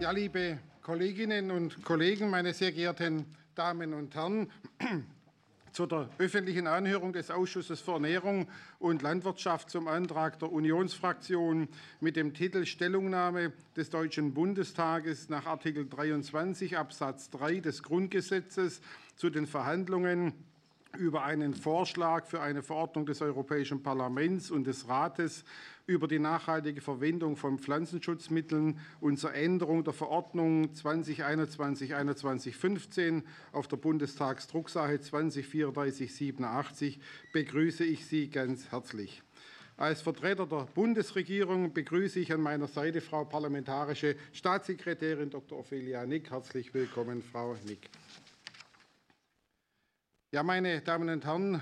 Ja, liebe Kolleginnen und Kollegen, meine sehr geehrten Damen und Herren, zu der öffentlichen Anhörung des Ausschusses für Ernährung und Landwirtschaft zum Antrag der Unionsfraktion mit dem Titel Stellungnahme des Deutschen Bundestages nach Artikel 23 Absatz 3 des Grundgesetzes zu den Verhandlungen über einen Vorschlag für eine Verordnung des Europäischen Parlaments und des Rates über die nachhaltige Verwendung von Pflanzenschutzmitteln und zur Änderung der Verordnung 2021-2115 auf der Bundestagsdrucksache 2034-87 begrüße ich Sie ganz herzlich. Als Vertreter der Bundesregierung begrüße ich an meiner Seite Frau Parlamentarische Staatssekretärin Dr. Ophelia Nick. Herzlich willkommen, Frau Nick. Ja, meine Damen und Herren,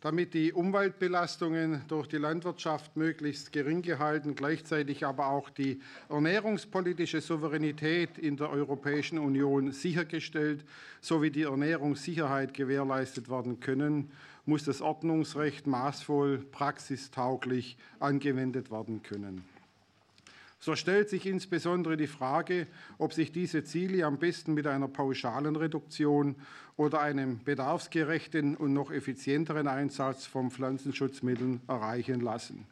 damit die Umweltbelastungen durch die Landwirtschaft möglichst gering gehalten, gleichzeitig aber auch die ernährungspolitische Souveränität in der Europäischen Union sichergestellt sowie die Ernährungssicherheit gewährleistet werden können, muss das Ordnungsrecht maßvoll praxistauglich angewendet werden können. So stellt sich insbesondere die Frage, ob sich diese Ziele am besten mit einer pauschalen Reduktion oder einem bedarfsgerechten und noch effizienteren Einsatz von Pflanzenschutzmitteln erreichen lassen.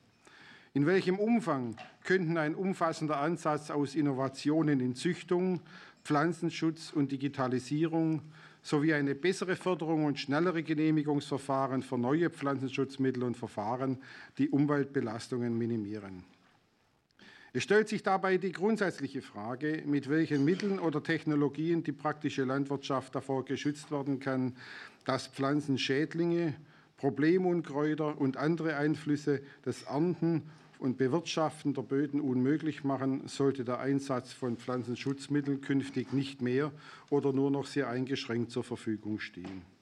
In welchem Umfang könnten ein umfassender Ansatz aus Innovationen in Züchtung, Pflanzenschutz und Digitalisierung sowie eine bessere Förderung und schnellere Genehmigungsverfahren für neue Pflanzenschutzmittel und Verfahren die Umweltbelastungen minimieren? Es stellt sich dabei die grundsätzliche Frage, mit welchen Mitteln oder Technologien die praktische Landwirtschaft davor geschützt werden kann, dass Pflanzenschädlinge, Problemunkräuter und andere Einflüsse das Ernten und Bewirtschaften der Böden unmöglich machen, sollte der Einsatz von Pflanzenschutzmitteln künftig nicht mehr oder nur noch sehr eingeschränkt zur Verfügung stehen.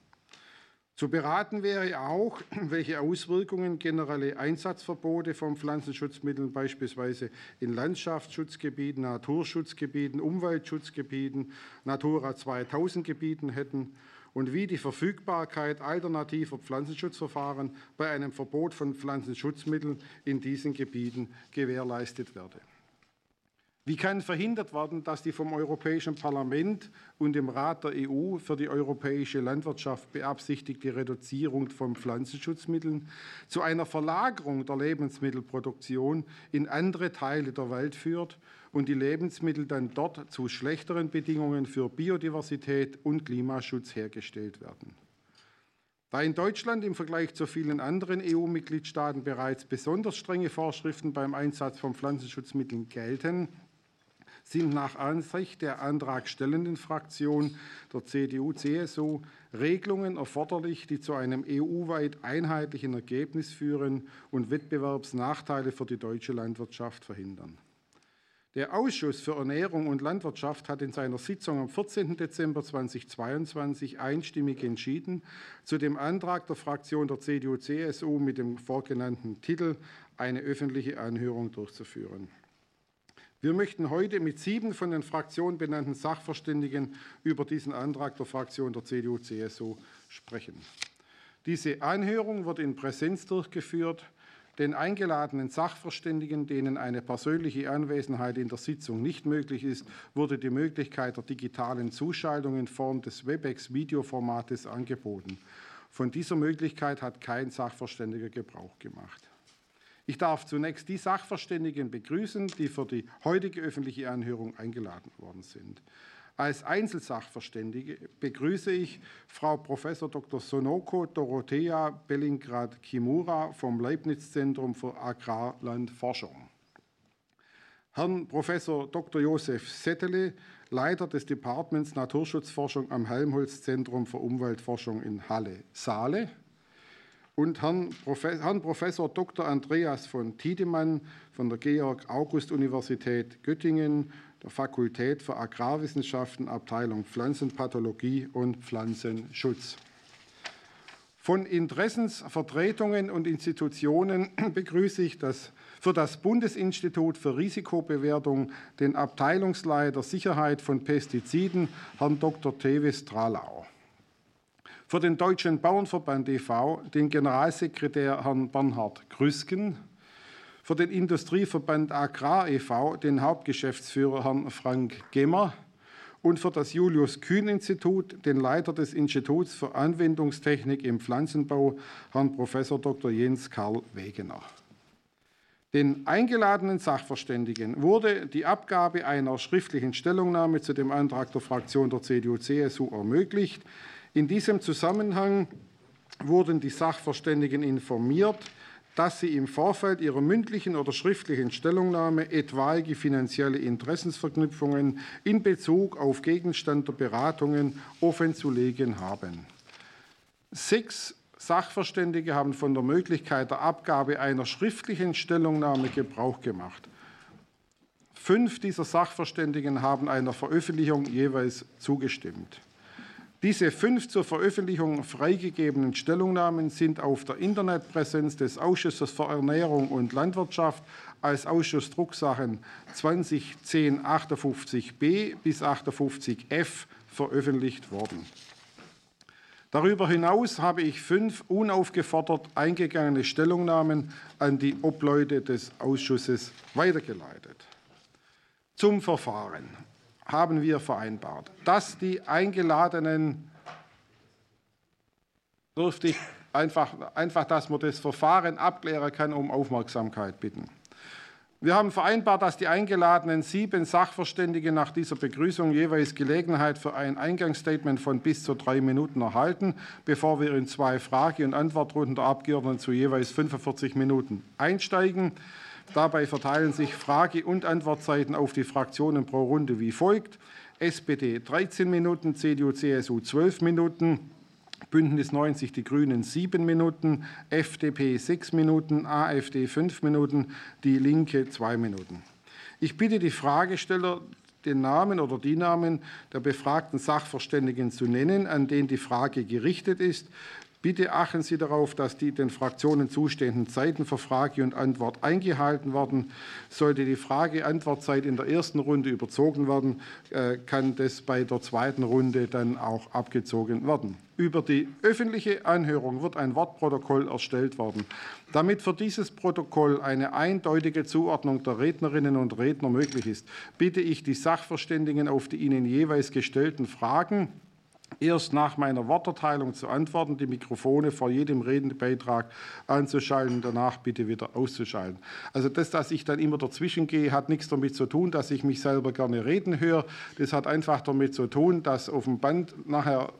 Zu beraten wäre auch, welche Auswirkungen generelle Einsatzverbote von Pflanzenschutzmitteln beispielsweise in Landschaftsschutzgebieten, Naturschutzgebieten, Umweltschutzgebieten, Natura 2000 Gebieten hätten und wie die Verfügbarkeit alternativer Pflanzenschutzverfahren bei einem Verbot von Pflanzenschutzmitteln in diesen Gebieten gewährleistet werde. Wie kann verhindert werden, dass die vom Europäischen Parlament und dem Rat der EU für die europäische Landwirtschaft beabsichtigte Reduzierung von Pflanzenschutzmitteln zu einer Verlagerung der Lebensmittelproduktion in andere Teile der Welt führt und die Lebensmittel dann dort zu schlechteren Bedingungen für Biodiversität und Klimaschutz hergestellt werden? Da in Deutschland im Vergleich zu vielen anderen EU-Mitgliedstaaten bereits besonders strenge Vorschriften beim Einsatz von Pflanzenschutzmitteln gelten, sind nach Ansicht der antragstellenden Fraktion der CDU-CSU Regelungen erforderlich, die zu einem EU-weit einheitlichen Ergebnis führen und Wettbewerbsnachteile für die deutsche Landwirtschaft verhindern. Der Ausschuss für Ernährung und Landwirtschaft hat in seiner Sitzung am 14. Dezember 2022 einstimmig entschieden, zu dem Antrag der Fraktion der CDU-CSU mit dem vorgenannten Titel eine öffentliche Anhörung durchzuführen. Wir möchten heute mit sieben von den Fraktionen benannten Sachverständigen über diesen Antrag der Fraktion der CDU-CSU sprechen. Diese Anhörung wird in Präsenz durchgeführt. Den eingeladenen Sachverständigen, denen eine persönliche Anwesenheit in der Sitzung nicht möglich ist, wurde die Möglichkeit der digitalen Zuschaltung in Form des WebEx-Videoformates angeboten. Von dieser Möglichkeit hat kein Sachverständiger Gebrauch gemacht. Ich darf zunächst die Sachverständigen begrüßen, die für die heutige öffentliche Anhörung eingeladen worden sind. Als Einzelsachverständige begrüße ich Frau Prof. Dr. Sonoko Dorothea Bellingrad-Kimura vom Leibniz-Zentrum für Agrarlandforschung. Herrn Prof. Dr. Josef Settele, Leiter des Departments Naturschutzforschung am Helmholtz-Zentrum für Umweltforschung in Halle-Saale und Herrn, Prof. Herrn Professor Dr. Andreas von Tiedemann von der Georg-August-Universität Göttingen, der Fakultät für Agrarwissenschaften, Abteilung Pflanzenpathologie und Pflanzenschutz. Von Interessensvertretungen und Institutionen begrüße ich das für das Bundesinstitut für Risikobewertung den Abteilungsleiter Sicherheit von Pestiziden, Herrn Dr. Tevis Tralau für den Deutschen Bauernverband e.V. den Generalsekretär Herrn Bernhard Grüsken, für den Industrieverband Agrar e.V. den Hauptgeschäftsführer Herrn Frank Gemmer und für das Julius-Kühn-Institut den Leiter des Instituts für Anwendungstechnik im Pflanzenbau, Herrn Prof. Dr. Jens Karl Wegener. Den eingeladenen Sachverständigen wurde die Abgabe einer schriftlichen Stellungnahme zu dem Antrag der Fraktion der CDU-CSU ermöglicht. In diesem Zusammenhang wurden die Sachverständigen informiert, dass sie im Vorfeld ihrer mündlichen oder schriftlichen Stellungnahme etwaige finanzielle Interessensverknüpfungen in Bezug auf Gegenstand der Beratungen offenzulegen haben. Sechs Sachverständige haben von der Möglichkeit der Abgabe einer schriftlichen Stellungnahme Gebrauch gemacht. Fünf dieser Sachverständigen haben einer Veröffentlichung jeweils zugestimmt. Diese fünf zur Veröffentlichung freigegebenen Stellungnahmen sind auf der Internetpräsenz des Ausschusses für Ernährung und Landwirtschaft als Ausschuss Drucksachen 2010 58b bis 58f veröffentlicht worden. Darüber hinaus habe ich fünf unaufgefordert eingegangene Stellungnahmen an die Obleute des Ausschusses weitergeleitet. Zum Verfahren haben wir vereinbart, dass die Eingeladenen, dürfte ich einfach, einfach, dass man das Verfahren abklären kann, um Aufmerksamkeit bitten. Wir haben vereinbart, dass die eingeladenen sieben Sachverständigen nach dieser Begrüßung jeweils Gelegenheit für ein Eingangsstatement von bis zu drei Minuten erhalten, bevor wir in zwei Frage- und Antwortrunden der Abgeordneten zu jeweils 45 Minuten einsteigen. Dabei verteilen sich Frage- und Antwortzeiten auf die Fraktionen pro Runde wie folgt. SPD 13 Minuten, CDU, CSU 12 Minuten, Bündnis 90 Die Grünen 7 Minuten, FDP 6 Minuten, AfD 5 Minuten, Die Linke 2 Minuten. Ich bitte die Fragesteller, den Namen oder die Namen der befragten Sachverständigen zu nennen, an den die Frage gerichtet ist. Bitte achten Sie darauf, dass die den Fraktionen zustehenden Zeiten für Frage und Antwort eingehalten werden. Sollte die Frage-Antwortzeit in der ersten Runde überzogen werden, äh, kann das bei der zweiten Runde dann auch abgezogen werden. Über die öffentliche Anhörung wird ein Wortprotokoll erstellt worden. Damit für dieses Protokoll eine eindeutige Zuordnung der Rednerinnen und Redner möglich ist, bitte ich die Sachverständigen auf die ihnen jeweils gestellten Fragen erst nach meiner Worterteilung zu antworten, die Mikrofone vor jedem Redebeitrag anzuschalten, danach bitte wieder auszuschalten. Also das, dass ich dann immer dazwischen gehe, hat nichts damit zu tun, dass ich mich selber gerne reden höre. Das hat einfach damit zu tun, dass auf dem Band nachher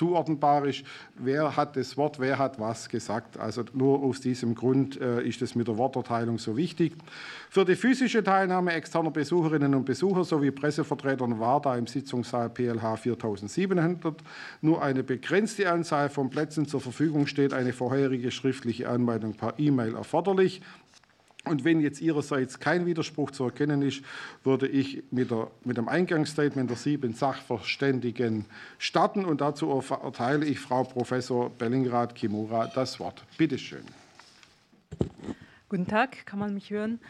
zuordnenbar ist, wer hat das Wort, wer hat was gesagt. Also nur aus diesem Grund äh, ist es mit der Worterteilung so wichtig. Für die physische Teilnahme externer Besucherinnen und Besucher sowie Pressevertretern war da im Sitzungssaal PLH 4700 nur eine begrenzte Anzahl von Plätzen zur Verfügung steht. Eine vorherige schriftliche Anmeldung per E-Mail erforderlich. Und wenn jetzt Ihrerseits kein Widerspruch zu erkennen ist, würde ich mit, der, mit dem Eingangsstatement der sieben Sachverständigen starten. Und dazu erteile ich Frau Professor Bellingrad Kimura das Wort. Bitte schön. Guten Tag, kann man mich hören?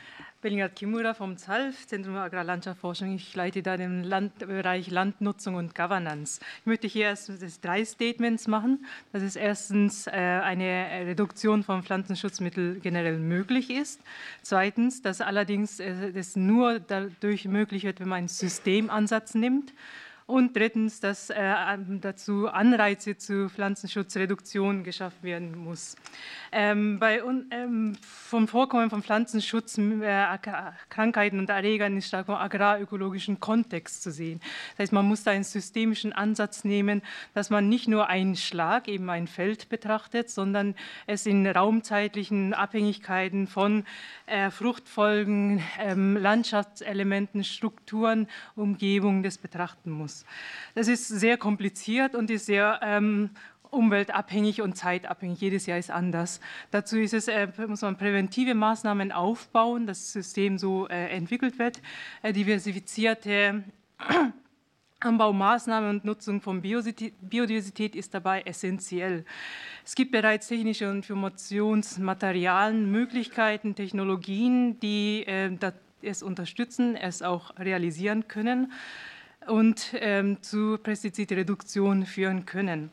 Bellinghard Kimura vom ZALF, Zentrum Agrarlandschaftsforschung. Ich leite da den Landbereich Landnutzung und Governance. Ich möchte hier erst drei Statements machen. Das ist erstens äh, eine Reduktion von Pflanzenschutzmitteln generell möglich ist. Zweitens, dass allerdings äh, das nur dadurch möglich wird, wenn man einen Systemansatz nimmt. Und drittens, dass äh, dazu Anreize zu Pflanzenschutzreduktion geschaffen werden muss. Ähm, bei, ähm, vom Vorkommen von Pflanzenschutz, äh, und Erregern ist stark im agrarökologischen Kontext zu sehen. Das heißt, man muss da einen systemischen Ansatz nehmen, dass man nicht nur einen Schlag, eben ein Feld betrachtet, sondern es in raumzeitlichen Abhängigkeiten von äh, Fruchtfolgen, ähm, Landschaftselementen, Strukturen, Umgebung des betrachten muss. Das ist sehr kompliziert und ist sehr ähm, umweltabhängig und zeitabhängig. Jedes Jahr ist anders. Dazu ist es, äh, muss man präventive Maßnahmen aufbauen, dass das System so äh, entwickelt wird. Äh, diversifizierte Anbaumaßnahmen und Nutzung von Biodiversität ist dabei essentiell. Es gibt bereits technische und Informationsmaterialien, Möglichkeiten, Technologien, die äh, es unterstützen, es auch realisieren können und ähm, zu Pestizidreduktion führen können.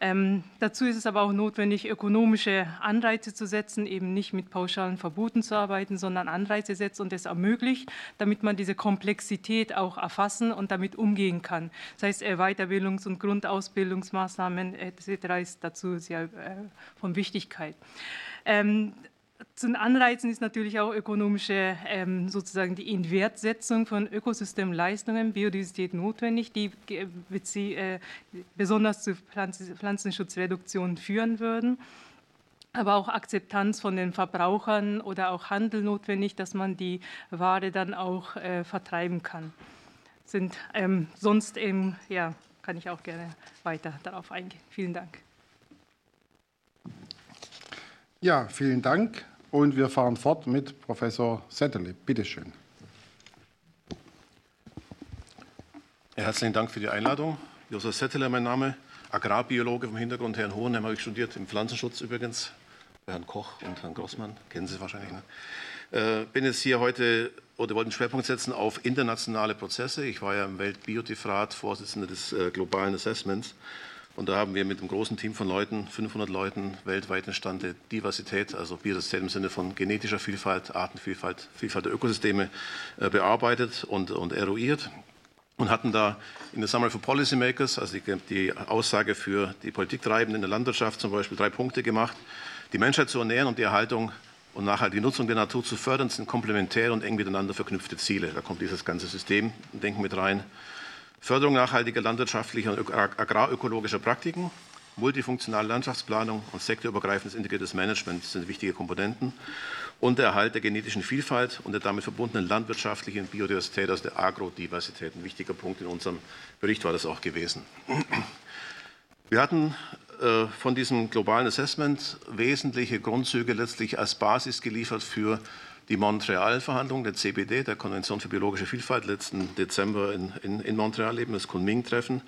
Ähm, dazu ist es aber auch notwendig, ökonomische Anreize zu setzen, eben nicht mit pauschalen Verboten zu arbeiten, sondern Anreize setzt und es ermöglicht, damit man diese Komplexität auch erfassen und damit umgehen kann. Das heißt, Weiterbildungs- und Grundausbildungsmaßnahmen etc. ist dazu sehr äh, von Wichtigkeit. Ähm, zu den Anreizen ist natürlich auch ökonomische, ähm, sozusagen die Inwertsetzung von Ökosystemleistungen, Biodiversität notwendig, die äh, besonders zu Pflanzenschutzreduktion führen würden. Aber auch Akzeptanz von den Verbrauchern oder auch Handel notwendig, dass man die Ware dann auch äh, vertreiben kann. Sind ähm, sonst eben, ja, kann ich auch gerne weiter darauf eingehen. Vielen Dank. Ja, vielen Dank. Und wir fahren fort mit Professor Settele. Bitte schön. Ja, herzlichen Dank für die Einladung. Josef Settele, mein Name, Agrarbiologe vom Hintergrund. Herrn Hohenheim habe ich studiert, im Pflanzenschutz übrigens. Herrn Koch und Herrn Grossmann, kennen Sie wahrscheinlich. Ne? Äh, bin jetzt hier heute oder wollte einen Schwerpunkt setzen auf internationale Prozesse. Ich war ja im Weltbiotifrat Vorsitzender des äh, globalen Assessments und da haben wir mit einem großen Team von Leuten, 500 Leuten, weltweit einen Stand der Diversität, also Biodiversität im Sinne von genetischer Vielfalt, Artenvielfalt, Vielfalt der Ökosysteme äh, bearbeitet und, und eruiert und hatten da in der Summary for Policymakers, also die, die Aussage für die Politiktreibenden in der Landwirtschaft zum Beispiel, drei Punkte gemacht. Die Menschheit zu ernähren und die Erhaltung und nachhaltige Nutzung der Natur zu fördern, sind komplementäre und eng miteinander verknüpfte Ziele. Da kommt dieses ganze Systemdenken mit rein. Förderung nachhaltiger landwirtschaftlicher und agrarökologischer Praktiken, multifunktionale Landschaftsplanung und sektorübergreifendes integriertes Management sind wichtige Komponenten und der Erhalt der genetischen Vielfalt und der damit verbundenen landwirtschaftlichen Biodiversität, also der Agrodiversität. Ein wichtiger Punkt in unserem Bericht war das auch gewesen. Wir hatten äh, von diesem globalen Assessment wesentliche Grundzüge letztlich als Basis geliefert für die Montreal-Verhandlungen der CBD, der Konvention für biologische Vielfalt, letzten Dezember in, in, in Montreal eben, das Kunming-Treffen.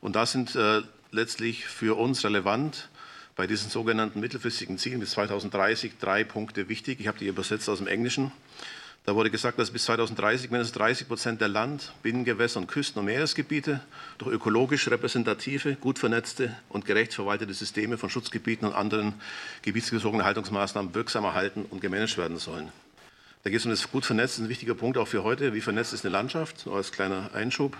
Und da sind äh, letztlich für uns relevant bei diesen sogenannten mittelfristigen Zielen bis 2030 drei Punkte wichtig. Ich habe die übersetzt aus dem Englischen. Da wurde gesagt, dass bis 2030 mindestens 30 Prozent der Land-, Binnengewässer und Küsten- und Meeresgebiete durch ökologisch repräsentative, gut vernetzte und gerecht verwaltete Systeme von Schutzgebieten und anderen gebietsbezogenen Haltungsmaßnahmen wirksam erhalten und gemanagt werden sollen. Da geht es um das gut vernetzt, ein wichtiger Punkt auch für heute. Wie vernetzt ist eine Landschaft? Nur als kleiner Einschub.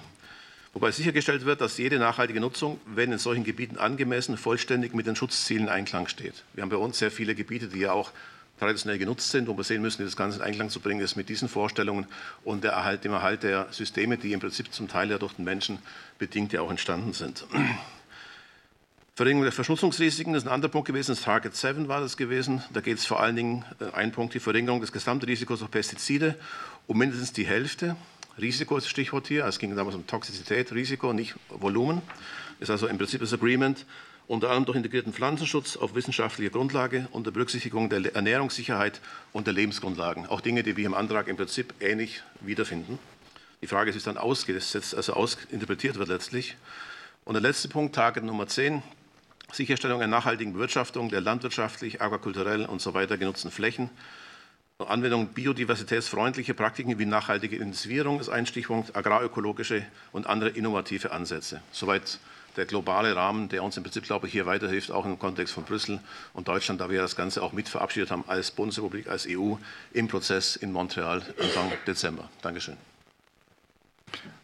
Wobei sichergestellt wird, dass jede nachhaltige Nutzung, wenn in solchen Gebieten angemessen, vollständig mit den Schutzzielen in Einklang steht. Wir haben bei uns sehr viele Gebiete, die ja auch traditionell genutzt sind, wo wir sehen müssen, das Ganze in Einklang zu bringen ist mit diesen Vorstellungen und der Erhalt, dem Erhalt der Systeme, die im Prinzip zum Teil ja durch den Menschen bedingt ja auch entstanden sind. Verringerung der Verschmutzungsrisiken ist ein anderer Punkt gewesen. Das Target 7 war das gewesen. Da geht es vor allen Dingen, äh, ein Punkt, die Verringerung des Gesamtrisikos durch Pestizide um mindestens die Hälfte. Risiko ist das Stichwort hier. Es ging damals um Toxizität, Risiko, nicht Volumen. Ist also im Prinzip das Agreement. Unter anderem durch integrierten Pflanzenschutz auf wissenschaftlicher Grundlage unter Berücksichtigung der Ernährungssicherheit und der Lebensgrundlagen. Auch Dinge, die wir im Antrag im Prinzip ähnlich wiederfinden. Die Frage ist, wie es dann ausgesetzt, also ausinterpretiert wird letztlich. Und der letzte Punkt, Target Nummer 10, Sicherstellung einer nachhaltigen Bewirtschaftung der landwirtschaftlich, aquakulturell und so weiter genutzten Flächen. Anwendung biodiversitätsfreundlicher Praktiken wie nachhaltige Intensivierung ist ein Stichpunkt, agrarökologische und andere innovative Ansätze. Soweit der globale Rahmen, der uns im Prinzip, glaube ich, hier weiterhilft, auch im Kontext von Brüssel und Deutschland, da wir das Ganze auch mit verabschiedet haben als Bundesrepublik, als EU im Prozess in Montreal Anfang Dezember. Dankeschön.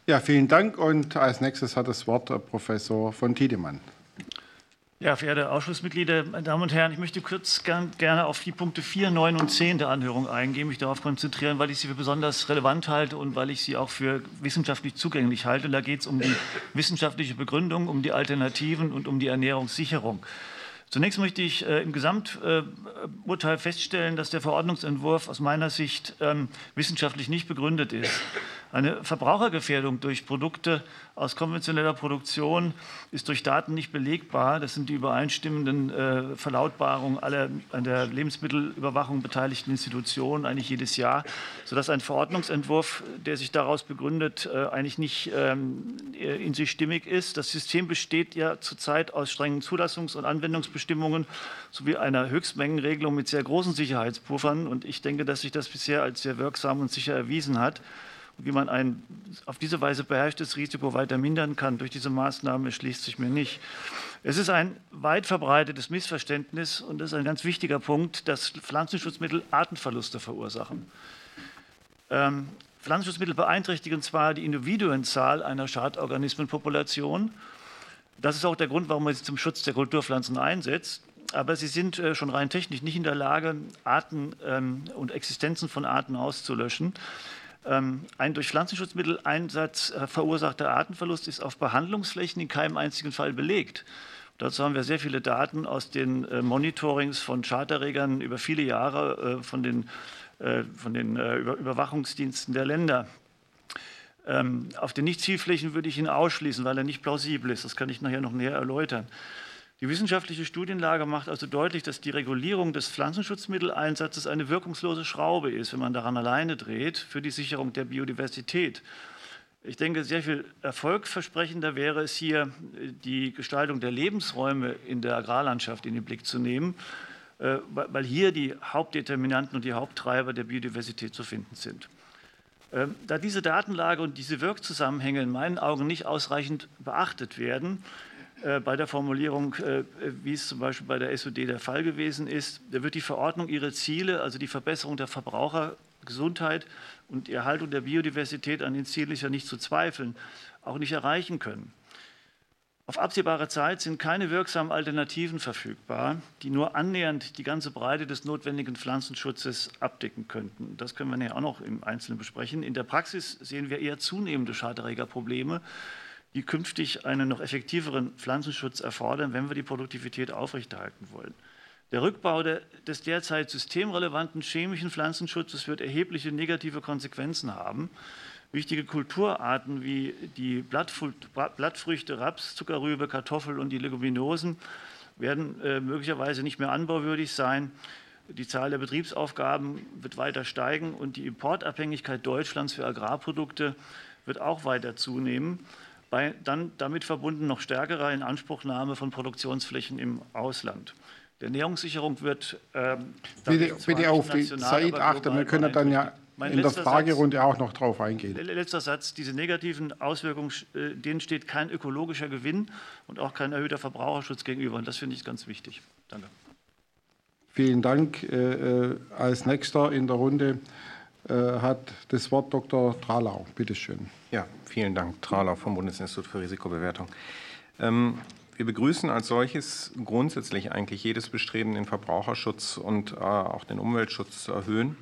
Ja, vielen Dank. Und als nächstes hat das Wort Professor von Tiedemann. Ja, verehrte Ausschussmitglieder, meine Damen und Herren, ich möchte kurz gern, gerne auf die Punkte 4, 9 und 10 der Anhörung eingehen, mich darauf konzentrieren, weil ich sie für besonders relevant halte und weil ich sie auch für wissenschaftlich zugänglich halte. Und da geht es um die wissenschaftliche Begründung, um die Alternativen und um die Ernährungssicherung. Zunächst möchte ich äh, im Gesamturteil äh, feststellen, dass der Verordnungsentwurf aus meiner Sicht ähm, wissenschaftlich nicht begründet ist. Eine Verbrauchergefährdung durch Produkte aus konventioneller Produktion ist durch Daten nicht belegbar. Das sind die übereinstimmenden äh, Verlautbarungen aller an der Lebensmittelüberwachung beteiligten Institutionen eigentlich jedes Jahr, sodass ein Verordnungsentwurf, der sich daraus begründet, äh, eigentlich nicht ähm, in sich stimmig ist. Das System besteht ja zurzeit aus strengen Zulassungs- und Anwendungsbestimmungen sowie einer Höchstmengenregelung mit sehr großen Sicherheitspuffern. Und ich denke, dass sich das bisher als sehr wirksam und sicher erwiesen hat. Wie man ein auf diese Weise beherrschtes Risiko weiter mindern kann durch diese Maßnahme, erschließt sich mir nicht. Es ist ein weit verbreitetes Missverständnis und das ist ein ganz wichtiger Punkt, dass Pflanzenschutzmittel Artenverluste verursachen. Ähm, Pflanzenschutzmittel beeinträchtigen zwar die Individuenzahl einer Schadorganismenpopulation, das ist auch der Grund, warum man sie zum Schutz der Kulturpflanzen einsetzt, aber sie sind äh, schon rein technisch nicht in der Lage, Arten ähm, und Existenzen von Arten auszulöschen. Ähm, ein durch Pflanzenschutzmitteleinsatz äh, verursachter Artenverlust ist auf Behandlungsflächen in keinem einzigen Fall belegt. Dazu haben wir sehr viele Daten aus den äh, Monitorings von Schaderregern über viele Jahre von den, von den Überwachungsdiensten der Länder. Ähm, auf den Nicht-Zielflächen würde ich ihn ausschließen, weil er nicht plausibel ist. Das kann ich nachher noch näher erläutern. Die wissenschaftliche Studienlage macht also deutlich, dass die Regulierung des Pflanzenschutzmitteleinsatzes eine wirkungslose Schraube ist, wenn man daran alleine dreht, für die Sicherung der Biodiversität. Ich denke, sehr viel erfolgversprechender wäre es hier, die Gestaltung der Lebensräume in der Agrarlandschaft in den Blick zu nehmen, äh, weil hier die Hauptdeterminanten und die Haupttreiber der Biodiversität zu finden sind. Ähm, da diese Datenlage und diese Wirkzusammenhänge in meinen Augen nicht ausreichend beachtet werden, bei der Formulierung, äh, wie es zum Beispiel bei der SUD der Fall gewesen ist, wird die Verordnung ihre Ziele, also die Verbesserung der Verbrauchergesundheit und die Erhaltung der Biodiversität, an den Zielen ist ja nicht zu zweifeln, auch nicht erreichen können. Auf absehbare Zeit sind keine wirksamen Alternativen verfügbar, die nur annähernd die ganze Breite des notwendigen Pflanzenschutzes abdecken könnten. Das können wir ja auch noch im Einzelnen besprechen. In der Praxis sehen wir eher zunehmende Schaderregerprobleme, die künftig einen noch effektiveren Pflanzenschutz erfordern, wenn wir die Produktivität aufrechterhalten wollen. Der Rückbau des derzeit systemrelevanten chemischen Pflanzenschutzes wird erhebliche negative Konsequenzen haben. Wichtige Kulturarten wie die Blattfrüchte, Raps, Zuckerrübe, Kartoffel und die Leguminosen werden äh, möglicherweise nicht mehr anbauwürdig sein. Die Zahl der Betriebsaufgaben wird weiter steigen und die Importabhängigkeit Deutschlands für Agrarprodukte wird auch weiter zunehmen. Bei dann damit verbunden noch stärkerer Inanspruchnahme von Produktionsflächen im Ausland. Der Ernährungssicherung wird ähm, bitte, bitte auf die Zeit achten. Wir können dann ja mein in der Fragerunde auch noch drauf eingehen. Letzter Satz. Diese negativen Auswirkungen, äh, denen steht kein ökologischer Gewinn und auch kein erhöhter Verbraucherschutz gegenüber. Und das finde ich ganz wichtig. Danke. Vielen Dank. Äh, äh, als nächster in der Runde hat das Wort Dr. Tralau. Bitte schön. Ja, vielen Dank. Tralau vom Bundesinstitut für Risikobewertung. Ähm, wir begrüßen als solches grundsätzlich eigentlich jedes Bestreben, den Verbraucherschutz und äh, auch den Umweltschutz zu erhöhen.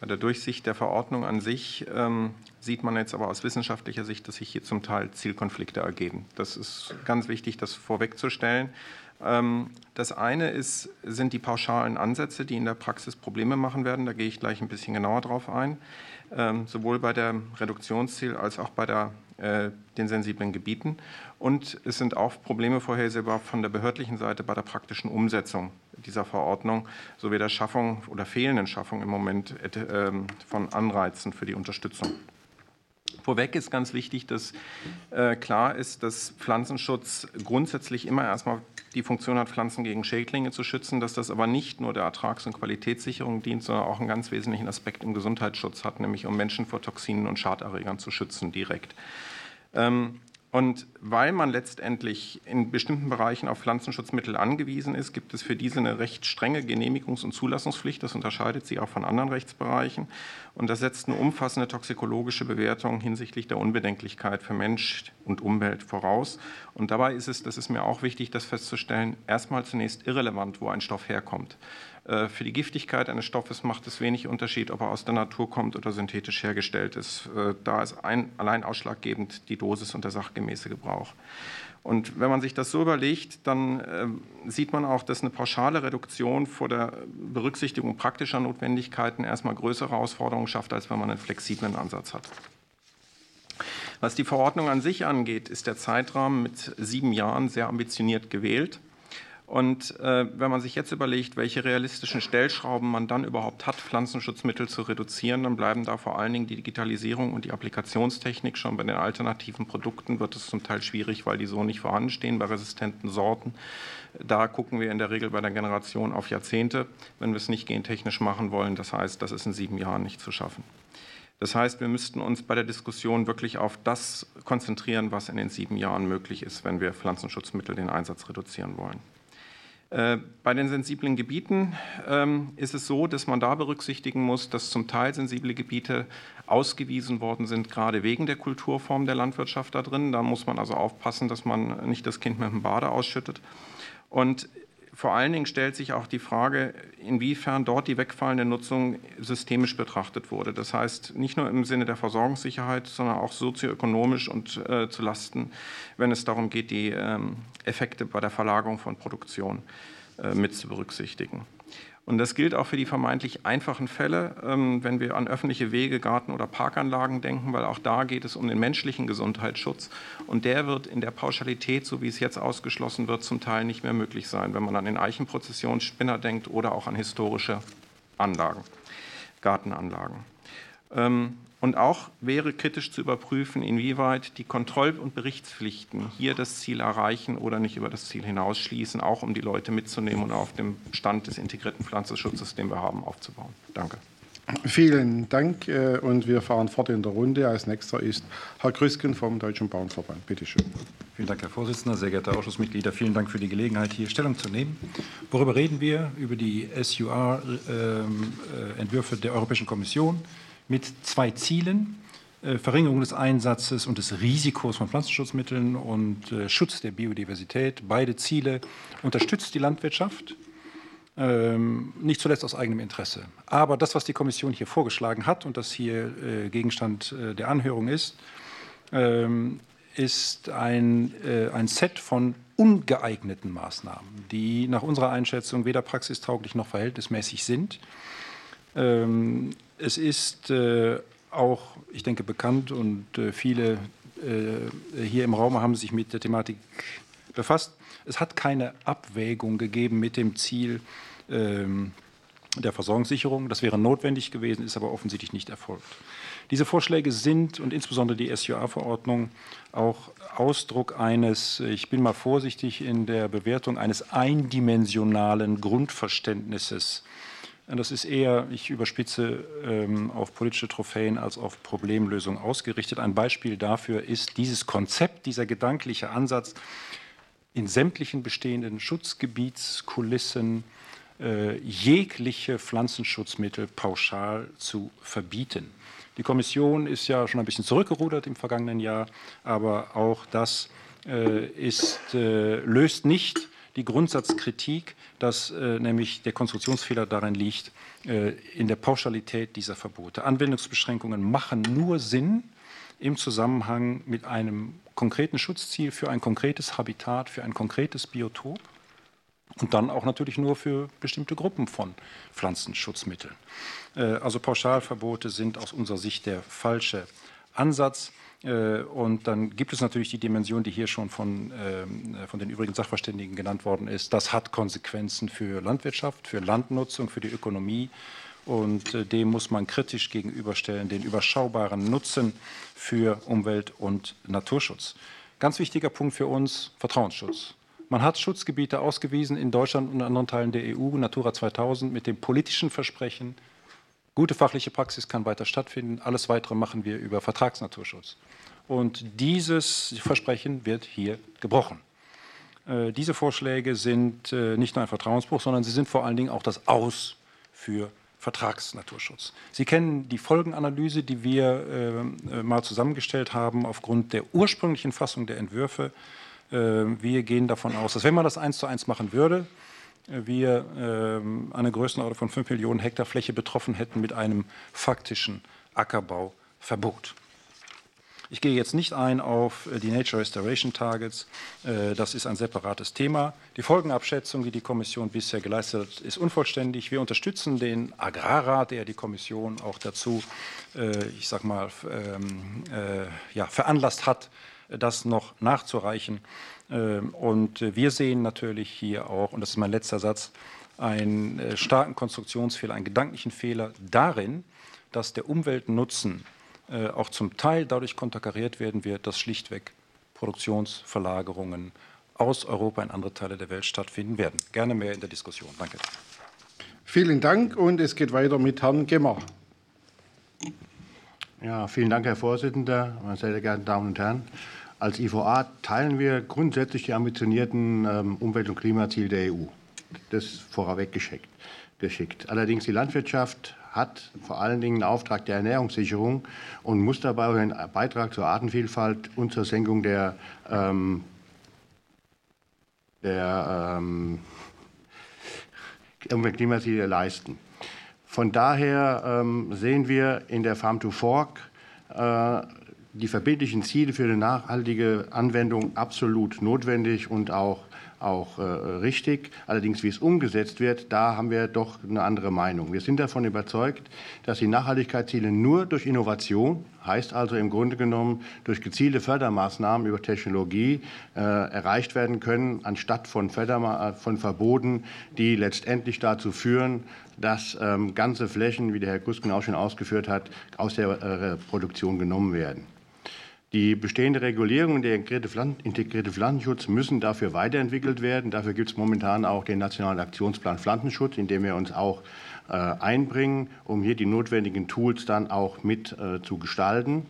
Bei der Durchsicht der Verordnung an sich ähm, sieht man jetzt aber aus wissenschaftlicher Sicht, dass sich hier zum Teil Zielkonflikte ergeben. Das ist ganz wichtig, das vorwegzustellen. Ähm, das eine ist, sind die pauschalen Ansätze, die in der Praxis Probleme machen werden. Da gehe ich gleich ein bisschen genauer drauf ein. Ähm, sowohl bei der Reduktionsziel als auch bei der, äh, den sensiblen Gebieten. Und es sind auch Probleme vorhersehbar von der behördlichen Seite bei der praktischen Umsetzung dieser Verordnung sowie der Schaffung oder fehlenden Schaffung im Moment äh, von Anreizen für die Unterstützung. Vorweg ist ganz wichtig, dass äh, klar ist, dass Pflanzenschutz grundsätzlich immer erstmal die Funktion hat, Pflanzen gegen Schädlinge zu schützen, dass das aber nicht nur der Ertrags- und Qualitätssicherung dient, sondern auch einen ganz wesentlichen Aspekt im Gesundheitsschutz hat, nämlich um Menschen vor Toxinen und Schaderregern zu schützen direkt. Ähm, und weil man letztendlich in bestimmten Bereichen auf Pflanzenschutzmittel angewiesen ist, gibt es für diese eine recht strenge Genehmigungs- und Zulassungspflicht. Das unterscheidet sie auch von anderen Rechtsbereichen. Und das setzt eine umfassende toxikologische Bewertung hinsichtlich der Unbedenklichkeit für Mensch und Umwelt voraus. Und dabei ist es, das ist mir auch wichtig, das festzustellen, erstmal zunächst irrelevant, wo ein Stoff herkommt. Äh, für die Giftigkeit eines Stoffes macht es wenig Unterschied, ob er aus der Natur kommt oder synthetisch hergestellt ist. Äh, da ist ein, allein ausschlaggebend die Dosis und der sachgemäße Gebrauch. Und wenn man sich das so überlegt, dann äh, sieht man auch, dass eine pauschale Reduktion vor der Berücksichtigung praktischer Notwendigkeiten erstmal größere Herausforderungen schafft, als wenn man einen flexiblen Ansatz hat. Was die Verordnung an sich angeht, ist der Zeitrahmen mit sieben Jahren sehr ambitioniert gewählt. Und äh, wenn man sich jetzt überlegt, welche realistischen Stellschrauben man dann überhaupt hat, Pflanzenschutzmittel zu reduzieren, dann bleiben da vor allen Dingen die Digitalisierung und die Applikationstechnik. Schon bei den alternativen Produkten wird es zum Teil schwierig, weil die so nicht vorhanden stehen. Bei resistenten Sorten, da gucken wir in der Regel bei der Generation auf Jahrzehnte, wenn wir es nicht gentechnisch machen wollen. Das heißt, das ist in sieben Jahren nicht zu schaffen. Das heißt, wir müssten uns bei der Diskussion wirklich auf das konzentrieren, was in den sieben Jahren möglich ist, wenn wir Pflanzenschutzmittel den Einsatz reduzieren wollen. Äh, bei den sensiblen Gebieten ähm, ist es so, dass man da berücksichtigen muss, dass zum Teil sensible Gebiete ausgewiesen worden sind, gerade wegen der Kulturform der Landwirtschaft da drin. Da muss man also aufpassen, dass man nicht das Kind mit dem Bade ausschüttet. Und vor allen Dingen stellt sich auch die Frage, inwiefern dort die wegfallende Nutzung systemisch betrachtet wurde. Das heißt, nicht nur im Sinne der Versorgungssicherheit, sondern auch sozioökonomisch und äh, zu Lasten, wenn es darum geht, die ähm, Effekte bei der Verlagerung von Produktion äh, mit zu berücksichtigen. Und das gilt auch für die vermeintlich einfachen Fälle, ähm, wenn wir an öffentliche Wege, Garten- oder Parkanlagen denken, weil auch da geht es um den menschlichen Gesundheitsschutz. Und der wird in der Pauschalität, so wie es jetzt ausgeschlossen wird, zum Teil nicht mehr möglich sein, wenn man an den Eichenprozessionsspinner denkt oder auch an historische Anlagen, Gartenanlagen. Und auch wäre kritisch zu überprüfen, inwieweit die Kontroll- und Berichtspflichten hier das Ziel erreichen oder nicht über das Ziel hinausschließen, auch um die Leute mitzunehmen und auf dem Stand des integrierten Pflanzenschutzes, den wir haben, aufzubauen. Danke. Vielen Dank äh, und wir fahren fort in der Runde. Als nächster ist Herr Krüsken vom Deutschen Bauernverband. Bitte schön. Vielen Dank, Herr Vorsitzender, sehr geehrte Ausschussmitglieder. Vielen Dank für die Gelegenheit, hier Stellung zu nehmen. Worüber reden wir? Über die SUR-Entwürfe ähm, äh, der Europäischen Kommission mit zwei Zielen. Äh, Verringerung des Einsatzes und des Risikos von Pflanzenschutzmitteln und äh, Schutz der Biodiversität. Beide Ziele unterstützt die Landwirtschaft, ähm, nicht zuletzt aus eigenem Interesse. Aber das, was die Kommission hier vorgeschlagen hat und das hier äh, Gegenstand der Anhörung ist, ähm, ist ein, ein Set von ungeeigneten Maßnahmen, die nach unserer Einschätzung weder praxistauglich noch verhältnismäßig sind. Ähm, es ist äh, auch, ich denke, bekannt und äh, viele äh, hier im Raum haben sich mit der Thematik befasst. Es hat keine Abwägung gegeben mit dem Ziel ähm, der Versorgungssicherung. Das wäre notwendig gewesen, ist aber offensichtlich nicht erfolgt. Diese Vorschläge sind und insbesondere die SUA-Verordnung auch Ausdruck eines, ich bin mal vorsichtig in der Bewertung, eines eindimensionalen Grundverständnisses das ist eher, ich überspitze, ähm, auf politische Trophäen als auf Problemlösung ausgerichtet. Ein Beispiel dafür ist dieses Konzept, dieser gedankliche Ansatz, in sämtlichen bestehenden Schutzgebietskulissen äh, jegliche Pflanzenschutzmittel pauschal zu verbieten. Die Kommission ist ja schon ein bisschen zurückgerudert im vergangenen Jahr, aber auch das äh, ist, äh, löst nicht die Grundsatzkritik, dass äh, nämlich der Konstruktionsfehler darin liegt, äh, in der Pauschalität dieser Verbote. Anwendungsbeschränkungen machen nur Sinn im Zusammenhang mit einem konkreten Schutzziel für ein konkretes Habitat, für ein konkretes Biotop und dann auch natürlich nur für bestimmte Gruppen von Pflanzenschutzmitteln. Äh, also Pauschalverbote sind aus unserer Sicht der falsche Ansatz. Äh, und dann gibt es natürlich die Dimension, die hier schon von, ähm, von den übrigen Sachverständigen genannt worden ist. Das hat Konsequenzen für Landwirtschaft, für Landnutzung, für die Ökonomie. Und äh, dem muss man kritisch gegenüberstellen, den überschaubaren Nutzen für Umwelt- und Naturschutz. Ganz wichtiger Punkt für uns, Vertrauensschutz. Man hat Schutzgebiete ausgewiesen in Deutschland und anderen Teilen der EU, Natura 2000, mit dem politischen Versprechen, Gute fachliche Praxis kann weiter stattfinden. Alles Weitere machen wir über Vertragsnaturschutz. Und dieses Versprechen wird hier gebrochen. Äh, diese Vorschläge sind äh, nicht nur ein Vertrauensbruch, sondern sie sind vor allen Dingen auch das Aus für Vertragsnaturschutz. Sie kennen die Folgenanalyse, die wir äh, mal zusammengestellt haben aufgrund der ursprünglichen Fassung der Entwürfe. wir gehen davon aus, dass wenn man das eins zu eins machen würde, wir ähm, eine Größenordnung von 5 Millionen Hektar Fläche betroffen hätten mit einem faktischen Ackerbauverbot. Ich gehe jetzt nicht ein auf äh, die Nature Restoration Targets. Äh, das ist ein separates Thema. Die Folgenabschätzung, die die Kommission bisher geleistet hat, ist unvollständig. Wir unterstützen den Agrarrat, der die Kommission auch dazu, äh, ich sag mal, ähm, veranlasst hat, das noch nachzureichen. Und wir sehen natürlich hier auch, und das ist mein letzter Satz, einen starken Konstruktionsfehler, einen gedanklichen Fehler darin, dass der Umweltnutzen äh, auch zum Teil dadurch konterkariert werden wird, dass schlichtweg Produktionsverlagerungen aus Europa in andere Teile der Welt stattfinden werden. Gerne mehr in der Diskussion. Danke. Vielen Dank und es geht weiter mit Herrn Gemmer. Ja, vielen Dank, Herr Vorsitzender, meine sehr geehrten Damen und Herren. Als IVA teilen wir grundsätzlich die ambitionierten ähm, Umwelt- und Klimaziele der EU. Das vorweg geschickt, geschickt. Allerdings die Landwirtschaft hat vor allen Dingen einen Auftrag der Ernährungssicherung und muss dabei einen Beitrag zur Artenvielfalt und zur Senkung der, ähm, der ähm, Umweltklimaziele leisten. Von daher ähm, sehen wir in der Farm to Fork äh, die verbindlichen Ziele für eine nachhaltige Anwendung absolut notwendig und auch auch äh, richtig. Allerdings, wie es umgesetzt wird, da haben wir doch eine andere Meinung. Wir sind davon überzeugt, dass die Nachhaltigkeitsziele nur durch Innovation, heißt also im Grunde genommen durch gezielte Fördermaßnahmen über Technologie äh, erreicht werden können, anstatt von, Förderma von Verboten, die letztendlich dazu führen, dass ähm, ganze Flächen, wie der Herr Kusken auch schon ausgeführt hat, aus der äh, Produktion genommen werden. Die bestehende Regulierung und der integrierte Pflanzenschutz müssen dafür weiterentwickelt werden. Dafür gibt es momentan auch den Nationalen Aktionsplan Pflanzenschutz, in dem wir uns auch äh, einbringen, um hier die notwendigen Tools dann auch mit äh, zu gestalten.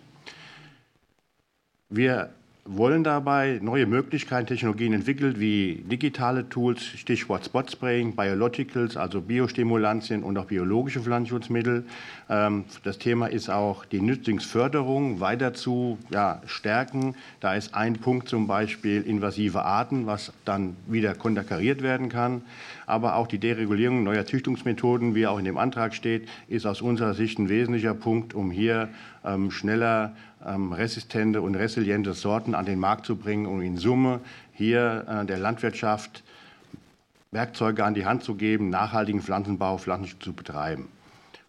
Wir wollen dabei neue Möglichkeiten, Technologien entwickelt, wie digitale Tools, Stichwort Spot Spraying, Biologicals, also Biostimulantien und auch biologische Pflanzenschutzmittel. Ähm, das Thema ist auch die Nützlingsförderung weiter zu ja, stärken. Da ist ein Punkt zum Beispiel invasive Arten, was dann wieder konterkariert werden kann. Aber auch die Deregulierung neuer Züchtungsmethoden, wie auch in dem Antrag steht, ist aus unserer Sicht ein wesentlicher Punkt, um hier ähm, schneller resistente und resiliente Sorten an den Markt zu bringen und in Summe hier äh, der Landwirtschaft Werkzeuge an die Hand zu geben, nachhaltigen Pflanzenbau, Pflanzenschutz zu betreiben.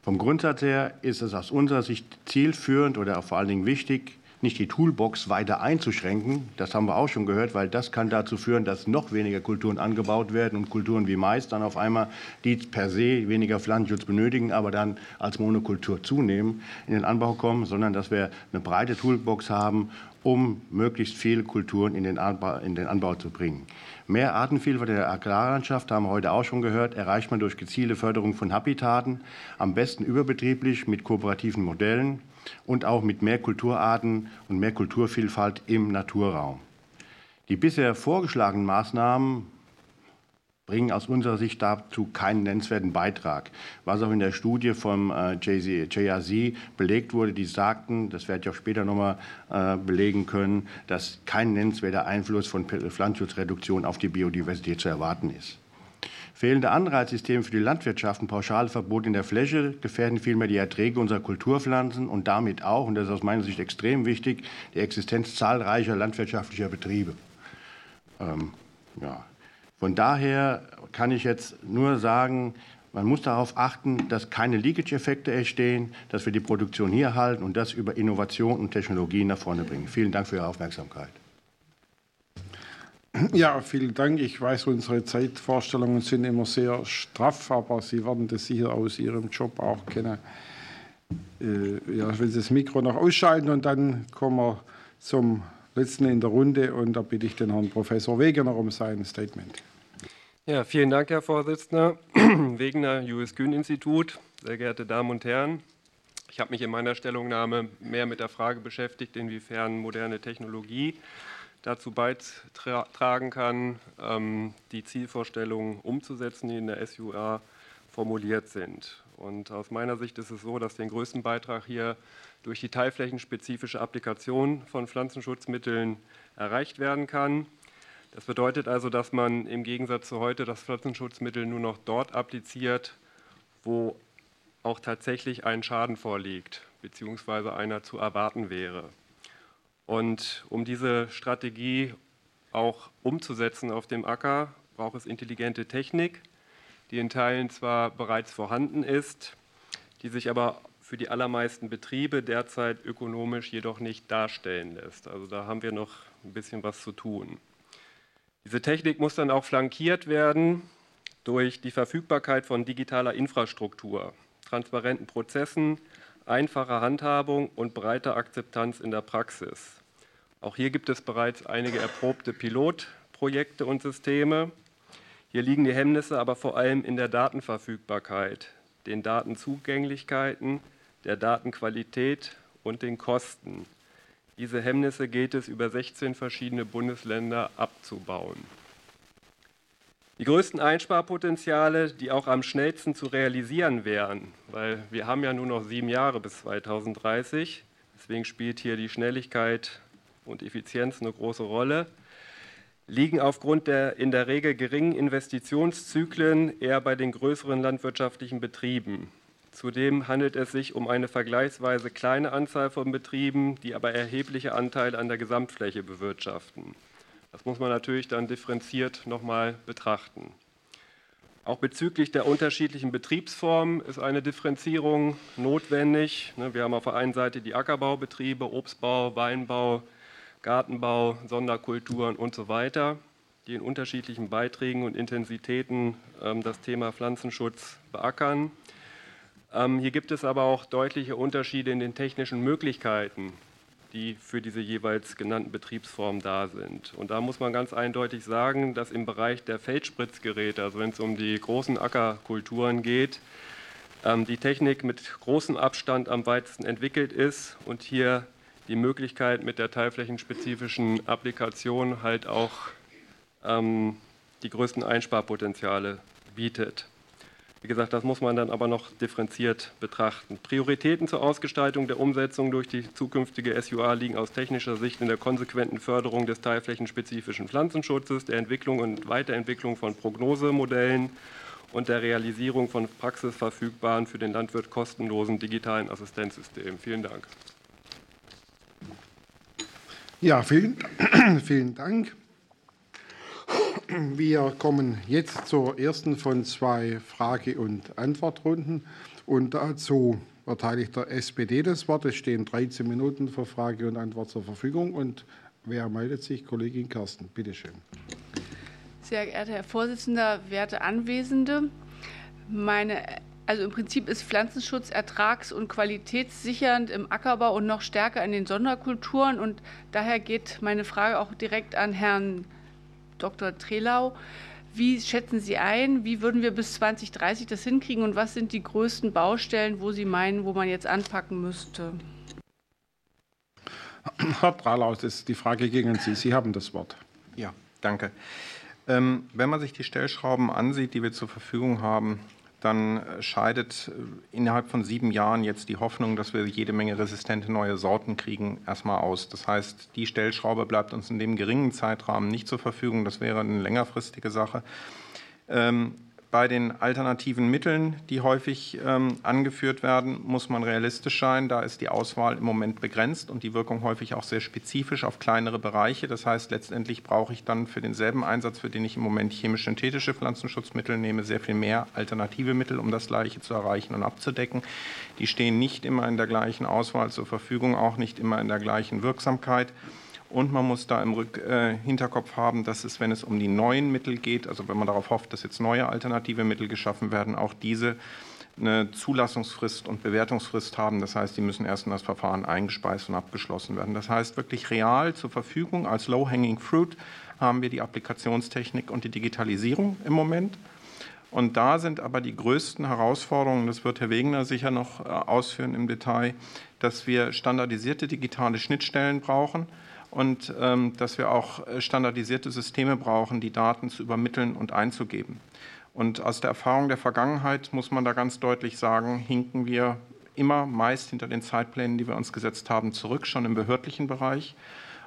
Vom Grundsatz her ist es aus unserer Sicht zielführend oder vor allen Dingen wichtig, nicht die Toolbox weiter einzuschränken. Das haben wir auch schon gehört, weil das kann dazu führen, dass noch weniger Kulturen angebaut werden und Kulturen wie Mais dann auf einmal, die per se weniger Pflanzenschutz benötigen, aber dann als Monokultur zunehmen, in den Anbau kommen, sondern dass wir eine breite Toolbox haben, um möglichst viele Kulturen in den, Anbau, in den Anbau zu bringen. Mehr Artenvielfalt in der Agrarlandschaft, haben wir heute auch schon gehört, erreicht man durch gezielte Förderung von Habitaten, am besten überbetrieblich mit kooperativen Modellen und auch mit mehr Kulturarten und mehr Kulturvielfalt im Naturraum. Die bisher vorgeschlagenen Maßnahmen bringen aus unserer Sicht dazu keinen nennenswerten Beitrag. Was auch in der Studie vom äh, JRC belegt wurde, die sagten, das werde ich auch später nochmal äh, belegen können, dass kein nennenswerter Einfluss von Pflanzenschutzreduktion auf die Biodiversität zu erwarten ist. Fehlende Anreizsysteme für die Landwirtschaft und pauschale Verbote in der Fläche gefährden vielmehr die Erträge unserer Kulturpflanzen und damit auch, und das ist aus meiner Sicht extrem wichtig, die Existenz zahlreicher landwirtschaftlicher Betriebe. Ähm, ja. Von daher kann ich jetzt nur sagen, man muss darauf achten, dass keine Leakage-Effekte entstehen, dass wir die Produktion hier halten und das über Innovation und Technologien nach vorne bringen. Vielen Dank für Ihre Aufmerksamkeit. Ja, vielen Dank. Ich weiß, unsere Zeitvorstellungen sind immer sehr straff, aber Sie werden das sicher aus Ihrem Job auch kennen. Äh, ja, wenn Sie das Mikro noch ausschalten und dann kommen wir zum letzten in der Runde und da bitte ich den Herrn Professor Wegener um sein Statement. Ja, vielen Dank, Herr Vorsitzender. Wegener, US Kühn Institut, sehr geehrte Damen und Herren. Ich habe mich in meiner Stellungnahme mehr mit der Frage beschäftigt, inwiefern moderne Technologie dazu beitragen kann, ähm, die Zielvorstellungen umzusetzen, die in der SUA formuliert sind. Und aus meiner Sicht ist es so, dass den größten Beitrag hier durch die teilflächenspezifische Applikation von Pflanzenschutzmitteln erreicht werden kann. Das bedeutet also, dass man im Gegensatz zu heute das Pflanzenschutzmittel nur noch dort appliziert, wo auch tatsächlich ein Schaden vorliegt, beziehungsweise einer zu erwarten wäre. Und um diese Strategie auch umzusetzen auf dem Acker, braucht es intelligente Technik, die in Teilen zwar bereits vorhanden ist, die sich aber für die allermeisten Betriebe derzeit ökonomisch jedoch nicht darstellen lässt. Also da haben wir noch ein bisschen was zu tun. Diese Technik muss dann auch flankiert werden durch die Verfügbarkeit von digitaler Infrastruktur, transparenten Prozessen, einfacher Handhabung und breiter Akzeptanz in der Praxis. Auch hier gibt es bereits einige erprobte Pilotprojekte und Systeme. Hier liegen die Hemmnisse aber vor allem in der Datenverfügbarkeit, den Datenzugänglichkeiten, der Datenqualität und den Kosten. Diese Hemmnisse geht es über 16 verschiedene Bundesländer abzubauen. Die größten Einsparpotenziale, die auch am schnellsten zu realisieren wären, weil wir haben ja nur noch sieben Jahre bis 2030, deswegen spielt hier die Schnelligkeit und Effizienz eine große Rolle, liegen aufgrund der in der Regel geringen Investitionszyklen eher bei den größeren landwirtschaftlichen Betrieben. Zudem handelt es sich um eine vergleichsweise kleine Anzahl von Betrieben, die aber erhebliche Anteile an der Gesamtfläche bewirtschaften. Das muss man natürlich dann differenziert nochmal betrachten. Auch bezüglich der unterschiedlichen Betriebsformen ist eine Differenzierung notwendig. Ne, wir haben auf der einen Seite die Ackerbaubetriebe, Obstbau, Weinbau, Gartenbau, Sonderkulturen und so weiter, die in unterschiedlichen Beiträgen und Intensitäten ähm, das Thema Pflanzenschutz beackern. Ähm, hier gibt es aber auch deutliche Unterschiede in den technischen Möglichkeiten, die für diese jeweils genannten Betriebsformen da sind. Und da muss man ganz eindeutig sagen, dass im Bereich der Feldspritzgeräte, also wenn es um die großen Ackerkulturen geht, ähm, die Technik mit großem Abstand am weitesten entwickelt ist und hier die Möglichkeit mit der teilflächenspezifischen Applikation halt auch ähm, die größten Einsparpotenziale bietet. Wie gesagt, das muss man dann aber noch differenziert betrachten. Prioritäten zur Ausgestaltung der Umsetzung durch die zukünftige SUA liegen aus technischer Sicht in der konsequenten Förderung des teilflächenspezifischen Pflanzenschutzes, der Entwicklung und Weiterentwicklung von Prognosemodellen und der Realisierung von praxisverfügbaren, für den Landwirt kostenlosen digitalen Assistenzsystemen. Vielen Dank. Ja, vielen, vielen Dank. Wir kommen jetzt zur ersten von zwei Frage- und Antwortrunden. Und dazu erteile ich der SPD das Wort. Es stehen 13 Minuten für Frage und Antwort zur Verfügung. Und wer meldet sich? Kollegin Kersten, bitteschön. Sehr geehrter Herr Vorsitzender, werte Anwesende, meine also im Prinzip ist Pflanzenschutz ertrags- und qualitätssichernd im Ackerbau und noch stärker in den Sonderkulturen. Und daher geht meine Frage auch direkt an Herrn Dr. Trelau. Wie schätzen Sie ein, wie würden wir bis 2030 das hinkriegen und was sind die größten Baustellen, wo Sie meinen, wo man jetzt anpacken müsste? Herr das ist die Frage gegen Sie. Sie haben das Wort. Ja, danke. Ähm, wenn man sich die Stellschrauben ansieht, die wir zur Verfügung haben, dann scheidet äh, innerhalb von sieben Jahren jetzt die Hoffnung, dass wir jede Menge resistente neue Sorten kriegen, erstmal aus. Das heißt, die Stellschraube bleibt uns in dem geringen Zeitrahmen nicht zur Verfügung. Das wäre eine längerfristige Sache. Ähm, bei den alternativen Mitteln, die häufig ähm, angeführt werden, muss man realistisch sein. Da ist die Auswahl im Moment begrenzt und die Wirkung häufig auch sehr spezifisch auf kleinere Bereiche. Das heißt, letztendlich brauche ich dann für denselben Einsatz, für den ich im Moment chemisch-synthetische Pflanzenschutzmittel nehme, sehr viel mehr alternative Mittel, um das Gleiche zu erreichen und abzudecken. Die stehen nicht immer in der gleichen Auswahl zur Verfügung, auch nicht immer in der gleichen Wirksamkeit. Und man muss da im Rück, äh, Hinterkopf haben, dass es, wenn es um die neuen Mittel geht, also wenn man darauf hofft, dass jetzt neue alternative Mittel geschaffen werden, auch diese eine Zulassungsfrist und Bewertungsfrist haben. Das heißt, die müssen erst in das Verfahren eingespeist und abgeschlossen werden. Das heißt, wirklich real zur Verfügung als Low-Hanging Fruit haben wir die Applikationstechnik und die Digitalisierung im Moment. Und da sind aber die größten Herausforderungen, das wird Herr Wegener sicher noch äh, ausführen im Detail, dass wir standardisierte digitale Schnittstellen brauchen und ähm, dass wir auch äh, standardisierte Systeme brauchen, die Daten zu übermitteln und einzugeben. Und aus der Erfahrung der Vergangenheit muss man da ganz deutlich sagen, hinken wir immer meist hinter den Zeitplänen, die wir uns gesetzt haben, zurück, schon im behördlichen Bereich.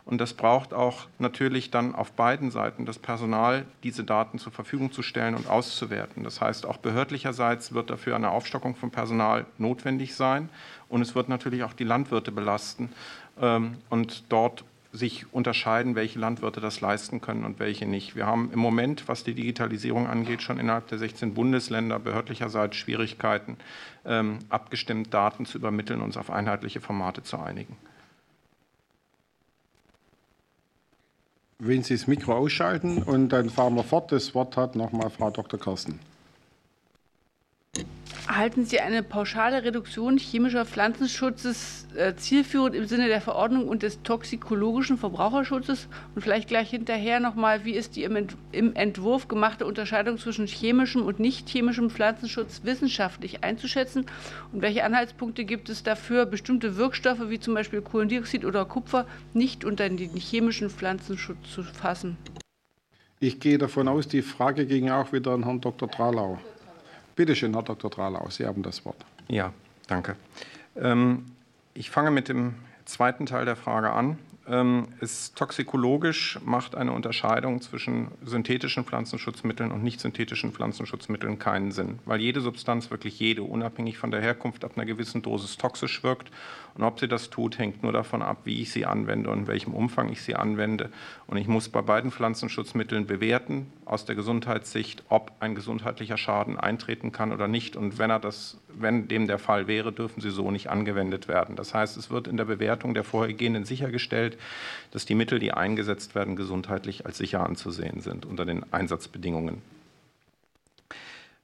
Und das braucht auch natürlich dann auf beiden Seiten das Personal, diese Daten zur Verfügung zu stellen und auszuwerten. Das heißt, auch behördlicherseits wird dafür eine Aufstockung von Personal notwendig sein. Und es wird natürlich auch die Landwirte belasten. Ähm, und dort sich unterscheiden, welche Landwirte das leisten können und welche nicht. Wir haben im Moment, was die Digitalisierung angeht, schon innerhalb der 16 Bundesländer behördlicherseits Schwierigkeiten, ähm, abgestimmt Daten zu übermitteln und uns auf einheitliche Formate zu einigen. Wenn Sie das Mikro ausschalten und dann fahren wir fort. Das Wort hat nochmal Frau Dr. Kirsten. Halten Sie eine pauschale Reduktion chemischer Pflanzenschutzes äh, zielführend im Sinne der Verordnung und des toxikologischen Verbraucherschutzes? Und vielleicht gleich hinterher nochmal, wie ist die im Entwurf gemachte Unterscheidung zwischen chemischem und nicht chemischem Pflanzenschutz wissenschaftlich einzuschätzen? Und welche Anhaltspunkte gibt es dafür, bestimmte Wirkstoffe wie zum Beispiel Kohlendioxid oder Kupfer nicht unter den chemischen Pflanzenschutz zu fassen? Ich gehe davon aus, die Frage ging auch wieder an Herrn Dr. Tralau. Bitte schön, Herr Dr. Tralau, Sie haben das Wort. Ja, danke. Ähm, ich fange mit dem zweiten Teil der Frage an. Ähm, ist toxikologisch macht eine Unterscheidung zwischen synthetischen Pflanzenschutzmitteln und nicht synthetischen Pflanzenschutzmitteln keinen Sinn, weil jede Substanz, wirklich jede, unabhängig von der Herkunft, ab einer gewissen Dosis toxisch wirkt. Und ob sie das tut, hängt nur davon ab, wie ich sie anwende und in welchem Umfang ich sie anwende. Und ich muss bei beiden Pflanzenschutzmitteln bewerten, aus der Gesundheitssicht, ob ein gesundheitlicher Schaden eintreten kann oder nicht. Und wenn, er das, wenn dem der Fall wäre, dürfen sie so nicht angewendet werden. Das heißt, es wird in der Bewertung der Vorhergehenden sichergestellt, dass die Mittel, die eingesetzt werden, gesundheitlich als sicher anzusehen sind unter den Einsatzbedingungen.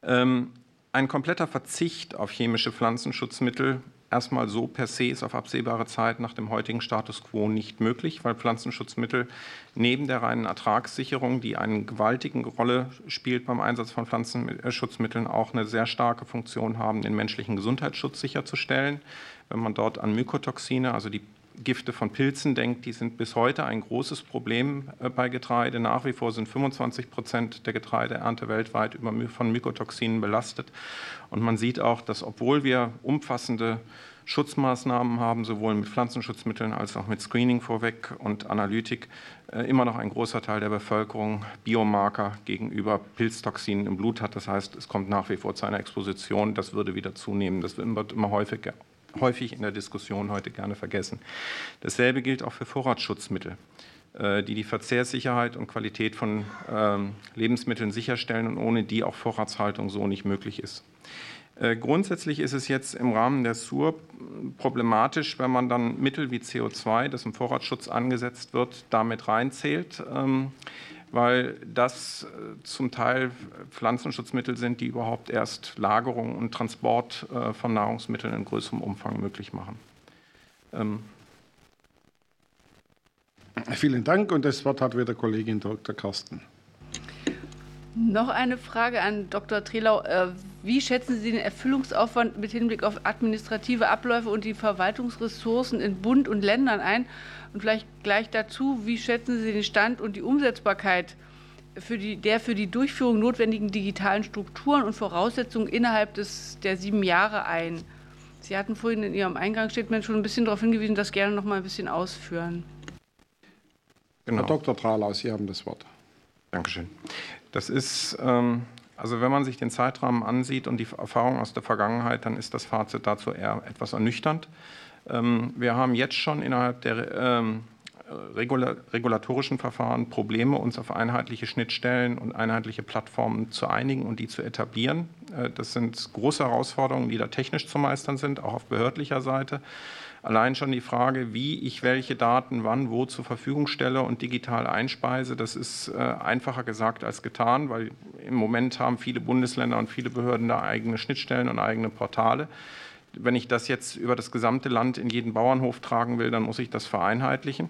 Ähm, ein kompletter Verzicht auf chemische Pflanzenschutzmittel erstmal so per se ist auf absehbare Zeit nach dem heutigen Status quo nicht möglich, weil Pflanzenschutzmittel neben der reinen Ertragssicherung, die eine gewaltige Rolle spielt beim Einsatz von Pflanzenschutzmitteln, auch eine sehr starke Funktion haben, den menschlichen Gesundheitsschutz sicherzustellen. Wenn man dort an Mykotoxine, also die Gifte von Pilzen denkt, die sind bis heute ein großes Problem äh, bei Getreide. Nach wie vor sind 25 Prozent der Getreideernte weltweit von Mykotoxinen belastet. Und man sieht auch, dass obwohl wir umfassende Schutzmaßnahmen haben, sowohl mit Pflanzenschutzmitteln als auch mit Screening vorweg und Analytik, äh, immer noch ein großer Teil der Bevölkerung Biomarker gegenüber Pilztoxinen im Blut hat. Das heißt, es kommt nach wie vor zu einer Exposition. Das würde wieder zunehmen. Das wird immer häufiger häufig in der Diskussion heute gerne vergessen. Dasselbe gilt auch für Vorratsschutzmittel, äh, die die Verzehrssicherheit und Qualität von ähm, Lebensmitteln sicherstellen und ohne die auch Vorratshaltung so nicht möglich ist. Äh, grundsätzlich ist es jetzt im Rahmen der SUR problematisch, wenn man dann Mittel wie CO2, das im Vorratsschutz angesetzt wird, damit reinzählt. Weil das äh, zum Teil Pflanzenschutzmittel sind, die überhaupt erst Lagerung und Transport äh, von Nahrungsmitteln in größerem Umfang möglich machen. Ähm Vielen Dank und das Wort hat wieder Kollegin Dr. Carsten. Noch eine Frage an Dr. Trelau. Äh, wie schätzen Sie den Erfüllungsaufwand mit Hinblick auf administrative Abläufe und die Verwaltungsressourcen in Bund und Ländern ein? Und vielleicht gleich dazu, wie schätzen Sie den Stand und die Umsetzbarkeit für die, der für die Durchführung notwendigen digitalen Strukturen und Voraussetzungen innerhalb des, der sieben Jahre ein? Sie hatten vorhin in Ihrem Eingangsstatement schon ein bisschen darauf hingewiesen, das gerne noch mal ein bisschen ausführen. Genau. Herr Dr. Tralaus, Sie haben das Wort. Dankeschön. Das ist, ähm, also wenn man sich den Zeitrahmen ansieht und die Erfahrung aus der Vergangenheit, dann ist das Fazit dazu eher etwas ernüchternd. Ähm, wir haben jetzt schon innerhalb der ähm, regulatorischen Verfahren Probleme, uns auf einheitliche Schnittstellen und einheitliche Plattformen zu einigen und die zu etablieren. Äh, das sind große Herausforderungen, die da technisch zu meistern sind, auch auf behördlicher Seite. Allein schon die Frage, wie ich welche Daten wann, wo zur Verfügung stelle und digital einspeise, das ist äh, einfacher gesagt als getan, weil im Moment haben viele Bundesländer und viele Behörden da eigene Schnittstellen und eigene Portale. Wenn ich das jetzt über das gesamte Land in jeden Bauernhof tragen will, dann muss ich das vereinheitlichen.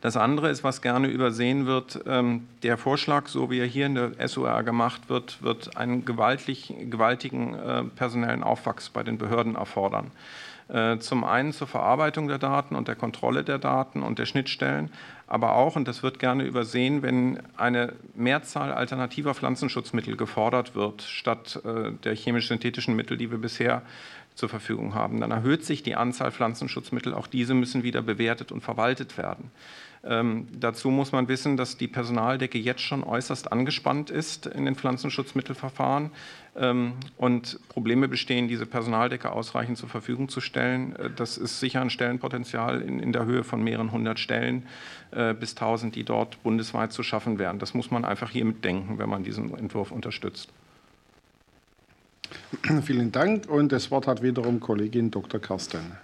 Das andere ist, was gerne übersehen wird, ähm, der Vorschlag, so wie er hier in der SOR gemacht wird, wird einen gewaltigen äh, personellen Aufwachs bei den Behörden erfordern. Äh, zum einen zur Verarbeitung der Daten und der Kontrolle der Daten und der Schnittstellen, aber auch, und das wird gerne übersehen, wenn eine Mehrzahl alternativer Pflanzenschutzmittel gefordert wird, statt äh, der chemisch-synthetischen Mittel, die wir bisher zur Verfügung haben, dann erhöht sich die Anzahl Pflanzenschutzmittel. Auch diese müssen wieder bewertet und verwaltet werden. Ähm, dazu muss man wissen, dass die Personaldecke jetzt schon äußerst angespannt ist in den Pflanzenschutzmittelverfahren und Probleme bestehen, diese Personaldecke ausreichend zur Verfügung zu stellen. Äh, das ist sicher ein Stellenpotenzial in, in der Höhe von mehreren hundert Stellen äh, bis tausend, die dort bundesweit zu schaffen wären. Das muss man einfach hier mitdenken, wenn man diesen Entwurf unterstützt. Vielen Dank und das Wort hat wiederum Kollegin Dr. Karsten.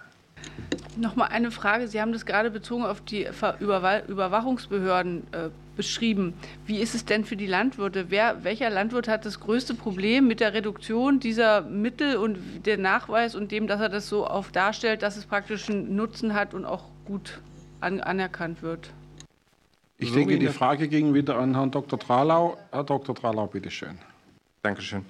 Noch mal eine Frage. Sie haben das gerade bezogen auf die Überwachungsbehörden äh, beschrieben. Wie ist es denn für die Landwirte? Wer, welcher Landwirt hat das größte Problem mit der Reduktion dieser Mittel und der Nachweis und dem, dass er das so auf darstellt, dass es praktisch einen Nutzen hat und auch gut an, anerkannt wird? Ich denke, die Frage ging wieder an Herrn Dr. Tralau. Herr Dr. Tralau, bitteschön. Dankeschön.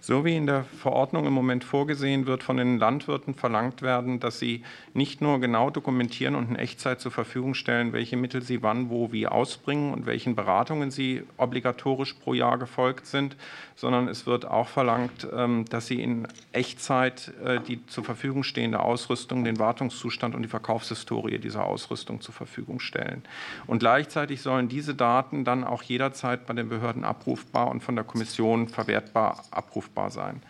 So wie in der Verordnung im Moment vorgesehen wird, von den Landwirten verlangt werden, dass sie nicht nur genau dokumentieren und in Echtzeit zur Verfügung stellen, welche Mittel sie wann, wo, wie ausbringen und welchen Beratungen sie obligatorisch pro Jahr gefolgt sind, sondern es wird auch verlangt, ähm, dass sie in Echtzeit äh, die zur Verfügung stehende Ausrüstung, den Wartungszustand und die Verkaufshistorie dieser Ausrüstung zur Verfügung stellen. Und gleichzeitig sollen diese Daten dann auch jederzeit bei den Behörden abrufbar und von der Kommission verwertet verwertbar abrufbar sein.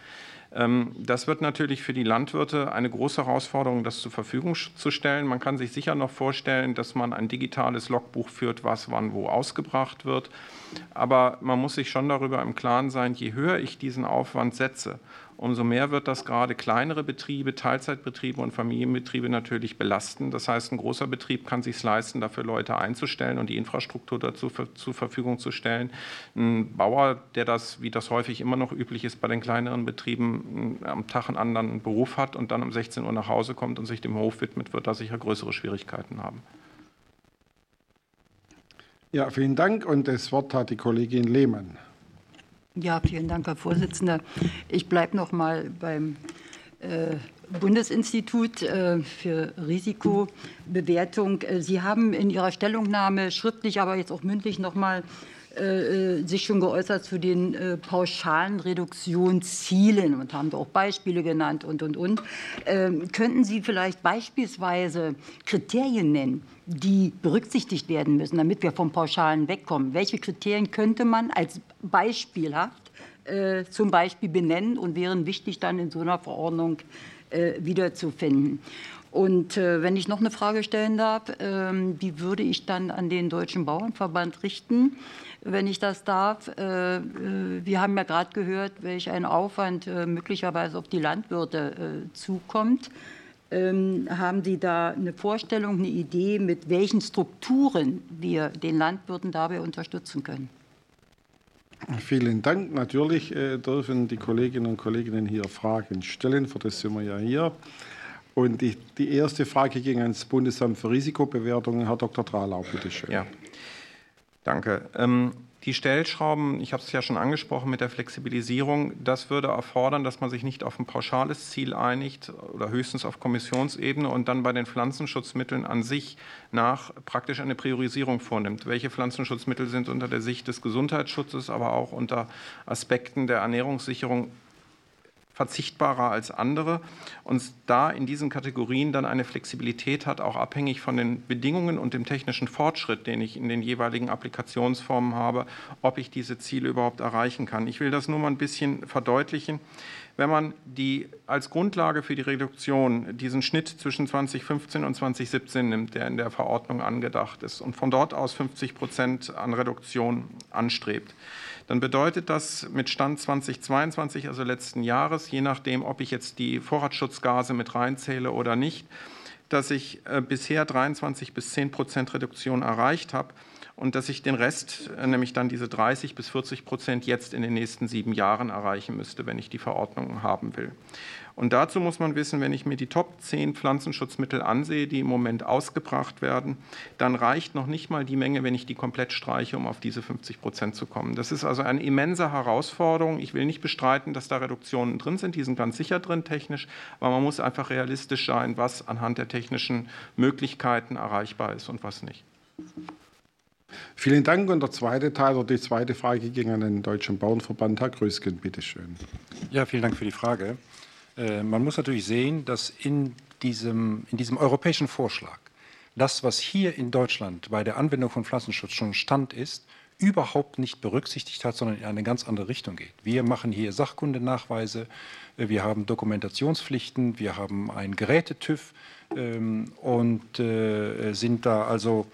Ähm, das wird natürlich für die Landwirte eine große Herausforderung, das zur Verfügung zu stellen. Man kann sich sicher noch vorstellen, dass man ein digitales Logbuch führt, was wann wo ausgebracht wird. Aber man muss sich schon darüber im Klaren sein, je höher ich diesen Aufwand setze, umso mehr wird das gerade kleinere Betriebe, Teilzeitbetriebe und Familienbetriebe natürlich belasten. Das heißt, ein großer Betrieb kann sich leisten, dafür Leute einzustellen und die Infrastruktur dazu für, zur Verfügung zu stellen. Ein Bauer, der das, wie das häufig immer noch üblich ist, bei den kleineren Betrieben am Tag einen anderen Beruf hat und dann um 16 Uhr nach Hause kommt und sich dem Hof widmet, wird da sicher größere Schwierigkeiten haben. Ja, vielen Dank. Und das Wort hat die Kollegin Lehmann. Ja, vielen Dank, Herr Vorsitzender. Ich bleibe noch mal beim äh, Bundesinstitut äh, für Risikobewertung. Äh, Sie haben in Ihrer Stellungnahme schriftlich, aber jetzt auch mündlich noch mal äh, äh, sich schon geäußert zu den äh, pauschalen Reduktionszielen und haben da auch Beispiele genannt und, und, und. Ähm, könnten Sie vielleicht beispielsweise Kriterien nennen, die berücksichtigt werden müssen, damit wir vom Pauschalen wegkommen? Welche Kriterien könnte man als beispielhaft äh, zum Beispiel benennen und wären wichtig dann in so einer Verordnung äh, wiederzufinden? Und äh, wenn ich noch eine Frage stellen darf, ähm, die würde ich dann an den Deutschen Bauernverband richten wenn ich das darf. Äh, äh, wir haben ja gerade gehört, welch ein Aufwand äh, möglicherweise auf die Landwirte zukommt. Ähm, haben Sie da eine Vorstellung, eine Idee, mit welchen Strukturen wir den Landwirten dabei unterstützen können? Vielen Dank. Natürlich dürfen die Kolleginnen und Kollegen hier Fragen stellen, für das sind wir ja hier. Und die, die erste Frage ging ans Bundesamt für Risikobewertungen. Herr Dr. Tralau, bitte schön. Ja. Danke. Ähm, die Stellschrauben, ich habe es ja schon angesprochen mit der Flexibilisierung, das würde erfordern, dass man sich nicht auf ein pauschales Ziel einigt oder höchstens auf Kommissionsebene und dann bei den Pflanzenschutzmitteln an sich nach praktisch eine Priorisierung vornimmt. Welche Pflanzenschutzmittel sind unter der Sicht des Gesundheitsschutzes, aber auch unter Aspekten der Ernährungssicherung verzichtbarer als andere und da in diesen Kategorien dann eine Flexibilität hat, auch abhängig von den Bedingungen und dem technischen Fortschritt, den ich in den jeweiligen Applikationsformen habe, ob ich diese Ziele überhaupt erreichen kann. Ich will das nur mal ein bisschen verdeutlichen. Wenn man die als Grundlage für die Reduktion diesen Schnitt zwischen 2015 und 2017 nimmt, der in der Verordnung angedacht ist, und von dort aus 50 Prozent an Reduktion anstrebt, dann bedeutet das mit Stand 2022, also letzten Jahres, je nachdem, ob ich jetzt die Vorratsschutzgase mit reinzähle oder nicht, dass ich äh, bisher 23 bis 10 Prozent Reduktion erreicht habe und dass ich den Rest, äh, nämlich dann diese 30 bis 40 Prozent, jetzt in den nächsten sieben Jahren erreichen müsste, wenn ich die Verordnung haben will. Und dazu muss man wissen, wenn ich mir die Top 10 Pflanzenschutzmittel ansehe, die im Moment ausgebracht werden, dann reicht noch nicht mal die Menge, wenn ich die komplett streiche, um auf diese 50 Prozent zu kommen. Das ist also eine immense Herausforderung. Ich will nicht bestreiten, dass da Reduktionen drin sind. Die sind ganz sicher drin technisch, aber man muss einfach realistisch sein, was anhand der technischen Möglichkeiten erreichbar ist und was nicht. Vielen Dank. Und der zweite Teil oder die zweite Frage ging an den Deutschen Bauernverband. Herr Grösken, bitteschön. Ja, vielen Dank für die Frage. Äh, man muss natürlich sehen, dass in diesem, in diesem europäischen Vorschlag das, was hier in Deutschland bei der Anwendung von Pflanzenschutz schon Stand ist, überhaupt nicht berücksichtigt hat, sondern in eine ganz andere Richtung geht. Wir machen hier Sachkundenachweise, äh, wir haben Dokumentationspflichten, wir haben einen Gerätetüv ähm, und äh, sind da also,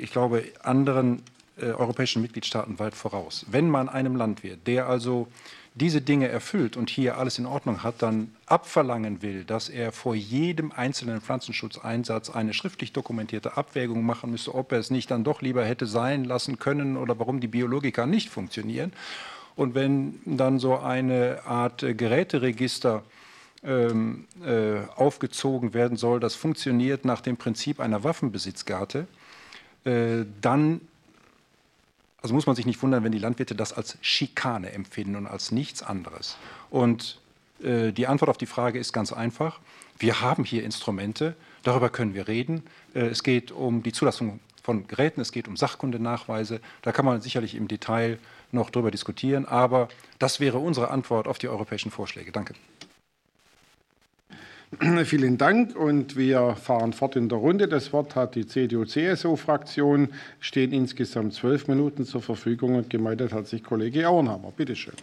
ich glaube, anderen europäischen Mitgliedstaaten weit voraus. Wenn man einem Landwirt, der also diese Dinge erfüllt und hier alles in Ordnung hat, dann abverlangen will, dass er vor jedem einzelnen Pflanzenschutzeinsatz eine schriftlich dokumentierte Abwägung machen müsste, ob er es nicht dann doch lieber hätte sein lassen können oder warum die Biologika nicht funktionieren. Und wenn dann so eine Art äh, Geräteregister ähm, äh, aufgezogen werden soll, das funktioniert nach dem Prinzip einer Waffenbesitzkarte, äh, dann also muss man sich nicht wundern, wenn die Landwirte das als Schikane empfinden und als nichts anderes. Und äh, die Antwort auf die Frage ist ganz einfach. Wir haben hier Instrumente, darüber können wir reden. Äh, es geht um die Zulassung von Geräten, es geht um Sachkundenachweise. Da kann man sicherlich im Detail noch darüber diskutieren, aber das wäre unsere Antwort auf die europäischen Vorschläge. Danke. Vielen Dank und wir fahren fort in der Runde. Das Wort hat die CDU-CSU-Fraktion. Stehen insgesamt zwölf Minuten zur Verfügung und gemeldet hat sich Kollege Auenhammer. Bitte schön.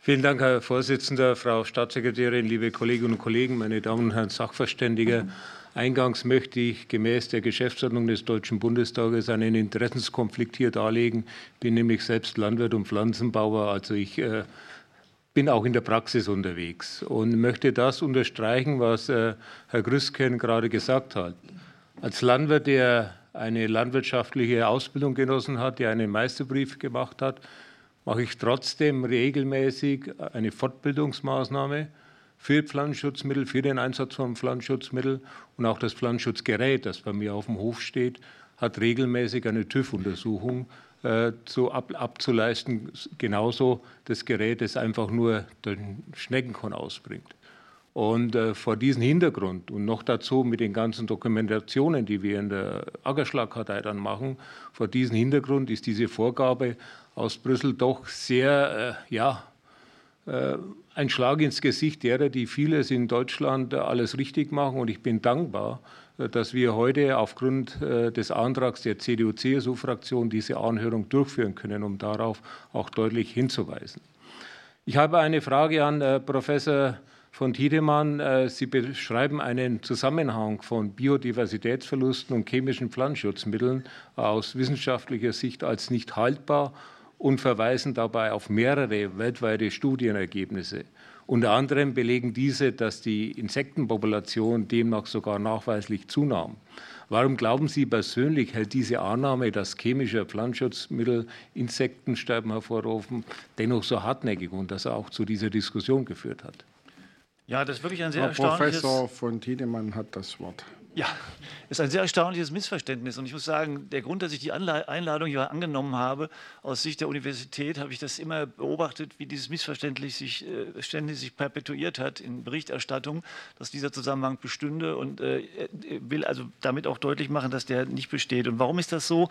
Vielen Dank, Herr Vorsitzender, Frau Staatssekretärin, liebe Kolleginnen und Kollegen, meine Damen und Herren Sachverständige. Eingangs möchte ich gemäß der Geschäftsordnung des Deutschen Bundestages einen Interessenskonflikt hier darlegen. Ich bin nämlich selbst Landwirt und Pflanzenbauer, also ich äh, bin auch in der Praxis unterwegs und möchte das unterstreichen, was äh, Herr Grüsken gerade gesagt hat. Als Landwirt, der eine landwirtschaftliche Ausbildung genossen hat, der einen Meisterbrief gemacht hat, mache ich trotzdem regelmäßig eine Fortbildungsmaßnahme für Pflanzenschutzmittel, für den Einsatz von Pflanzenschutzmitteln und auch das Pflanzenschutzgerät, das bei mir auf dem Hof steht, hat regelmäßig eine TÜV-Untersuchung äh, zu ab, abzuleisten. Genauso das Gerät, das einfach nur den Schneckenkorn ausbringt. Und äh, vor diesem Hintergrund und noch dazu mit den ganzen Dokumentationen, die wir in der Ackerschlagkartei dann machen, vor diesem Hintergrund ist diese Vorgabe aus Brüssel doch sehr, äh, ja, äh, ein Schlag ins Gesicht derer, die vieles in Deutschland äh, alles richtig machen. Und ich bin dankbar, dass wir heute aufgrund äh, des Antrags der CDU-CSU-Fraktion diese Anhörung durchführen können, um darauf auch deutlich hinzuweisen. Ich habe eine Frage an äh, Professor von Tiedemann. Sie beschreiben einen Zusammenhang von Biodiversitätsverlusten und chemischen Pflanzenschutzmitteln aus wissenschaftlicher Sicht als nicht haltbar und verweisen dabei auf mehrere weltweite Studienergebnisse. Unter anderem belegen diese, dass die Insektenpopulation demnach sogar nachweislich zunahm. Warum glauben Sie persönlich, hält diese Annahme, dass chemische Pflanzenschutzmittel Insektensterben hervorrufen, dennoch so hartnäckig und dass er auch zu dieser Diskussion geführt hat? Ja, das ist wirklich ein sehr Herr erstaunliches... Professor von Tiedemann hat das Wort. Ja, ist ein sehr erstaunliches Missverständnis. Und ich muss sagen, der Grund, dass ich die Einladung hier angenommen habe, aus Sicht der Universität, habe ich das immer beobachtet, wie dieses Missverständnis sich, äh, ständig sich perpetuiert hat in Berichterstattung, dass dieser Zusammenhang bestünde und äh, will also damit auch deutlich machen, dass der nicht besteht. Und warum ist das so?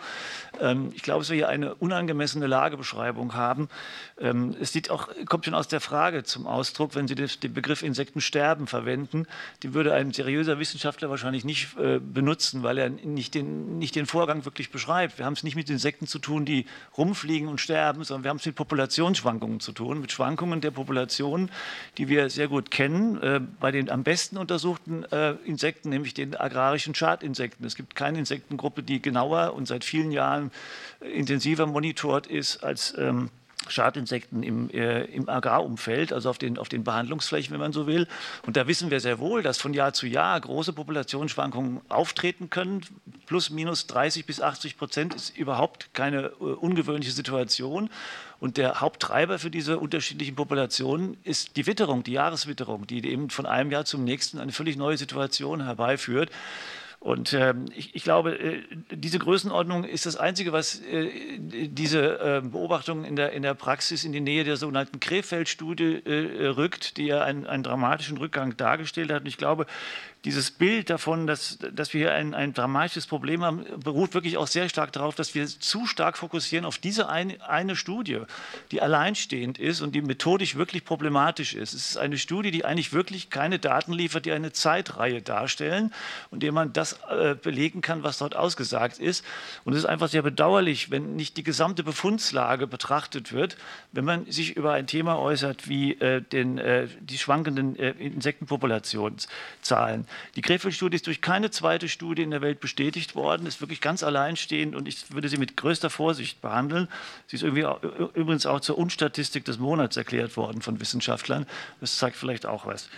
Ähm, ich glaube, dass wir hier eine unangemessene Lagebeschreibung haben. Ähm, es auch, kommt schon aus der Frage zum Ausdruck, wenn Sie den Begriff Insektensterben verwenden, die würde ein seriöser Wissenschaftler wahrscheinlich nicht nicht äh, benutzen, weil er nicht den, nicht den Vorgang wirklich beschreibt. Wir haben es nicht mit Insekten zu tun, die rumfliegen und sterben, sondern wir haben es mit Populationsschwankungen zu tun, mit Schwankungen der Population, die wir sehr gut kennen. Äh, bei den am besten untersuchten äh, Insekten, nämlich den agrarischen Schadinsekten. Es gibt keine Insektengruppe, die genauer und seit vielen Jahren intensiver monitort ist als ähm, Schadinsekten im, äh, im Agrarumfeld, also auf den, auf den Behandlungsflächen, wenn man so will. Und da wissen wir sehr wohl, dass von Jahr zu Jahr große Populationsschwankungen auftreten können. Plus, minus 30 bis 80 Prozent ist überhaupt keine äh, ungewöhnliche Situation. Und der Haupttreiber für diese unterschiedlichen Populationen ist die Witterung, die Jahreswitterung, die eben von einem Jahr zum nächsten eine völlig neue Situation herbeiführt. Und ähm, ich, ich, glaube, äh, diese Größenordnung ist das Einzige, was äh, diese äh, Beobachtung in der, in der Praxis in die Nähe der sogenannten Krefeld-Studie äh, rückt, die ja einen, einen dramatischen Rückgang dargestellt hat. Und ich glaube, dieses Bild davon, dass, dass wir hier ein, ein dramatisches Problem haben, beruht wirklich auch sehr stark darauf, dass wir zu stark fokussieren auf diese eine, eine Studie, die alleinstehend ist und die methodisch wirklich problematisch ist. Es ist eine Studie, die eigentlich wirklich keine Daten liefert, die eine Zeitreihe darstellen und der man das das äh, belegen kann, was dort ausgesagt ist. Und es ist einfach sehr bedauerlich, wenn nicht die gesamte Befundslage betrachtet wird, wenn man sich über ein Thema äußert wie äh, den, äh, die schwankenden äh, Insektenpopulationszahlen. Die Krefeld-Studie ist durch keine zweite Studie in der Welt bestätigt worden, ist wirklich ganz alleinstehend und ich würde sie mit größter Vorsicht behandeln. Sie ist irgendwie auch, übrigens auch zur Unstatistik des Monats erklärt worden von Wissenschaftlern. Das zeigt vielleicht auch was.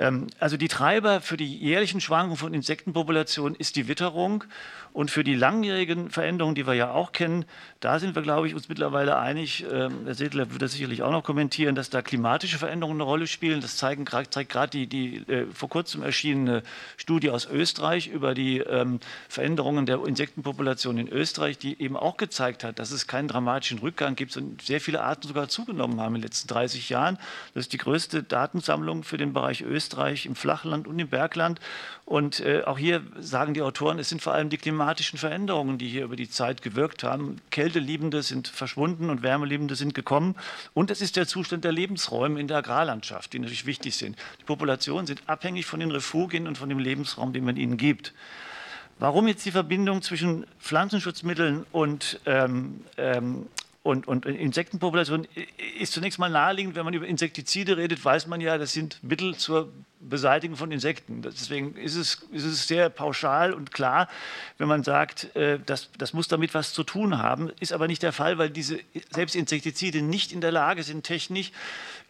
Ähm, also die Treiber für die jährlichen Schwankungen von Insektenpopulationen ist die Witterung. Und für die langjährigen Veränderungen, die wir ja auch kennen, da sind wir, glaube ich, uns mittlerweile einig. Ähm, Herr Sedler wird das sicherlich auch noch kommentieren, dass da klimatische Veränderungen eine Rolle spielen. Das zeigen, zeigt gerade die, die äh, vor kurzem erschienene Studie aus Österreich über die ähm, Veränderungen der Insektenpopulation in Österreich, die eben auch gezeigt hat, dass es keinen dramatischen Rückgang gibt und sehr viele Arten sogar zugenommen haben in den letzten 30 Jahren. Das ist die größte Datensammlung für den Bereich Österreich im Flachland und im Bergland. Und äh, auch hier sagen die Autoren, es sind vor allem die klimatischen Veränderungen, die hier über die Zeit gewirkt haben. Kälteliebende sind verschwunden und Wärmeliebende sind gekommen. Und es ist der Zustand der Lebensräume in der Agrarlandschaft, die natürlich wichtig sind. Die Populationen sind abhängig von den Refugien und von dem Lebensraum, den man ihnen gibt. Warum jetzt die Verbindung zwischen Pflanzenschutzmitteln und ähm, ähm, und, und Insektenpopulation ist zunächst mal naheliegend, wenn man über Insektizide redet, weiß man ja, das sind Mittel zur Beseitigen von Insekten. Deswegen ist es, ist es sehr pauschal und klar, wenn man sagt, äh, das, das muss damit was zu tun haben. Ist aber nicht der Fall, weil diese selbst Insektizide nicht in der Lage sind, technisch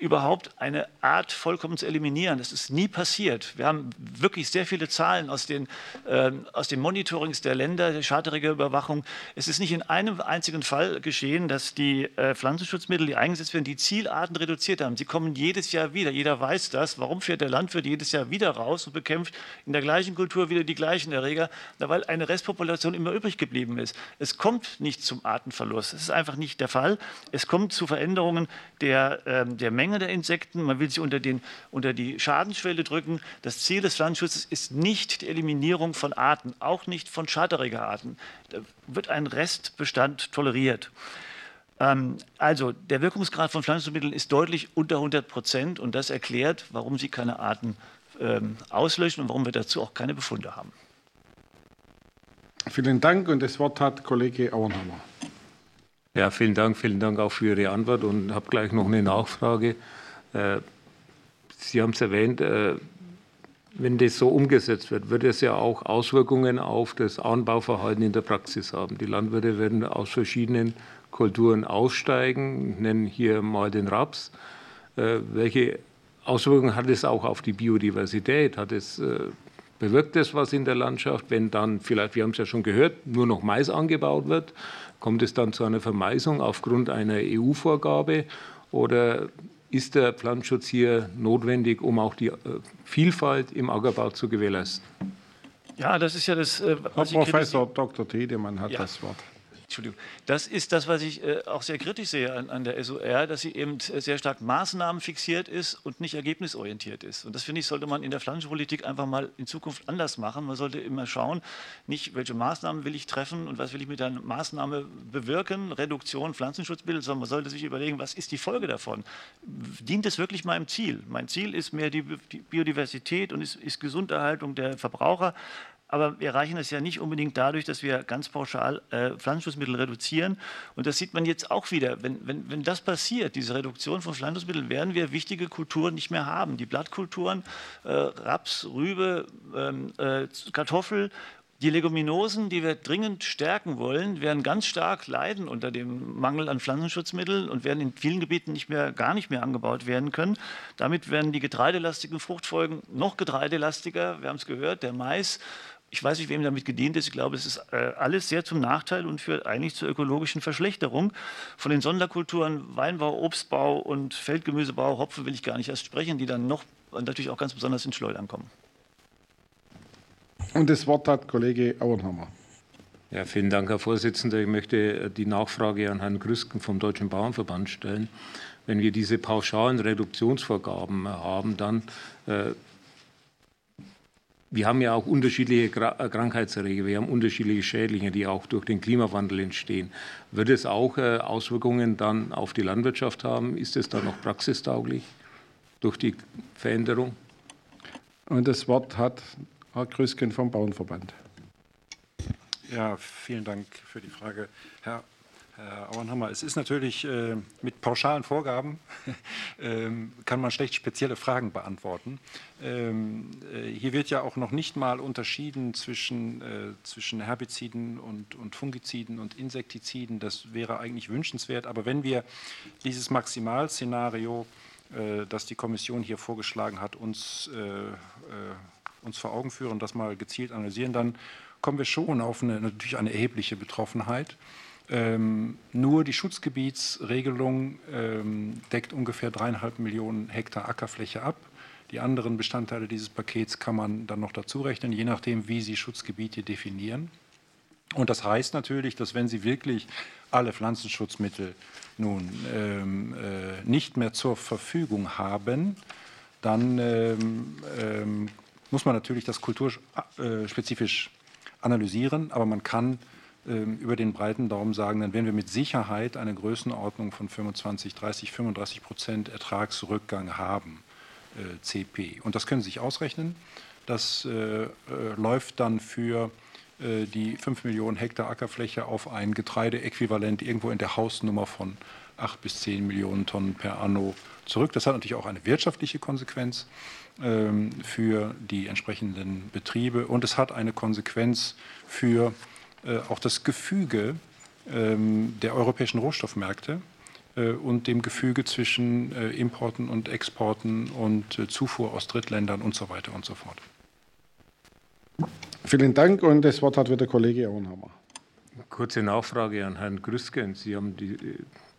überhaupt eine Art vollkommen zu eliminieren. Das ist nie passiert. Wir haben wirklich sehr viele Zahlen aus den, äh, aus den Monitorings der Länder, der charterige Überwachung. Es ist nicht in einem einzigen Fall geschehen, dass die äh, Pflanzenschutzmittel, die eingesetzt werden, die Zielarten reduziert haben. Sie kommen jedes Jahr wieder. Jeder weiß das. Warum fährt der Landwirt jedes Jahr wieder raus und bekämpft in der gleichen Kultur wieder die gleichen Erreger? Na, weil eine Restpopulation immer übrig geblieben ist. Es kommt nicht zum Artenverlust. Das ist einfach nicht der Fall. Es kommt zu Veränderungen der, äh, der Menge Menge der Insekten, man will sie unter, den, unter die Schadensschwelle drücken. Das Ziel des Pflanzenschutzes ist nicht die Eliminierung von Arten, auch nicht von Arten. Da wird ein Restbestand toleriert. Ähm, also der Wirkungsgrad von Pflanzenschutzmitteln ist deutlich unter 100 Prozent und das erklärt, warum sie keine Arten ähm, auslöschen und warum wir dazu auch keine Befunde haben. Vielen Dank und das Wort hat Kollege Auenhammer. Ja, vielen Dank, vielen Dank auch für Ihre Antwort und habe gleich noch eine Nachfrage. Äh, Sie haben es erwähnt, äh, wenn das so umgesetzt wird, wird es ja auch Auswirkungen auf das Anbauverhalten in der Praxis haben. Die Landwirte werden aus verschiedenen Kulturen aussteigen, nennen hier mal den Raps. Äh, welche Auswirkungen hat es auch auf die Biodiversität? Hat es, bewirkt es was in der Landschaft, wenn dann vielleicht, wir haben es ja schon gehört, nur noch Mais angebaut wird? Kommt es dann zu einer Vermeisung aufgrund einer EU-Vorgabe oder ist der Pflanzenschutz hier notwendig, um auch die äh, Vielfalt im Ackerbau zu gewährleisten? Ja, das ist ja das. Äh, Herr Professor Dr. Tiedemann hat ja. das Wort. Entschuldigung, das ist das, was ich äh, auch sehr kritisch sehe an, an, der SOR, dass sie eben sehr stark Maßnahmen fixiert ist und nicht ergebnisorientiert ist. Und das finde ich, sollte man in der Pflanzenpolitik einfach mal in Zukunft anders machen. Man sollte immer schauen, nicht welche Maßnahmen will ich treffen und was will ich mit einer Maßnahme bewirken, Reduktion, Pflanzenschutzmittel, sondern man sollte sich überlegen, was ist die Folge davon? Dient es wirklich meinem Ziel? Mein Ziel ist mehr die, die Biodiversität und ist, ist Gesunderhaltung der Verbraucher. Aber wir erreichen das ja nicht unbedingt dadurch, dass wir ganz pauschal äh, Pflanzenschutzmittel reduzieren. Und das sieht man jetzt auch wieder. Wenn, wenn, wenn das passiert, diese Reduktion von Pflanzenschutzmitteln, werden wir wichtige Kulturen nicht mehr haben. Die Blattkulturen, äh, Raps, Rübe, ähm, äh, Kartoffel, die Leguminosen, die wir dringend stärken wollen, werden ganz stark leiden unter dem Mangel an Pflanzenschutzmitteln und werden in vielen Gebieten nicht mehr, gar nicht mehr angebaut werden können. Damit werden die getreidelastigen Fruchtfolgen noch getreidelastiger. Wir haben es gehört, der Mais ich weiß nicht, wem damit gedient ist. Ich glaube, es ist äh, alles sehr zum Nachteil und führt eigentlich zur ökologischen Verschlechterung. Von den Sonderkulturen Weinbau, Obstbau und Feldgemüsebau, Hopfen will ich gar nicht erst sprechen, die dann noch natürlich auch ganz besonders in Schleudern kommen. Und das Wort hat Kollege Auenhammer. Ja, vielen Dank, Herr Vorsitzender. Ich möchte äh, die Nachfrage an Herrn Grüsken vom Deutschen Bauernverband stellen. Wenn wir diese pauschalen Reduktionsvorgaben haben, dann äh, wir haben ja auch unterschiedliche äh, Krankheitserreger, wir haben unterschiedliche Schädlinge, die auch durch den Klimawandel entstehen. Wird es auch äh, Auswirkungen dann auf die Landwirtschaft haben? Ist es dann noch praxistauglich durch die Veränderung? Und das Wort hat Herr Krüsken vom Bauernverband. Ja, vielen Dank für die Frage, Herr Herr Auenhammer, es ist natürlich äh, mit pauschalen Vorgaben ähm, kann man schlecht spezielle Fragen beantworten. Ähm, äh, hier wird ja auch noch nicht mal unterschieden zwischen, äh, zwischen Herbiziden und, und Fungiziden und Insektiziden. Das wäre eigentlich wünschenswert. Aber wenn wir dieses Maximalszenario, äh, das die Kommission hier vorgeschlagen hat, uns, äh, äh, uns vor Augen führen das mal gezielt analysieren, dann kommen wir schon auf eine, natürlich eine erhebliche Betroffenheit. Ähm, nur die Schutzgebietsregelung ähm, deckt ungefähr dreieinhalb Millionen Hektar Ackerfläche ab. Die anderen Bestandteile dieses Pakets kann man dann noch dazu rechnen, je nachdem, wie Sie Schutzgebiete definieren. Und das heißt natürlich, dass wenn Sie wirklich alle Pflanzenschutzmittel nun ähm, äh, nicht mehr zur Verfügung haben, dann ähm, ähm, muss man natürlich das kulturspezifisch analysieren, aber man kann über den breiten Daumen sagen, dann werden wir mit Sicherheit eine Größenordnung von 25, 30, 35 Prozent Ertragsrückgang haben, äh, CP. Und das können Sie sich ausrechnen. Das äh, äh, läuft dann für die 5 Millionen Hektar Ackerfläche auf ein Getreideäquivalent irgendwo in der Hausnummer von 8 bis 10 Millionen Tonnen per anno zurück. Das hat natürlich auch eine wirtschaftliche Konsequenz ähm, für die entsprechenden Betriebe und es hat eine Konsequenz für äh, auch das Gefüge ähm, der europäischen Rohstoffmärkte äh, und dem Gefüge zwischen äh, Importen und Exporten und Zufuhr aus Drittländern und so weiter und so fort. Vielen Dank und das Wort hat wieder der Kollege Auenhammer. Kurze Nachfrage an Herrn Grüsken. Sie haben die,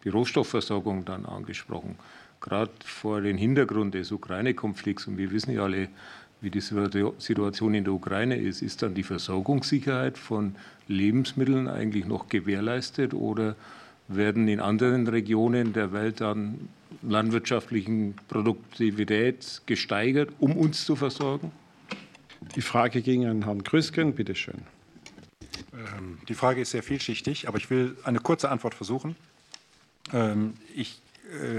die Rohstoffversorgung dann angesprochen. Gerade vor dem Hintergrund des Ukraine-Konflikts, und wir wissen ja alle, wie die Situation in der Ukraine ist, ist dann die Versorgungssicherheit von Lebensmitteln eigentlich noch gewährleistet oder werden in anderen Regionen der Welt dann landwirtschaftlichen Produktivität gesteigert, um uns zu versorgen? Die Frage ging an Herrn Krüsken. Bitte schön. Ähm, die Frage ist sehr vielschichtig, aber ich will eine kurze Antwort versuchen. Ähm, ich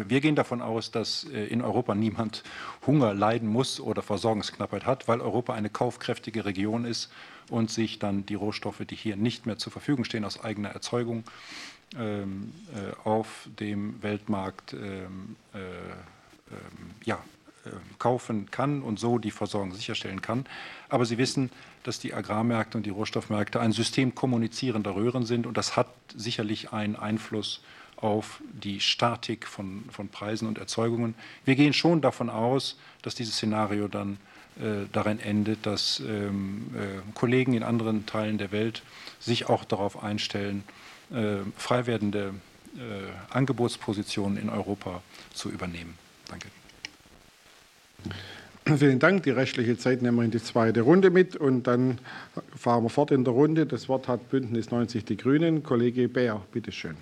wir gehen davon aus, dass äh, in Europa niemand Hunger leiden muss oder Versorgungsknappheit hat, weil Europa eine kaufkräftige Region ist und sich dann die Rohstoffe, die hier nicht mehr zur Verfügung stehen, aus eigener Erzeugung ähm, äh, auf dem Weltmarkt ähm, äh, ähm, ja, äh, kaufen kann und so die Versorgung sicherstellen kann. Aber Sie wissen, dass die Agrarmärkte und die Rohstoffmärkte ein System kommunizierender Röhren sind und das hat sicherlich einen Einfluss auf die Statik von, von Preisen und Erzeugungen. Wir gehen schon davon aus, dass dieses Szenario dann äh, darin endet, dass ähm, äh, Kollegen in anderen Teilen der Welt sich auch darauf einstellen, äh, frei werdende äh, Angebotspositionen in Europa zu übernehmen. Danke. Vielen Dank. Die restliche Zeit nehmen wir in die zweite Runde mit und dann fahren wir fort in der Runde. Das Wort hat Bündnis 90 Die Grünen. Kollege Bär, bitteschön.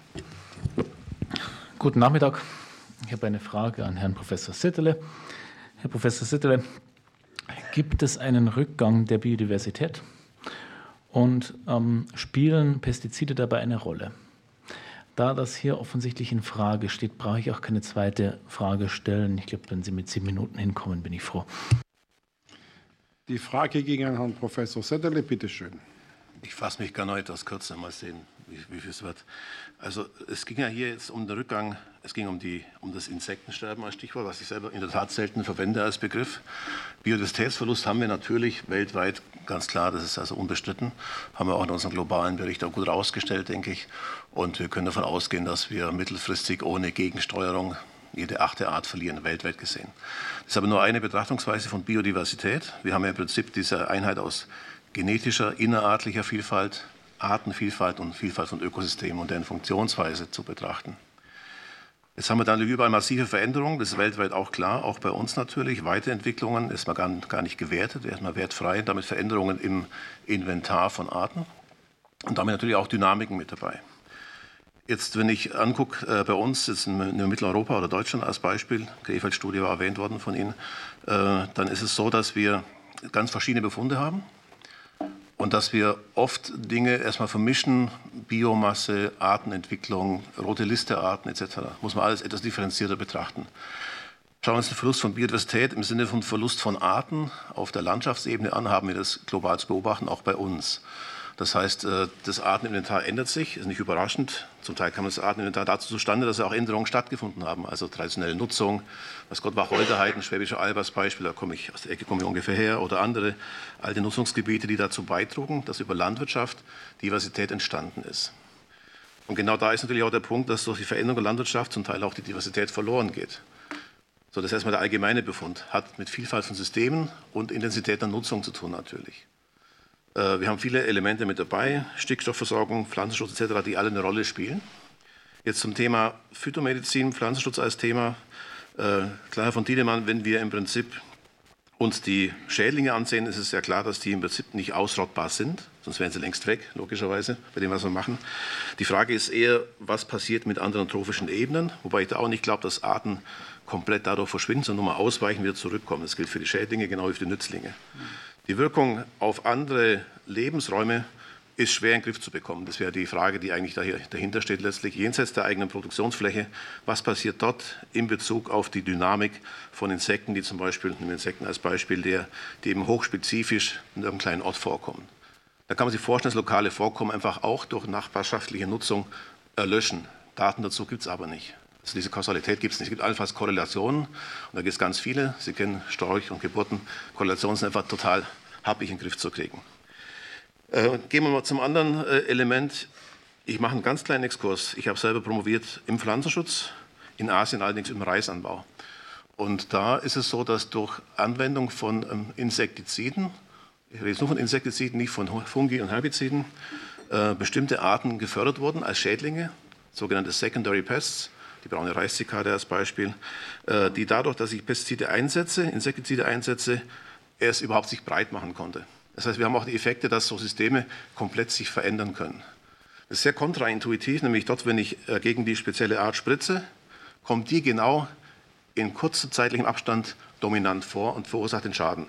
Guten Nachmittag. Ich habe eine Frage an Herrn Professor Sittele. Herr Professor Sittele, Gibt es einen Rückgang der Biodiversität? Und ähm, spielen Pestizide dabei eine Rolle? Da das hier offensichtlich in Frage steht, brauche ich auch keine zweite Frage stellen. Ich glaube, wenn Sie mit sieben Minuten hinkommen, bin ich froh. Die Frage ging an Herrn Professor Setterle. Bitte schön. Ich fasse mich gerne etwas kürzer. Mal sehen, wie, wie viel es wird. Also es ging ja hier jetzt um den Rückgang, es ging um, die, um das Insektensterben als Stichwort, was ich selber in der Tat selten verwende als Begriff. Biodiversitätsverlust haben wir natürlich weltweit, ganz klar, das ist also unbestritten. Haben wir auch in unserem globalen Bericht auch gut rausgestellt, denke ich. Und wir können davon ausgehen, dass wir mittelfristig ohne Gegensteuerung jede achte Art verlieren, weltweit gesehen. Das ist aber nur eine Betrachtungsweise von Biodiversität. Wir haben ja im Prinzip diese Einheit aus genetischer, innerartlicher Vielfalt, Artenvielfalt und Vielfalt von Ökosystemen und deren Funktionsweise zu betrachten. Jetzt haben wir dann überall massive Veränderungen, das ist weltweit auch klar, auch bei uns natürlich. Weiterentwicklungen ist mal gar, gar nicht gewertet, erstmal wertfrei, damit Veränderungen im Inventar von Arten und damit natürlich auch Dynamiken mit dabei. Jetzt, wenn ich angucke, äh, bei uns, jetzt in, in Mitteleuropa oder Deutschland als Beispiel, Krefeld-Studie war erwähnt worden von Ihnen, äh, dann ist es so, dass wir ganz verschiedene Befunde haben und dass wir oft Dinge erstmal vermischen, Biomasse, Artenentwicklung, rote Liste Arten etc. Muss man alles etwas differenzierter betrachten. Schauen wir uns den Verlust von Biodiversität im Sinne von Verlust von Arten auf der Landschaftsebene an, haben wir das global zu beobachten, auch bei uns. Das heißt, äh, das Arteninventar ändert sich, ist nicht überraschend. Zum Teil kam das Arteninventar dazu zustande, dass auch Änderungen stattgefunden haben, also traditionelle Nutzung. Was Gott Wacholderheiden, Schwäbische Alb als Beispiel, da komme ich aus der Ecke komme ich ungefähr her, oder andere alte Nutzungsgebiete, die dazu beitrugen, dass über Landwirtschaft Diversität entstanden ist. Und genau da ist natürlich auch der Punkt, dass durch die Veränderung der Landwirtschaft zum Teil auch die Diversität verloren geht. So, das ist erstmal der allgemeine Befund. Hat mit Vielfalt von Systemen und Intensität der Nutzung zu tun natürlich. Äh, wir haben viele Elemente mit dabei, Stickstoffversorgung, Pflanzenschutz etc., die alle eine Rolle spielen. Jetzt zum Thema Phytomedizin, Pflanzenschutz als Thema. Äh, klar, Herr von Tiedemann, wenn wir im Prinzip uns die Schädlinge ansehen, ist es ja klar, dass die im Prinzip nicht ausrottbar sind, sonst wären sie längst weg, logischerweise, bei dem, was wir machen. Die Frage ist eher, was passiert mit anderen trophischen Ebenen, wobei ich da auch nicht glaube, dass Arten komplett dadurch verschwinden, sondern nur mal ausweichen, wieder zurückkommen. Das gilt für die Schädlinge genau wie für die Nützlinge. Die Wirkung auf andere Lebensräume ist schwer in den Griff zu bekommen. Das wäre die Frage, die eigentlich dahinter steht, letztlich jenseits der eigenen Produktionsfläche. Was passiert dort in Bezug auf die Dynamik von Insekten, die zum Beispiel, nehmen Insekten als Beispiel, der, die eben hochspezifisch in einem kleinen Ort vorkommen. Da kann man sich vorstellen, dass lokale Vorkommen einfach auch durch nachbarschaftliche Nutzung erlöschen. Daten dazu gibt es aber nicht. Also diese Kausalität gibt es nicht. Es gibt allenfalls Korrelationen und da gibt es ganz viele. Sie kennen Storch und Geburten. Korrelationen sind einfach total happig in den Griff zu kriegen. Äh, gehen wir mal zum anderen äh, Element. Ich mache einen ganz kleinen Exkurs. Ich habe selber promoviert im Pflanzenschutz, in Asien allerdings im Reisanbau. Und da ist es so, dass durch Anwendung von ähm, Insektiziden, ich rede jetzt nur von Insektiziden, nicht von Fungi und Herbiziden, äh, bestimmte Arten gefördert wurden als Schädlinge, sogenannte Secondary Pests die braune Reiszikade als Beispiel, äh, die dadurch, dass ich Pestizide einsetze, Insektizide einsetze, erst überhaupt sich breit machen konnte. Das heißt, wir haben auch die Effekte, dass so Systeme komplett sich verändern können. Das ist sehr kontraintuitiv, nämlich dort, wenn ich äh, gegen die spezielle Art spritze, kommt die genau in kurzem zeitlichem Abstand dominant vor und verursacht den Schaden.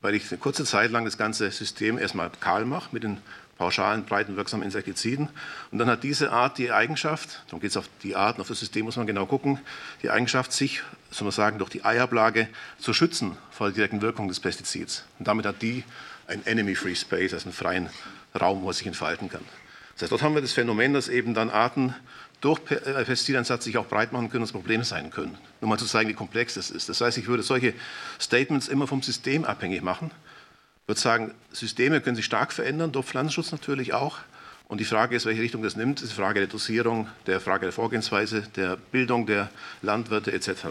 Weil ich eine kurze Zeit lang das ganze System erstmal kahl mache mit den pauschalen, breiten, wirksamen Insektiziden. Und dann hat diese Art die Eigenschaft, darum geht es auf die Art und auf das System muss man genau gucken, die Eigenschaft, sich, soll man sagen, durch die Eiablage zu schützen vor der direkten Wirkung des Pestizids. Und damit hat die ein Enemy-Free Space, also einen freien Raum, wo es sich entfalten kann. Das heißt, dort haben wir das Phänomen, dass eben dann Arten durch äh, Pestizideinsatz sich auch breit machen können das Problem sein können. Nur mal zu zeigen, wie komplex das ist. Das heißt, ich würde solche Statements immer vom System abhängig machen ich würde sagen, Systeme können sich stark verändern, durch Pflanzenschutz natürlich auch. Und die Frage ist, welche Richtung das nimmt, ist eine Frage der Dosierung, der Frage der Vorgehensweise, der Bildung der Landwirte etc.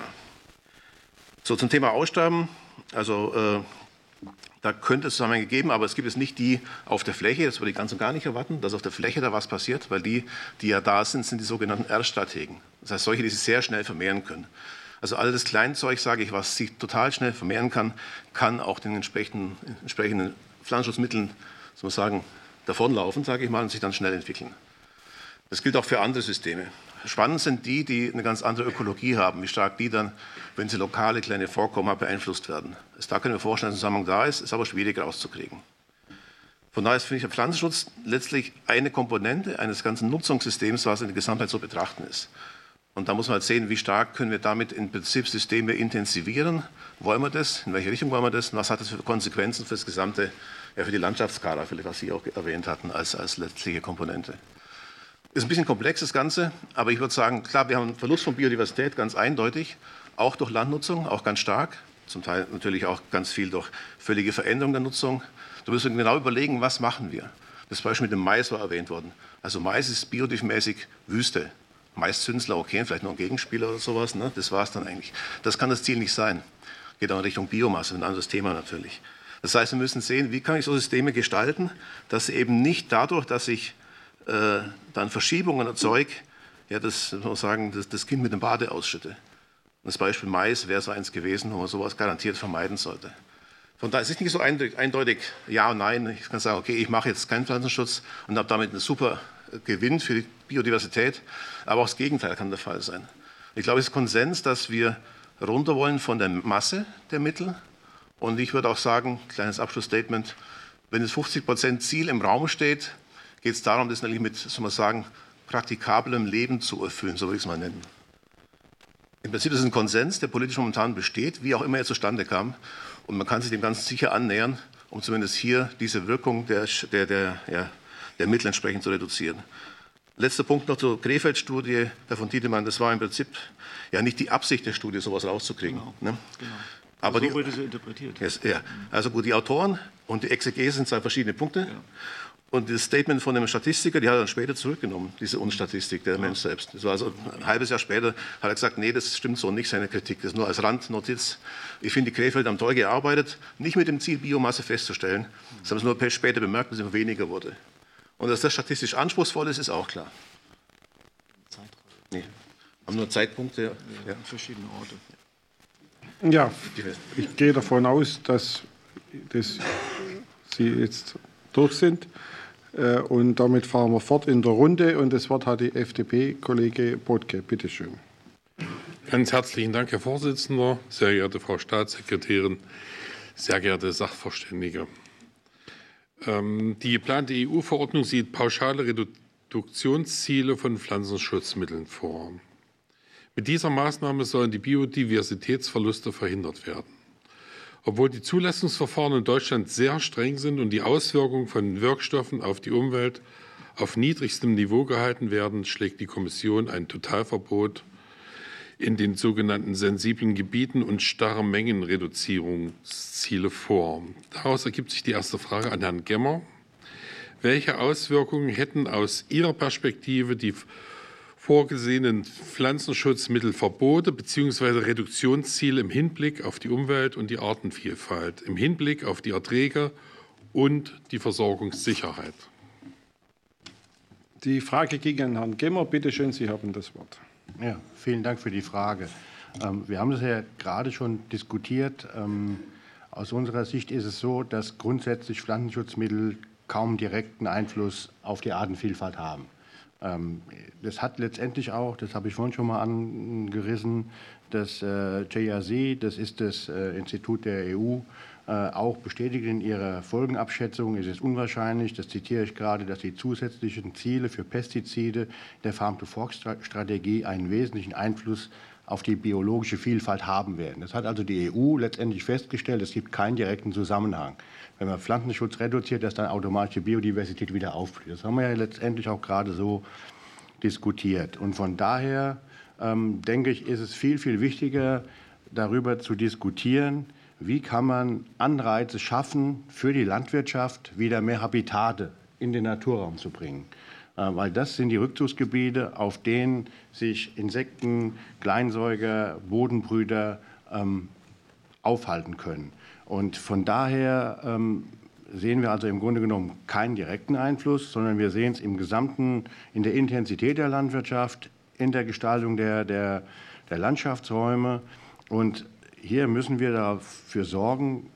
So zum Thema Aussterben. Also äh, da könnte es Zusammenhänge geben, aber es gibt es nicht die auf der Fläche. Das würde ich ganz und gar nicht erwarten, dass auf der Fläche da was passiert, weil die, die ja da sind, sind die sogenannten R-Strategen. Das heißt, solche, die sich sehr schnell vermehren können. Also all das Kleinzeug, sage ich, was sich total schnell vermehren kann, kann auch den entsprechenden, entsprechenden Pflanzenschutzmitteln, so sagen, davonlaufen, sage ich mal, und sich dann schnell entwickeln. Das gilt auch für andere Systeme. Spannend sind die, die eine ganz andere Ökologie haben, wie stark die dann, wenn sie lokale kleine Vorkommen haben, beeinflusst werden. Da können wir vorstellen, dass ein Zusammenhang da ist, ist aber schwierig rauszukriegen. Von daher finde ich der Pflanzenschutz letztlich eine Komponente eines ganzen Nutzungssystems, was in der Gesamtheit so betrachten ist. Und da muss man halt sehen, wie stark können wir damit im Prinzip Systeme intensivieren. Wollen wir das? In welche Richtung wollen wir das? Und was hat das für Konsequenzen für das gesamte, ja, für die Landschaftskala, was Sie auch erwähnt hatten, als, als letztliche Komponente? Ist ein bisschen komplex, das Ganze, aber ich würde sagen, klar, wir haben einen Verlust von Biodiversität, ganz eindeutig, auch durch Landnutzung, auch ganz stark, zum Teil natürlich auch ganz viel durch völlige Veränderung der Nutzung. Da müssen wir genau überlegen, was machen wir. Das Beispiel mit dem Mais war erwähnt worden. Also Mais ist biodivermäßig Wüste. Maiszünsler, okay, vielleicht noch ein Gegenspieler oder sowas, ne? das war es dann eigentlich. Das kann das Ziel nicht sein. Geht auch in Richtung Biomasse, ein anderes Thema natürlich. Das heißt, wir müssen sehen, wie kann ich so Systeme gestalten, dass eben nicht dadurch, dass ich äh, dann Verschiebungen erzeuge, ja, das, muss sagen, das, das Kind mit dem Bade ausschütte. Das Beispiel Mais wäre so eins gewesen, wo man sowas garantiert vermeiden sollte. Von daher ist es nicht so eindeutig Ja und Nein. Ich kann sagen, okay, ich mache jetzt keinen Pflanzenschutz und habe damit eine super Gewinn für die Biodiversität, aber auch das Gegenteil kann der Fall sein. Ich glaube, es ist Konsens, dass wir runter wollen von der Masse der Mittel. Und ich würde auch sagen, kleines Abschlussstatement, wenn das 50 Prozent Ziel im Raum steht, geht es darum, das natürlich mit, soll man sagen, praktikablem Leben zu erfüllen, so würde ich es mal nennen. Im Prinzip ist es ein Konsens, der politisch momentan besteht, wie auch immer er zustande kam. Und man kann sich dem Ganzen sicher annähern, um zumindest hier diese Wirkung der, der, der, ja, der Mittel entsprechend zu reduzieren. Letzter Punkt noch zur Krefeld-Studie, Herr von Tiedemann. Das war im Prinzip ja nicht die Absicht der Studie, sowas rauszukriegen. Genau. Ne? genau. Aber so die, wurde sie interpretiert. Yes, ja. Also gut, die Autoren und die Exegese sind zwei verschiedene Punkte. Ja. Und das Statement von dem Statistiker, die hat er dann später zurückgenommen, diese Unstatistik, der. Mensch selbst. Das war also ein halbes Jahr später, hat er gesagt, nee, das stimmt so nicht, seine Kritik. Das ist nur als Randnotiz. Ich finde, die Krefeld haben toll gearbeitet, nicht mit dem Ziel, Biomasse festzustellen. Das haben sie nur später bemerkt, dass es immer weniger wurde. Und dass das statistisch anspruchsvoll ist, ist auch klar. Nee, haben nur Zeitpunkte. Ja. ja. Verschiedene Orte. Ja, ich gehe davon aus, dass, dass Sie jetzt durch sind. Äh, und damit fahren wir fort in der Runde. Und das Wort hat die FDP-Kollege Botke. Bitte schön. Ganz herzlichen Dank, Herr Vorsitzender, sehr geehrte Frau Staatssekretärin, sehr geehrte Sachverständige. Ähm, die geplante EU-Verordnung sieht pauschale Reduktionsziele von Pflanzenschutzmitteln vor. Mit dieser Maßnahme sollen die Biodiversitätsverluste verhindert werden. Obwohl die Zulassungsverfahren in Deutschland sehr streng sind und die Auswirkungen von Wirkstoffen auf die Umwelt auf niedrigstem Niveau gehalten werden, schlägt die Kommission ein Totalverbot in den sogenannten sensiblen Gebieten und starre Mengenreduzierungsziele vor. Daraus ergibt sich die erste Frage an Herrn Gemmer. Welche Auswirkungen hätten aus Ihrer Perspektive die vorgesehenen Pflanzenschutzmittelverbote bzw. Reduktionsziele im Hinblick auf die Umwelt und die Artenvielfalt, im Hinblick auf die Erträge und die Versorgungssicherheit. Die Frage ging an Herrn Gemmer. Bitte schön, Sie haben das Wort. Ja, vielen Dank für die Frage. Ähm, wir haben das ja gerade schon diskutiert. Ähm, aus unserer Sicht ist es so, dass grundsätzlich Pflanzenschutzmittel kaum direkten Einfluss auf die Artenvielfalt haben. Ähm, das hat letztendlich auch, das habe ich vorhin schon mal angerissen, das äh, JRC, das ist das äh, Institut der EU, äh, auch bestätigt in ihrer Folgenabschätzung, es ist unwahrscheinlich, das zitiere ich gerade, dass die zusätzlichen Ziele für Pestizide der Farm-to-Fork-Strategie einen wesentlichen Einfluss auf die biologische Vielfalt haben werden. Das hat also die EU letztendlich festgestellt, es gibt keinen direkten Zusammenhang wenn man Pflanzenschutz reduziert, dass dann automatisch die Biodiversität wieder aufblüht. Das haben wir ja letztendlich auch gerade so diskutiert. Und von daher ähm, denke ich, ist es viel, viel wichtiger, darüber zu diskutieren, wie kann man Anreize schaffen, für die Landwirtschaft wieder mehr Habitate in den Naturraum zu bringen. Äh, weil das sind die Rückzugsgebiete, auf denen sich Insekten, Kleinsäuger, Bodenbrüter ähm, aufhalten können. Und von daher ähm, sehen wir also im Grunde genommen keinen direkten Einfluss, sondern wir sehen es im Gesamten in der Intensität der Landwirtschaft, in der Gestaltung der, der, der Landschaftsräume. Und hier müssen wir dafür sorgen,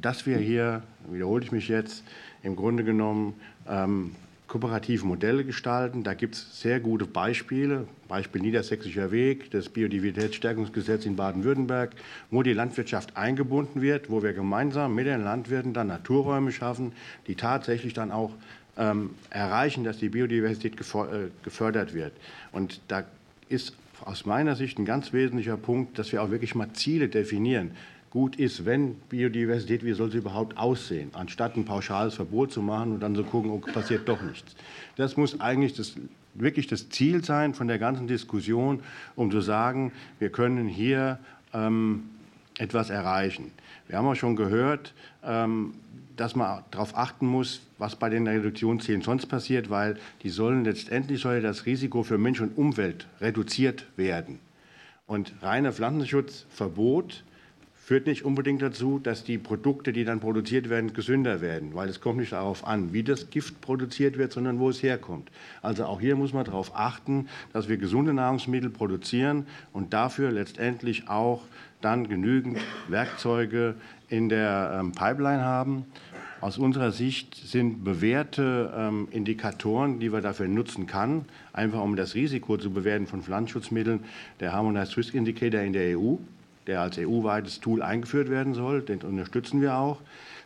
dass wir hier, wiederhole ich mich jetzt, im Grunde genommen ähm, kooperative Modelle gestalten. Da gibt es sehr gute Beispiele. Beispiel Niedersächsischer Weg, das Biodiversitätsstärkungsgesetz in Baden-Württemberg, wo die Landwirtschaft eingebunden wird, wo wir gemeinsam mit den Landwirten dann Naturräume schaffen, die tatsächlich dann auch ähm, erreichen, dass die Biodiversität äh, gefördert wird. Und da ist aus meiner Sicht ein ganz wesentlicher Punkt, dass wir auch wirklich mal Ziele definieren gut ist, wenn Biodiversität, wie soll sie überhaupt aussehen, anstatt ein pauschales Verbot zu machen und dann zu gucken, oh, passiert doch nichts. Das muss eigentlich das, wirklich das Ziel sein von der ganzen Diskussion, um zu sagen, wir können hier ähm, etwas erreichen. Wir haben auch schon gehört, ähm, dass man darauf achten muss, was bei den Reduktionszielen sonst passiert, weil die sollen letztendlich soll das Risiko für Mensch und Umwelt reduziert werden. Und reiner Pflanzenschutzverbot führt nicht unbedingt dazu, dass die Produkte, die dann produziert werden, gesünder werden, weil es kommt nicht darauf an, wie das Gift produziert wird, sondern wo es herkommt. Also auch hier muss man darauf achten, dass wir gesunde Nahrungsmittel produzieren und dafür letztendlich auch dann genügend Werkzeuge in der ähm, Pipeline haben. Aus unserer Sicht sind bewährte ähm, Indikatoren, die wir dafür nutzen kann, einfach um das Risiko zu bewerten von Pflanzenschutzmitteln, der Harmonized Risk Indicator in der EU der als EU-weites Tool eingeführt werden soll. Den unterstützen wir auch.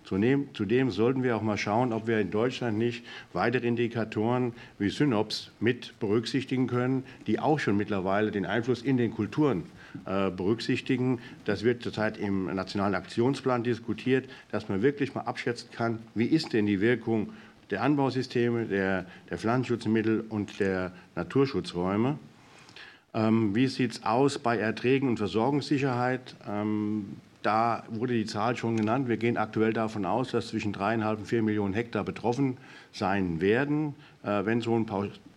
Zudem sollten wir auch mal schauen, ob wir in Deutschland nicht weitere Indikatoren wie Synops mit berücksichtigen können, die auch schon mittlerweile den Einfluss in den Kulturen äh, berücksichtigen. Das wird zurzeit im Nationalen Aktionsplan diskutiert, dass man wirklich mal abschätzen kann, wie ist denn die Wirkung der Anbausysteme, der, der Pflanzenschutzmittel und der Naturschutzräume. Ähm, wie sieht es aus bei Erträgen und Versorgungssicherheit? Ähm, da wurde die Zahl schon genannt. Wir gehen aktuell davon aus, dass zwischen dreieinhalb und vier Millionen Hektar betroffen sein werden, äh, wenn so ein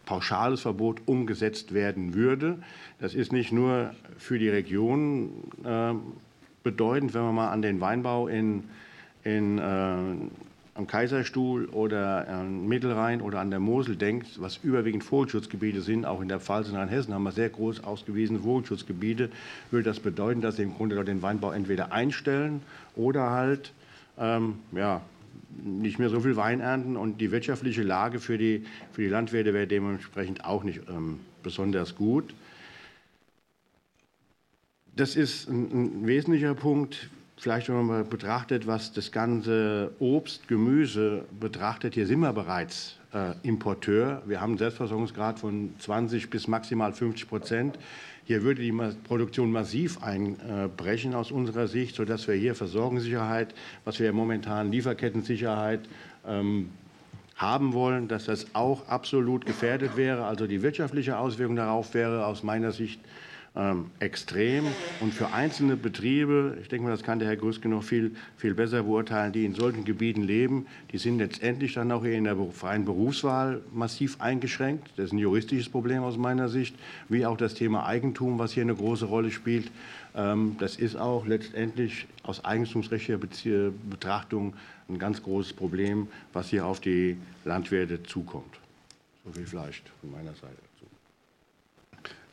pauschales Verbot umgesetzt werden würde. Das ist nicht nur für die Region äh, bedeutend, wenn man mal an den Weinbau in, in, äh, am Kaiserstuhl oder am Mittelrhein oder an der Mosel denkt, was überwiegend Vogelschutzgebiete sind, auch in der Pfalz und in Hessen haben wir sehr groß ausgewiesene Vogelschutzgebiete, würde das bedeuten, dass sie im Grunde den Weinbau entweder einstellen oder halt ähm, ja, nicht mehr so viel Wein ernten und die wirtschaftliche Lage für die, für die Landwirte wäre dementsprechend auch nicht ähm, besonders gut. Das ist ein, ein, wesentlicher Punkt. Vielleicht, wenn man mal betrachtet, was das ganze Obst, Gemüse betrachtet, hier sind wir bereits äh, Importeur. Wir haben einen Selbstversorgungsgrad von 20 bis maximal 50 Prozent. Hier würde die Produktion massiv einbrechen aus unserer Sicht, sodass wir hier Versorgungssicherheit, was wir momentan Lieferkettensicherheit ähm, haben wollen, dass das auch absolut gefährdet wäre. Also die wirtschaftliche Auswirkung darauf wäre aus meiner Sicht extrem. Und für einzelne Betriebe, ich denke mal, das kann der Herr Grüske noch viel, viel besser beurteilen, die in solchen Gebieten leben, die sind letztendlich dann auch in der freien Berufswahl massiv eingeschränkt. Das ist ein juristisches Problem aus meiner Sicht, wie auch das Thema Eigentum, was hier eine große Rolle spielt. Ähm, das ist auch letztendlich aus eigentumsrechtlicher Betrachtung ein ganz großes Problem, was hier auf die Landwirte zukommt. So viel vielleicht von meiner Seite.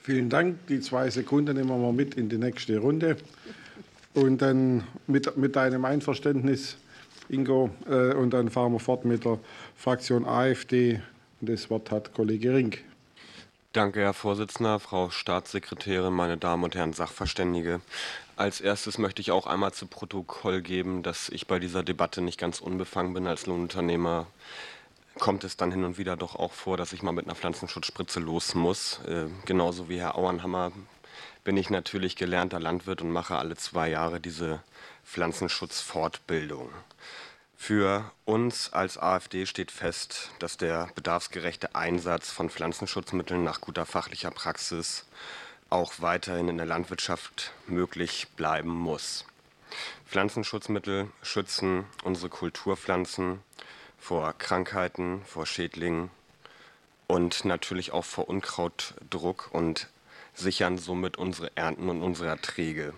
Vielen Dank. Die zwei Sekunden nehmen wir mal mit in die nächste Runde. Und dann mit, mit deinem Einverständnis, Ingo, äh, und dann fahren wir fort mit der Fraktion AfD. Das Wort hat Kollege Rink. Danke, Herr Vorsitzender, Frau Staatssekretärin, meine Damen und Herren Sachverständige. Als erstes möchte ich auch einmal zu Protokoll geben, dass ich bei dieser Debatte nicht ganz unbefangen bin als Lohnunternehmer kommt es dann hin und wieder doch auch vor, dass ich mal mit einer Pflanzenschutzspritze los muss. Äh, genauso wie Herr Auernhammer bin ich natürlich gelernter Landwirt und mache alle zwei Jahre diese Pflanzenschutzfortbildung. Für uns als AfD steht fest, dass der bedarfsgerechte Einsatz von Pflanzenschutzmitteln nach guter fachlicher Praxis auch weiterhin in der Landwirtschaft möglich bleiben muss. Pflanzenschutzmittel schützen unsere Kulturpflanzen vor Krankheiten, vor Schädlingen und natürlich auch vor Unkrautdruck und sichern somit unsere Ernten und unsere Erträge.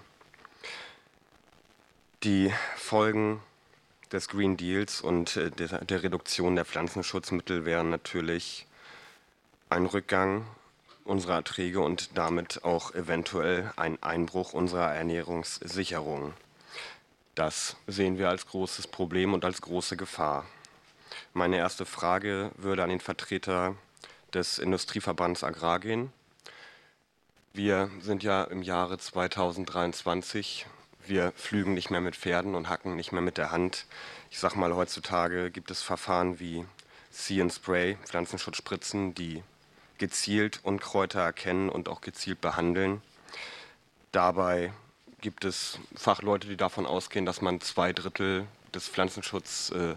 Die Folgen des Green Deals und äh, der, der Reduktion der Pflanzenschutzmittel wären natürlich ein Rückgang unserer Erträge und damit auch eventuell ein Einbruch unserer Ernährungssicherung. Das sehen wir als großes Problem und als große Gefahr. Meine erste Frage würde an den Vertreter des Industrieverbands Agrar gehen. Wir sind ja im Jahre 2023. Wir flügen nicht mehr mit Pferden und hacken nicht mehr mit der Hand. Ich sage mal, heutzutage gibt es Verfahren wie See and Spray, Pflanzenschutzspritzen, die gezielt Unkräuter erkennen und auch gezielt behandeln. Dabei gibt es Fachleute, die davon ausgehen, dass man zwei Drittel des Pflanzenschutzes äh,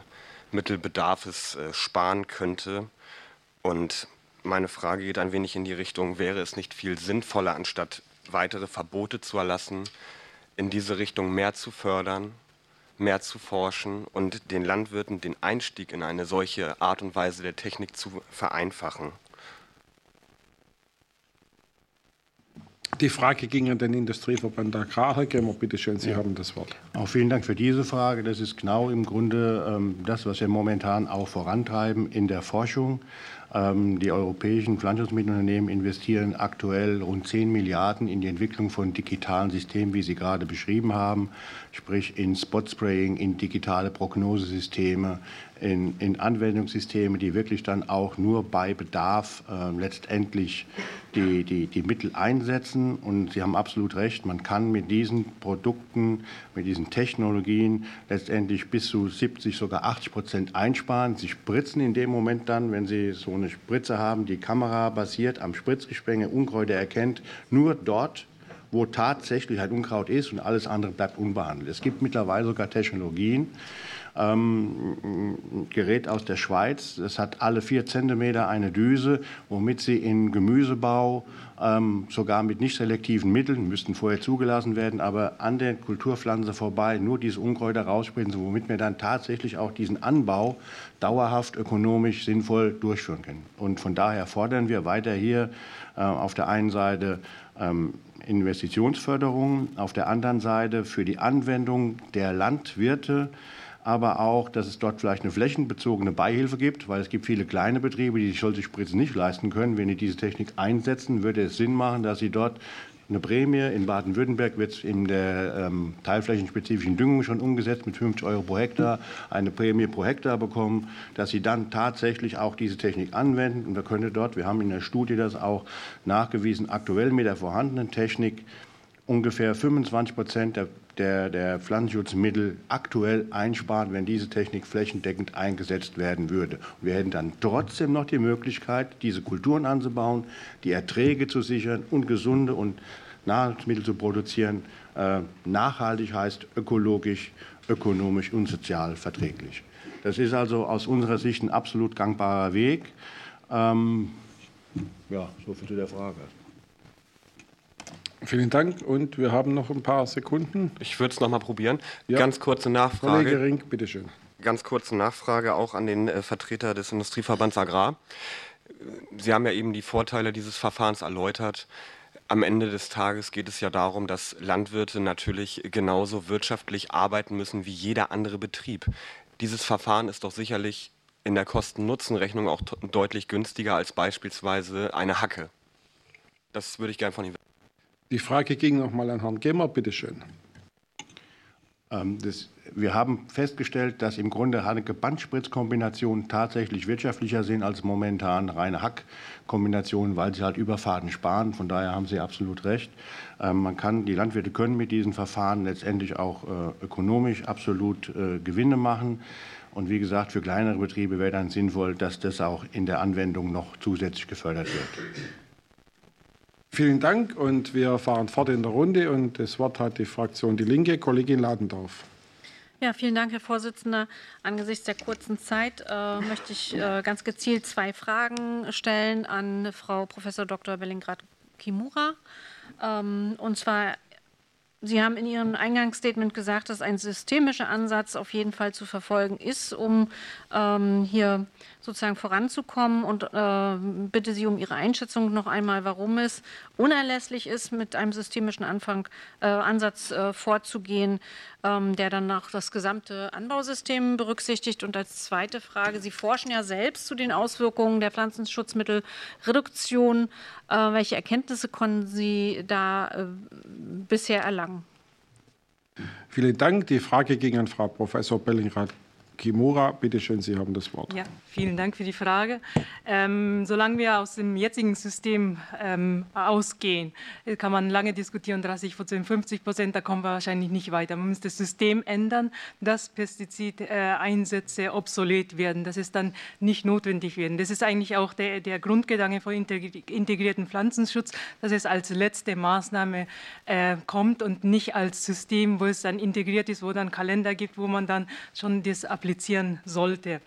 Mittelbedarfes äh, sparen könnte. Und meine Frage geht ein wenig in die Richtung, wäre es nicht viel sinnvoller, anstatt weitere Verbote zu erlassen, in diese Richtung mehr zu fördern, mehr zu forschen und den Landwirten den Einstieg in eine solche Art und Weise der Technik zu vereinfachen? Die Frage ging an den Industrieverband Agrar. Herr Gemmer, bitte schön, Sie ja. haben das Wort. Auch vielen Dank für diese Frage. Das ist genau im Grunde ähm, das, was wir momentan auch vorantreiben in der Forschung. Ähm, die europäischen Pflanzenschutzmittelunternehmen investieren aktuell rund 10 Milliarden in die Entwicklung von digitalen Systemen, wie Sie gerade beschrieben haben, sprich in Spotspraying, in digitale Prognosesysteme, in, in Anwendungssysteme, die wirklich dann auch nur bei Bedarf äh, letztendlich die, die, die Mittel einsetzen. Und Sie haben absolut recht, man kann mit diesen Produkten, mit diesen Technologien letztendlich bis zu 70, sogar 80 Prozent einsparen. Sie spritzen in dem Moment dann, wenn Sie so eine Spritze haben, die Kamera basiert am Spritzgespenge Unkräuter erkennt, nur dort, wo tatsächlich ein Unkraut ist und alles andere bleibt unbehandelt. Es gibt mittlerweile sogar Technologien, ähm, Gerät aus der Schweiz. Es hat alle vier Zentimeter eine Düse, womit Sie in Gemüsebau ähm, sogar mit nicht selektiven Mitteln, müssten vorher zugelassen werden, aber an der Kulturpflanze vorbei nur diese Unkräuter rausspritzen, womit wir dann tatsächlich auch diesen Anbau dauerhaft ökonomisch sinnvoll durchführen können. Und von daher fordern wir weiter hier äh, auf der einen Seite ähm, Investitionsförderung, auf der anderen Seite für die Anwendung der Landwirte aber auch, dass es dort vielleicht eine flächenbezogene Beihilfe gibt, weil es gibt viele kleine Betriebe, die sich solche Spritzen nicht leisten können. Wenn die diese Technik einsetzen, würde es Sinn machen, dass sie dort eine Prämie. In Baden-Württemberg wird es in der ähm, teilflächenspezifischen Düngung schon umgesetzt mit 50 Euro pro Hektar, eine Prämie pro Hektar bekommen, dass sie dann tatsächlich auch diese Technik anwenden. Und wir können dort, wir haben in der Studie das auch nachgewiesen, aktuell mit der vorhandenen Technik ungefähr 25 Prozent der der, der Pflanzenschutzmittel aktuell einsparen, wenn diese Technik flächendeckend eingesetzt werden würde. Wir hätten dann trotzdem noch die Möglichkeit, diese Kulturen anzubauen, die Erträge zu sichern und gesunde und Nahrungsmittel zu produzieren. Äh, nachhaltig heißt ökologisch, ökonomisch und sozial verträglich. Das ist also aus unserer Sicht ein absolut gangbarer Weg. Ähm, ja, so viel zu der Frage. Vielen Dank und wir haben noch ein paar Sekunden. Ich würde es noch mal probieren. Ja. Ganz kurze Nachfrage. Kollege Rink, bitteschön. Ganz kurze Nachfrage auch an den äh, Vertreter des Industrieverbands Agrar. Sie haben ja eben die Vorteile dieses Verfahrens erläutert. Am Ende des Tages geht es ja darum, dass Landwirte natürlich genauso wirtschaftlich arbeiten müssen wie jeder andere Betrieb. Dieses Verfahren ist doch sicherlich in der Kosten-Nutzen-Rechnung auch deutlich günstiger als beispielsweise eine Hacke. Das würde ich gerne von Ihnen wissen. Die Frage ging noch mal an Herrn Gemmer, bitte schön. Ähm, das, wir haben festgestellt, dass im Grunde Haneke-Bandspritzkombinationen tatsächlich wirtschaftlicher sind als momentan reine Hack-Kombinationen, weil sie halt Überfahrten sparen. Von daher haben Sie absolut recht. Ähm, man kann, die Landwirte können mit diesen Verfahren letztendlich auch äh, ökonomisch absolut äh, Gewinne machen. Und wie gesagt, für kleinere Betriebe wäre dann sinnvoll, dass das auch in der Anwendung noch zusätzlich gefördert wird. Vielen Dank und wir fahren fort in der Runde und das Wort hat die Fraktion Die Linke, Kollegin Ladendorf. Ja, vielen Dank, Herr Vorsitzender. Angesichts der kurzen Zeit äh, möchte ich äh, ganz gezielt zwei Fragen stellen an Frau Prof. Dr. Bellingrad Kimura. Ähm, und zwar Sie haben in Ihrem Eingangsstatement gesagt, dass ein systemischer Ansatz auf jeden Fall zu verfolgen ist, um ähm, hier sozusagen voranzukommen. Und äh, bitte Sie um Ihre Einschätzung noch einmal, warum es unerlässlich ist, mit einem systemischen Anfang, äh, Ansatz äh, vorzugehen, ähm, der dann auch das gesamte Anbausystem berücksichtigt. Und als zweite Frage, Sie forschen ja selbst zu den Auswirkungen der Pflanzenschutzmittelreduktion. Äh, welche Erkenntnisse konnten Sie da äh, bisher erlangen? Vielen Dank. Die Frage ging an Frau Professor Bellingrad Kimura, bitte schön, Sie haben das Wort. Ja, vielen Dank für die Frage. Ähm, solange wir aus dem jetzigen System ähm, ausgehen, kann man lange diskutieren, 30 Prozent, 50 Prozent, da kommen wir wahrscheinlich nicht weiter. Man muss das System ändern, dass Pestizideinsätze obsolet werden, dass es dann nicht notwendig werden. Das ist eigentlich auch der, der Grundgedanke von integrierten Pflanzenschutz, dass es als letzte Maßnahme äh, kommt und nicht als System, wo es dann integriert ist, wo dann Kalender gibt, wo man dann schon das applizieren sollte.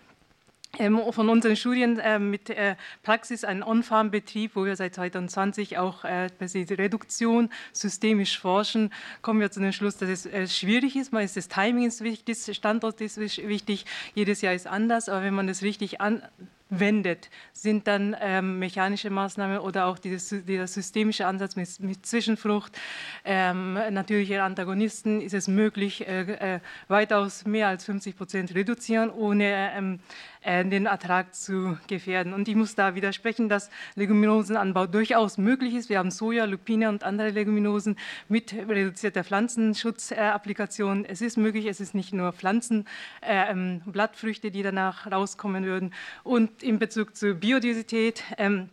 Ähm, von unseren Studien äh, mit äh, Praxis ein On-Farm-Betrieb, wo wir seit 2020 auch äh, Reduktion systemisch forschen, kommen wir zu dem Schluss, dass es äh, schwierig ist. Mal ist das Timing ist wichtig, das Standort ist wichtig, jedes Jahr ist anders, aber wenn man das richtig an, wendet, sind dann ähm, mechanische Maßnahmen oder auch dieses, dieser systemische Ansatz mit, mit Zwischenfrucht, ähm, natürliche Antagonisten, ist es möglich, äh, äh, weitaus mehr als 50 Prozent reduzieren, ohne ähm, äh, den Ertrag zu gefährden. Und ich muss da widersprechen, dass Leguminosenanbau durchaus möglich ist. Wir haben Soja, Lupine und andere Leguminosen mit reduzierter Pflanzenschutzapplikation. Es ist möglich, es ist nicht nur Pflanzen, äh, ähm, Blattfrüchte, die danach rauskommen würden. Und in Bezug zur Biodiversität, ähm,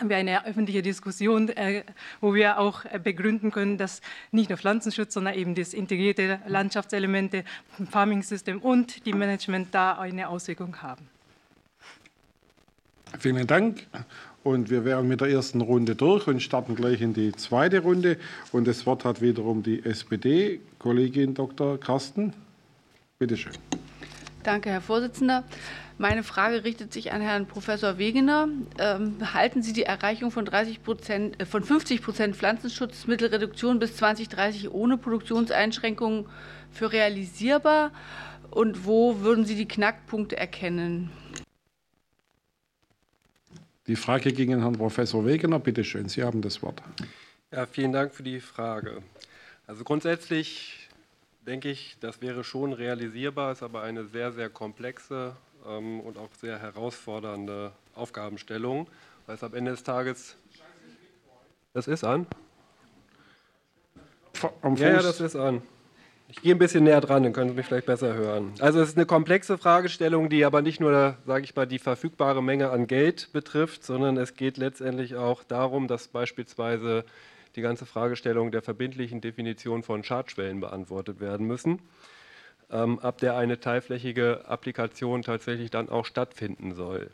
haben wir eine öffentliche Diskussion, äh, wo wir auch äh, begründen können, dass nicht nur Pflanzenschutz, sondern eben das integrierte Landschaftselemente, Farming-System und die Management da eine Auswirkung haben. Vielen Dank. Und wir wären mit der ersten Runde durch und starten gleich in die zweite Runde. Und das Wort hat wiederum die SPD, Kollegin Dr. Carsten. Bitte schön. Danke, Herr Vorsitzender. Meine Frage richtet sich an Herrn Professor Wegener. Ähm, halten Sie die Erreichung von, 30 Prozent, äh, von 50 Prozent Pflanzenschutzmittelreduktion bis 2030 ohne Produktionseinschränkungen für realisierbar? Und wo würden Sie die Knackpunkte erkennen? Die Frage ging an Herrn Professor Wegener. Bitte schön, Sie haben das Wort. Ja, vielen Dank für die Frage. Also grundsätzlich denke ich, das wäre schon realisierbar, ist aber eine sehr, sehr komplexe ähm, und auch sehr herausfordernde Aufgabenstellung, weil es am Ende des Tages. Das ist an? Ja, ja, das ist an. Ich gehe ein bisschen näher dran, dann können Sie mich vielleicht besser hören. Also es ist eine komplexe Fragestellung, die aber nicht nur, sage ich mal, die verfügbare Menge an Geld betrifft, sondern es geht letztendlich auch darum, dass beispielsweise die ganze Fragestellung der verbindlichen Definition von Schadschwellen beantwortet werden müssen ab der eine teilflächige Applikation tatsächlich dann auch stattfinden soll.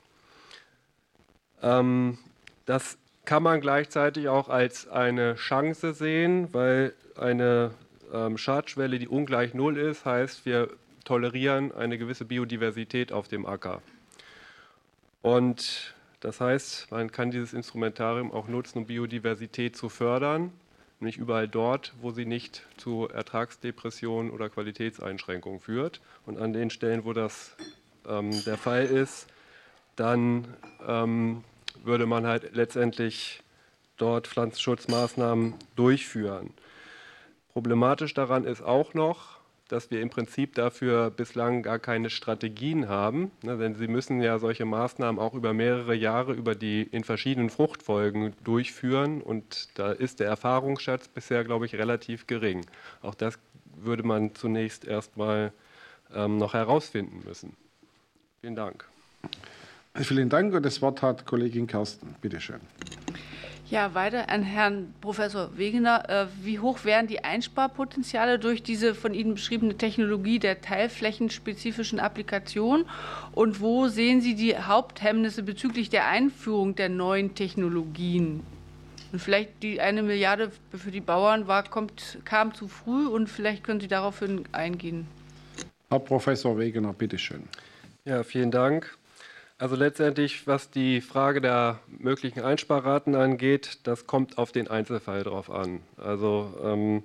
Ähm, das kann man gleichzeitig auch als eine Chance sehen, weil eine ähm, Schadschwelle, die ungleich Null ist, heißt, wir tolerieren eine gewisse Biodiversität auf dem Acker. Und das heißt, man kann dieses Instrumentarium auch nutzen, um Biodiversität zu fördern nämlich überall dort, wo sie nicht zu Ertragsdepressionen oder Qualitätseinschränkungen führt. Und an den Stellen, wo das ähm, der Fall ist, dann ähm, würde man halt letztendlich dort Pflanzenschutzmaßnahmen durchführen. Problematisch daran ist auch noch, dass wir im Prinzip dafür bislang gar keine Strategien haben. Ne, denn Sie müssen ja solche Maßnahmen auch über mehrere Jahre über die in verschiedenen Fruchtfolgen durchführen. Und da ist der Erfahrungsschatz bisher, glaube ich, relativ gering. Auch das würde man zunächst erstmal ähm, noch herausfinden müssen. Vielen Dank. Vielen Dank. Und das Wort hat Kollegin Kersten. Bitte schön. Ja, weiter an Herrn Professor Wegener. Äh, wie hoch wären die Einsparpotenziale durch diese von Ihnen beschriebene Technologie der teilflächenspezifischen Applikation? Und wo sehen Sie die Haupthemmnisse bezüglich der Einführung der neuen Technologien? Und vielleicht die eine Milliarde für die Bauern war, kommt, kam zu früh und vielleicht können Sie daraufhin eingehen. Herr Professor Wegener, bitteschön. Ja, vielen Dank. Also letztendlich, was die Frage der möglichen Einsparraten angeht, das kommt auf den Einzelfall drauf an. Also ähm,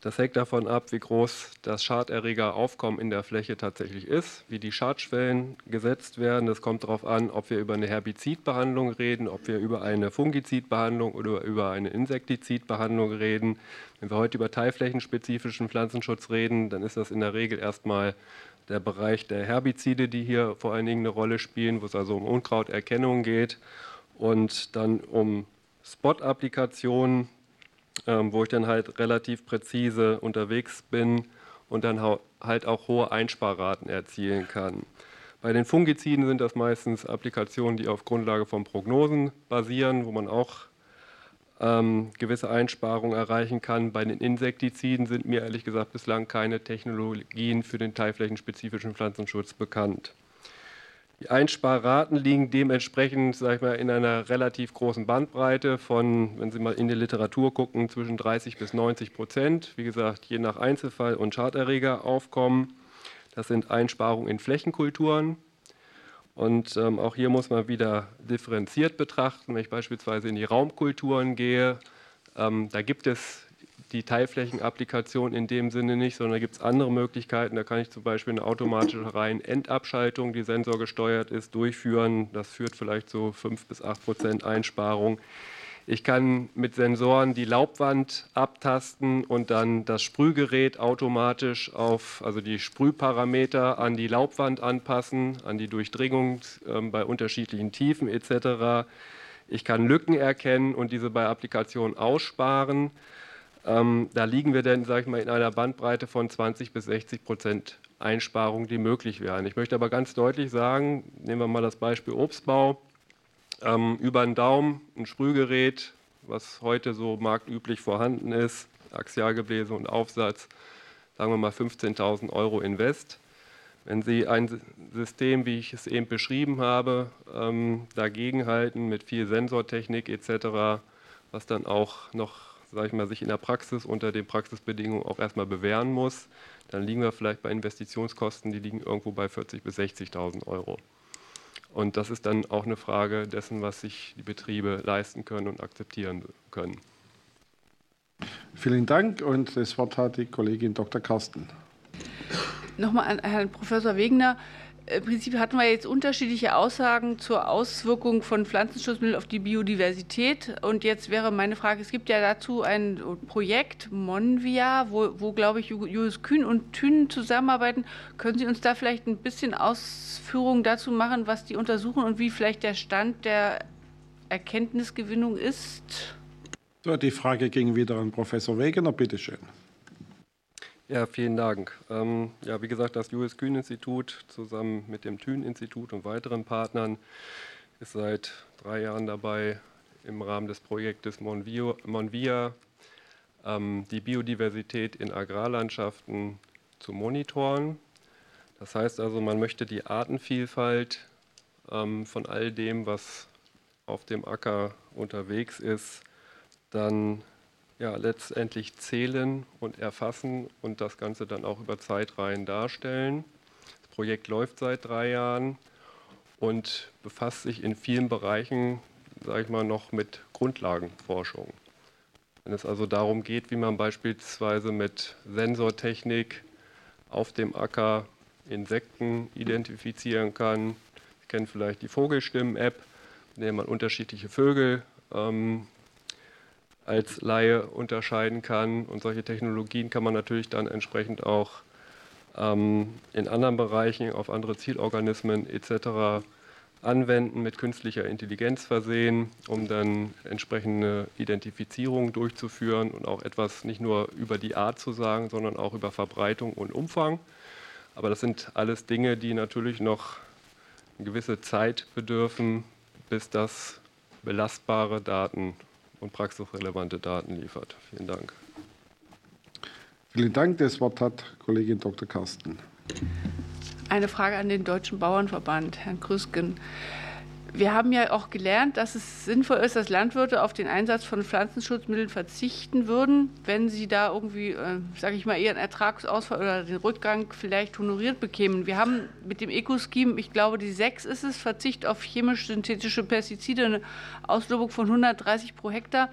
das hängt davon ab, wie groß das Schaderregeraufkommen in der Fläche tatsächlich ist, wie die Schadschwellen gesetzt werden. Das kommt darauf an, ob wir über eine Herbizidbehandlung reden, ob wir über eine Fungizidbehandlung oder über eine Insektizidbehandlung reden. Wenn wir heute über teilflächenspezifischen Pflanzenschutz reden, dann ist das in der Regel erstmal der Bereich der Herbizide, die hier vor allen Dingen eine Rolle spielen, wo es also um Unkrauterkennung geht und dann um Spot-Applikationen, ähm, wo ich dann halt relativ präzise unterwegs bin und dann halt auch hohe Einsparraten erzielen kann. Bei den Fungiziden sind das meistens Applikationen, die auf Grundlage von Prognosen basieren, wo man auch ähm, gewisse Einsparungen erreichen kann. Bei den Insektiziden sind mir ehrlich gesagt bislang keine Technologien für den teilflächenspezifischen Pflanzenschutz bekannt. Die Einsparraten liegen dementsprechend sag ich mal, in einer relativ großen Bandbreite von, wenn Sie mal in die Literatur gucken, zwischen 30 bis 90 Prozent. Wie gesagt, je nach Einzelfall und Schaderregeraufkommen. Das sind Einsparungen in Flächenkulturen, und ähm, auch hier muss man wieder differenziert betrachten. Wenn ich beispielsweise in die Raumkulturen gehe, ähm, da gibt es die Teilflächenapplikation in dem Sinne nicht, sondern da gibt es andere Möglichkeiten. Da kann ich zum Beispiel eine automatische Reihenendabschaltung, die sensorgesteuert ist, durchführen. Das führt vielleicht so 5 bis 8 Prozent Einsparung. Ich kann mit Sensoren die Laubwand abtasten und dann das Sprühgerät automatisch auf, also die Sprühparameter an die Laubwand anpassen, an die Durchdringung äh, bei unterschiedlichen Tiefen etc. Ich kann Lücken erkennen und diese bei Applikationen aussparen. Ähm, da liegen wir dann, sage ich mal, in einer Bandbreite von 20 bis 60 Prozent Einsparungen, die möglich wären. Ich möchte aber ganz deutlich sagen, nehmen wir mal das Beispiel Obstbau ähm, über den Daumen ein Sprühgerät, was heute so marktüblich vorhanden ist, Axialgebläse und Aufsatz, sagen wir mal 15.000 Euro Invest. Wenn Sie ein System, wie ich es eben beschrieben habe, ähm, dagegenhalten mit viel Sensortechnik etc., was dann auch noch, sage ich mal, sich in der Praxis unter den Praxisbedingungen auch erstmal bewähren muss, dann liegen wir vielleicht bei Investitionskosten, die liegen irgendwo bei 40.000 bis 60.000 Euro. Und das ist dann auch eine Frage dessen, was sich die Betriebe leisten können und akzeptieren können. Vielen Dank und das Wort hat die Kollegin Dr. Carsten. Nochmal an Herrn Professor Wegner. Im Prinzip hatten wir jetzt unterschiedliche Aussagen zur Auswirkung von Pflanzenschutzmitteln auf die Biodiversität. Und jetzt wäre meine Frage, es gibt ja dazu ein Projekt, Monvia, wo, wo glaube ich, Julius Kühn und Thün zusammenarbeiten. Können Sie uns da vielleicht ein bisschen Ausführungen dazu machen, was die untersuchen und wie vielleicht der Stand der Erkenntnisgewinnung ist? So, die Frage ging wieder an Professor Wegener. Bitte schön. Ja, vielen Dank. Ähm, ja, wie gesagt, das Julius Kühn Institut zusammen mit dem Thün Institut und weiteren Partnern ist seit drei Jahren dabei, im Rahmen des Projektes Monvio, Monvia ähm, die Biodiversität in Agrarlandschaften zu monitoren. Das heißt also, man möchte die Artenvielfalt ähm, von all dem, was auf dem Acker unterwegs ist, dann ja, letztendlich zählen und erfassen und das Ganze dann auch über Zeitreihen darstellen. Das Projekt läuft seit drei Jahren und befasst sich in vielen Bereichen, sage ich mal, noch mit Grundlagenforschung. Wenn es also darum geht, wie man beispielsweise mit Sensortechnik auf dem Acker Insekten identifizieren kann. Sie kennen vielleicht die Vogelstimmen-App, in der man unterschiedliche Vögel ähm, als Laie unterscheiden kann. Und solche Technologien kann man natürlich dann entsprechend auch ähm, in anderen Bereichen auf andere Zielorganismen etc. anwenden, mit künstlicher Intelligenz versehen, um dann entsprechende Identifizierung durchzuführen und auch etwas nicht nur über die Art zu sagen, sondern auch über Verbreitung und Umfang. Aber das sind alles Dinge, die natürlich noch eine gewisse Zeit bedürfen, bis das belastbare Daten und praxisrelevante Daten liefert. Vielen Dank. Vielen Dank. Das Wort hat Kollegin Dr. Carsten. Eine Frage an den Deutschen Bauernverband, Herrn Krüsken. Wir haben ja auch gelernt, dass es sinnvoll ist, dass Landwirte auf den Einsatz von Pflanzenschutzmitteln verzichten würden, wenn sie da irgendwie, äh, sage ich mal, ihren Ertragsausfall oder den Rückgang vielleicht honoriert bekämen. Wir haben mit dem Eco-Scheme, ich glaube, die sechs ist es, Verzicht auf chemisch-synthetische Pestizide, eine Auslobung von 130 pro Hektar.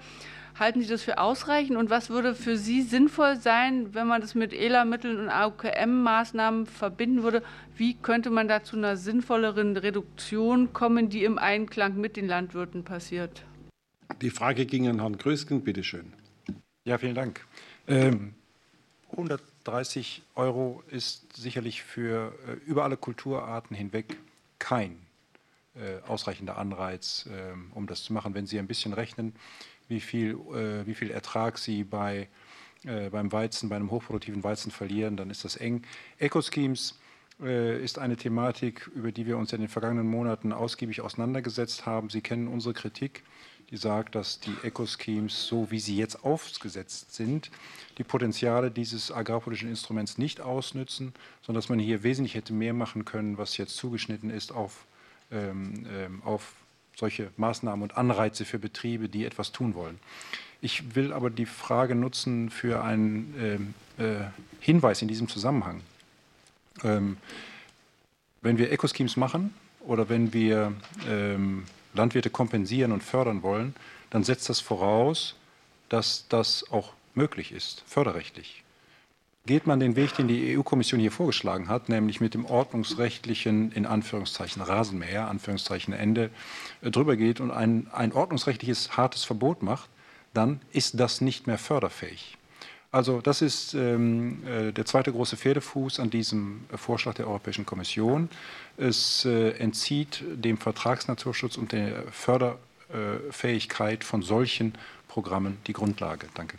Halten Sie das für ausreichend und was würde für Sie sinnvoll sein, wenn man das mit ELA-Mitteln und AUKM-Maßnahmen verbinden würde? Wie könnte man da zu einer sinnvolleren Reduktion kommen, die im Einklang mit den Landwirten passiert? Die Frage ging an Herrn Grösken. Bitte schön. Ja, vielen Dank. Ähm, 130 Euro ist sicherlich für äh, über alle Kulturarten hinweg kein äh, ausreichender Anreiz, äh, um das zu machen. Wenn Sie ein bisschen rechnen, wie viel, äh, wie viel Ertrag sie bei, äh, beim Weizen, bei einem hochproduktiven Weizen verlieren, dann ist das eng. Eco-Schemes äh, ist eine Thematik, über die wir uns in den vergangenen Monaten ausgiebig auseinandergesetzt haben. Sie kennen unsere Kritik, die sagt, dass die Eco-Schemes, so wie sie jetzt aufgesetzt sind, die Potenziale dieses agrarpolitischen Instruments nicht ausnützen, sondern dass man hier wesentlich hätte mehr machen können, was jetzt zugeschnitten ist auf, ähm, ähm auf solche Maßnahmen und Anreize für Betriebe, die etwas tun wollen. Ich will aber die Frage nutzen für einen äh, äh, Hinweis in diesem Zusammenhang. Ähm, wenn wir Ecoschemes machen oder wenn wir ähm, Landwirte kompensieren und fördern wollen, dann setzt das voraus, dass das auch möglich ist, förderrechtlich, geht man den Weg, den die EU-Kommission hier vorgeschlagen hat, nämlich mit dem ordnungsrechtlichen, in Anführungszeichen Rasenmäher, Anführungszeichen Ende, äh, drüber geht und ein, ein ordnungsrechtliches hartes Verbot macht, dann ist das nicht mehr förderfähig. Also das ist ähm, äh, der zweite große Pferdefuß an diesem äh, Vorschlag der Europäischen Kommission. Es äh, entzieht dem Vertragsnaturschutz und der Förderfähigkeit von solchen Programmen die Grundlage. Danke.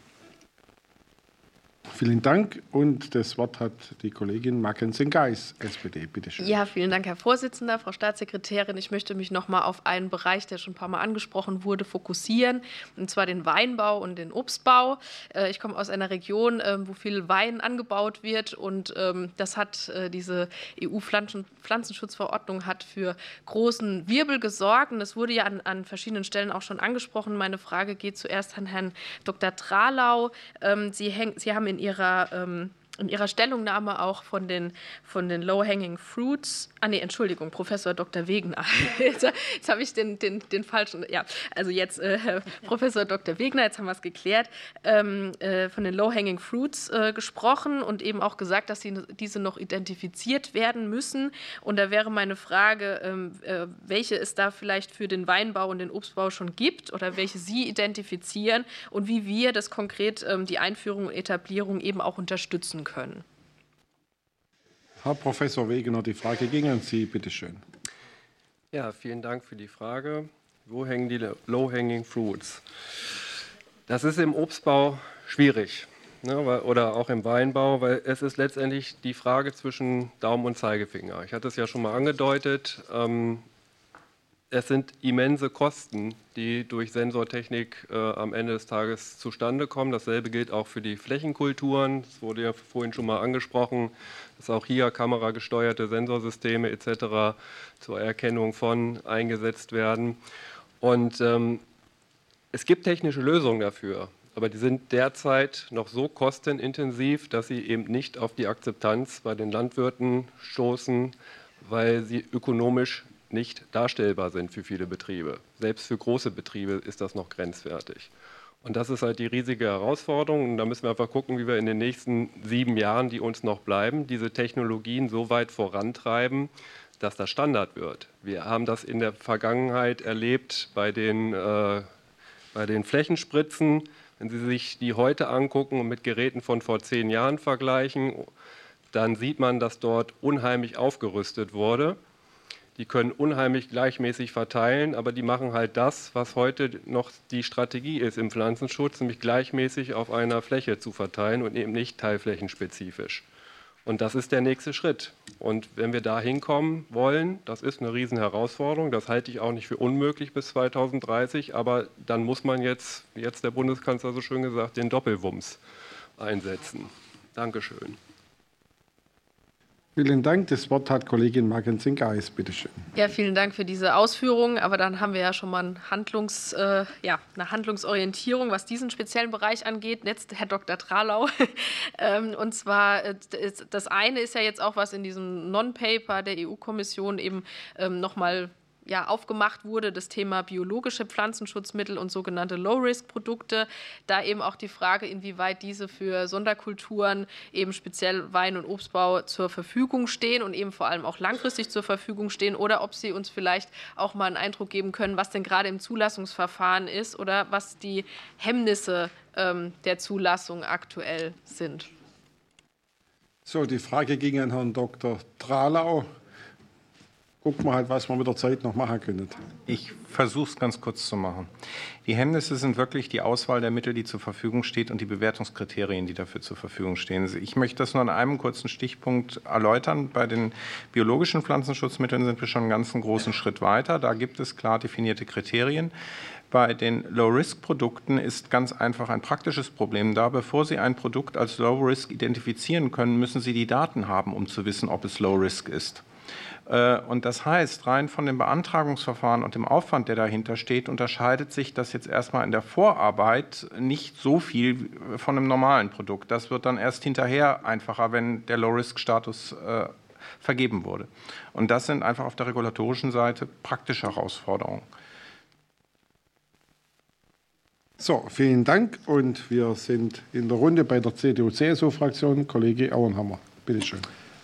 Vielen Dank. Und das Wort hat die Kollegin Mackensen-Geis, SPD. Bitte schön. Ja, vielen Dank, Herr Vorsitzender, Frau Staatssekretärin. Ich möchte mich noch mal auf einen Bereich, der schon ein paar Mal angesprochen wurde, fokussieren, und zwar den Weinbau und den Obstbau. Äh, ich komme aus einer Region, ähm, wo viel Wein angebaut wird, und ähm, das hat äh, diese EU-Pflanzenschutzverordnung hat für großen Wirbel gesorgt. Und es wurde ja an, an verschiedenen Stellen auch schon angesprochen. Meine Frage geht zuerst an Herrn Dr. Tralau. Ähm, Sie, häng, Sie haben in ihrer, ähm, in ihrer Stellungnahme auch von den, von den Low-Hanging Fruits Ah, nee, Entschuldigung, Professor Dr. Wegner. Jetzt, jetzt habe ich den, den, den falschen, ja, also jetzt äh, Professor Dr. Wegner, jetzt haben wir es geklärt, ähm, äh, von den Low-Hanging Fruits äh, gesprochen und eben auch gesagt, dass die, diese noch identifiziert werden müssen. Und da wäre meine Frage, ähm, äh, welche es da vielleicht für den Weinbau und den Obstbau schon gibt oder welche Sie identifizieren und wie wir das konkret ähm, die Einführung und Etablierung eben auch unterstützen können. Herr Professor Wegener, die Frage ging an Sie, bitte schön. Ja, vielen Dank für die Frage. Wo hängen die Low-Hanging Fruits? Das ist im Obstbau schwierig ne, oder auch im Weinbau, weil es ist letztendlich die Frage zwischen Daumen und Zeigefinger. Ich hatte es ja schon mal angedeutet. Ähm, es sind immense Kosten, die durch Sensortechnik äh, am Ende des Tages zustande kommen. Dasselbe gilt auch für die Flächenkulturen. Das wurde ja vorhin schon mal angesprochen, dass auch hier kameragesteuerte Sensorsysteme etc. zur Erkennung von eingesetzt werden. Und ähm, es gibt technische Lösungen dafür, aber die sind derzeit noch so kostenintensiv, dass sie eben nicht auf die Akzeptanz bei den Landwirten stoßen, weil sie ökonomisch nicht darstellbar sind für viele Betriebe. Selbst für große Betriebe ist das noch grenzwertig. Und das ist halt die riesige Herausforderung. Und da müssen wir einfach gucken, wie wir in den nächsten sieben Jahren, die uns noch bleiben, diese Technologien so weit vorantreiben, dass das Standard wird. Wir haben das in der Vergangenheit erlebt bei den, äh, bei den Flächenspritzen. Wenn Sie sich die heute angucken und mit Geräten von vor zehn Jahren vergleichen, dann sieht man, dass dort unheimlich aufgerüstet wurde. Die können unheimlich gleichmäßig verteilen, aber die machen halt das, was heute noch die Strategie ist im Pflanzenschutz, nämlich gleichmäßig auf einer Fläche zu verteilen und eben nicht teilflächenspezifisch. Und das ist der nächste Schritt. Und wenn wir da hinkommen wollen, das ist eine Riesenherausforderung, das halte ich auch nicht für unmöglich bis 2030, aber dann muss man jetzt, wie jetzt der Bundeskanzler so schön gesagt, den Doppelwumms einsetzen. Dankeschön. Vielen Dank. Das Wort hat Kollegin Margensen-Geis. Bitte schön. Ja, vielen Dank für diese Ausführungen. Aber dann haben wir ja schon mal Handlungs, äh, ja, eine Handlungsorientierung, was diesen speziellen Bereich angeht. Jetzt Herr Dr. Tralau. ähm, und zwar, äh, das eine ist ja jetzt auch, was in diesem Non-Paper der EU-Kommission eben ähm, nochmal ja, aufgemacht wurde, das Thema biologische Pflanzenschutzmittel und sogenannte Low-Risk-Produkte. Da eben auch die Frage, inwieweit diese für Sonderkulturen, eben speziell Wein- und Obstbau zur Verfügung stehen und eben vor allem auch langfristig zur Verfügung stehen oder ob sie uns vielleicht auch mal einen Eindruck geben können, was denn gerade im Zulassungsverfahren ist oder was die Hemmnisse ähm, der Zulassung aktuell sind. So, die Frage ging an Herrn Dr. Tralau gucken wir halt, was wir mit der Zeit noch machen können. Ich versuche es ganz kurz zu machen. Die Hemmnisse sind wirklich die Auswahl der Mittel, die zur Verfügung steht und die Bewertungskriterien, die dafür zur Verfügung stehen. Ich möchte das nur an einem kurzen Stichpunkt erläutern. Bei den biologischen Pflanzenschutzmitteln sind wir schon einen ganzen großen Schritt weiter. Da gibt es klar definierte Kriterien. Bei den Low-Risk-Produkten ist ganz einfach ein praktisches Problem da. Bevor Sie ein Produkt als Low-Risk identifizieren können, müssen Sie die Daten haben, um zu wissen, ob es Low-Risk ist. Äh, und das heißt, rein von dem Beantragungsverfahren und dem Aufwand, der dahinter steht, unterscheidet sich das jetzt erstmal in der Vorarbeit nicht so viel von einem normalen Produkt. Das wird dann erst hinterher einfacher, wenn der Low-Risk-Status äh, vergeben wurde. Und das sind einfach auf der regulatorischen Seite praktische Herausforderungen. So, vielen Dank. Und wir sind in der Runde bei der CDU-CSU-Fraktion. Kollege Auenhammer, bitteschön.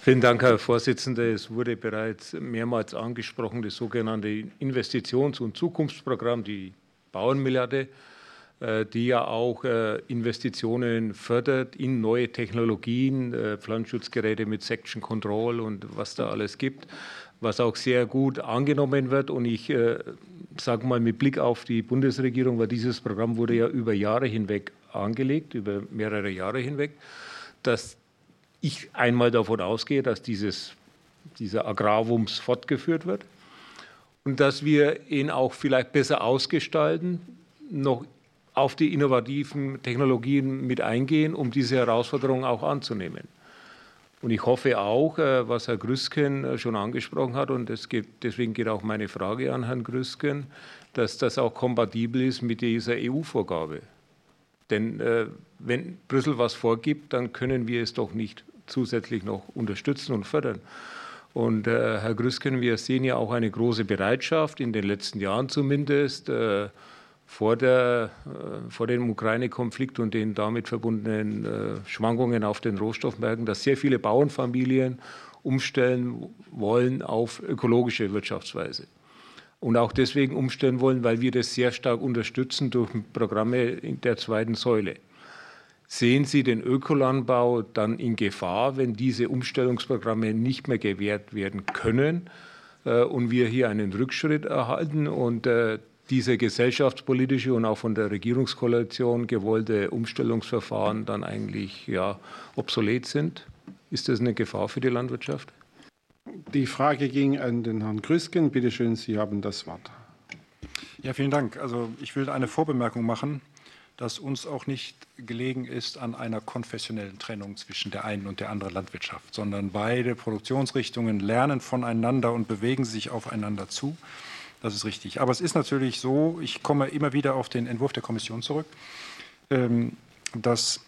Vielen Dank, Herr Vorsitzender. Es wurde bereits mehrmals angesprochen, das sogenannte Investitions- und Zukunftsprogramm, die Bauernmilliarde, äh, die ja auch äh, Investitionen fördert in neue Technologien, äh, Pflanzenschutzgeräte mit Section Control und was da alles gibt, was auch sehr gut angenommen wird. Und ich sage mal mit Blick auf die Bundesregierung, weil dieses Programm wurde ja über Jahre hinweg angelegt, über mehrere Jahre hinweg, dass ich einmal davon ausgehe, dass dieses, dieser Agrarwumms fortgeführt wird und dass wir ihn auch vielleicht besser ausgestalten, noch auf die innovativen Technologien mit eingehen, um diese Herausforderung auch anzunehmen. Und ich hoffe auch, äh, was Herr Grüsken äh, schon angesprochen hat, und geht, deswegen geht auch meine Frage an Herrn Grüsken, dass das auch kompatibel ist mit dieser EU-Vorgabe. Denn äh, wenn Brüssel was vorgibt, dann können wir es doch nicht zusätzlich noch unterstützen und fördern. Und äh, Herr Grüsken, wir sehen ja auch eine große Bereitschaft, in den letzten Jahren zumindest, äh, vor, der, äh, vor dem Ukraine-Konflikt und den damit verbundenen äh, Schwankungen auf den Rohstoffmärkten, dass sehr viele Bauernfamilien umstellen wollen auf ökologische Wirtschaftsweise. Und auch deswegen umstellen wollen, weil wir das sehr stark unterstützen durch Programme der zweiten Säule. Sehen Sie den Ökolandbau dann in Gefahr, wenn diese Umstellungsprogramme nicht mehr gewährt werden können äh, und wir hier einen Rückschritt erhalten und äh, diese gesellschaftspolitische und auch von der Regierungskoalition gewollte Umstellungsverfahren dann eigentlich ja, obsolet sind? Ist das eine Gefahr für die Landwirtschaft? Die Frage ging an den Herrn Grüsken. Bitte schön, Sie haben das Wort. Ja, vielen Dank. Also ich will eine Vorbemerkung machen dass uns auch nicht gelegen ist an einer konfessionellen Trennung zwischen der einen und der anderen Landwirtschaft, sondern beide Produktionsrichtungen lernen voneinander und bewegen sich aufeinander zu. Das ist richtig. Aber es ist natürlich so, ich komme immer wieder auf den Entwurf der Kommission zurück, ähm, dass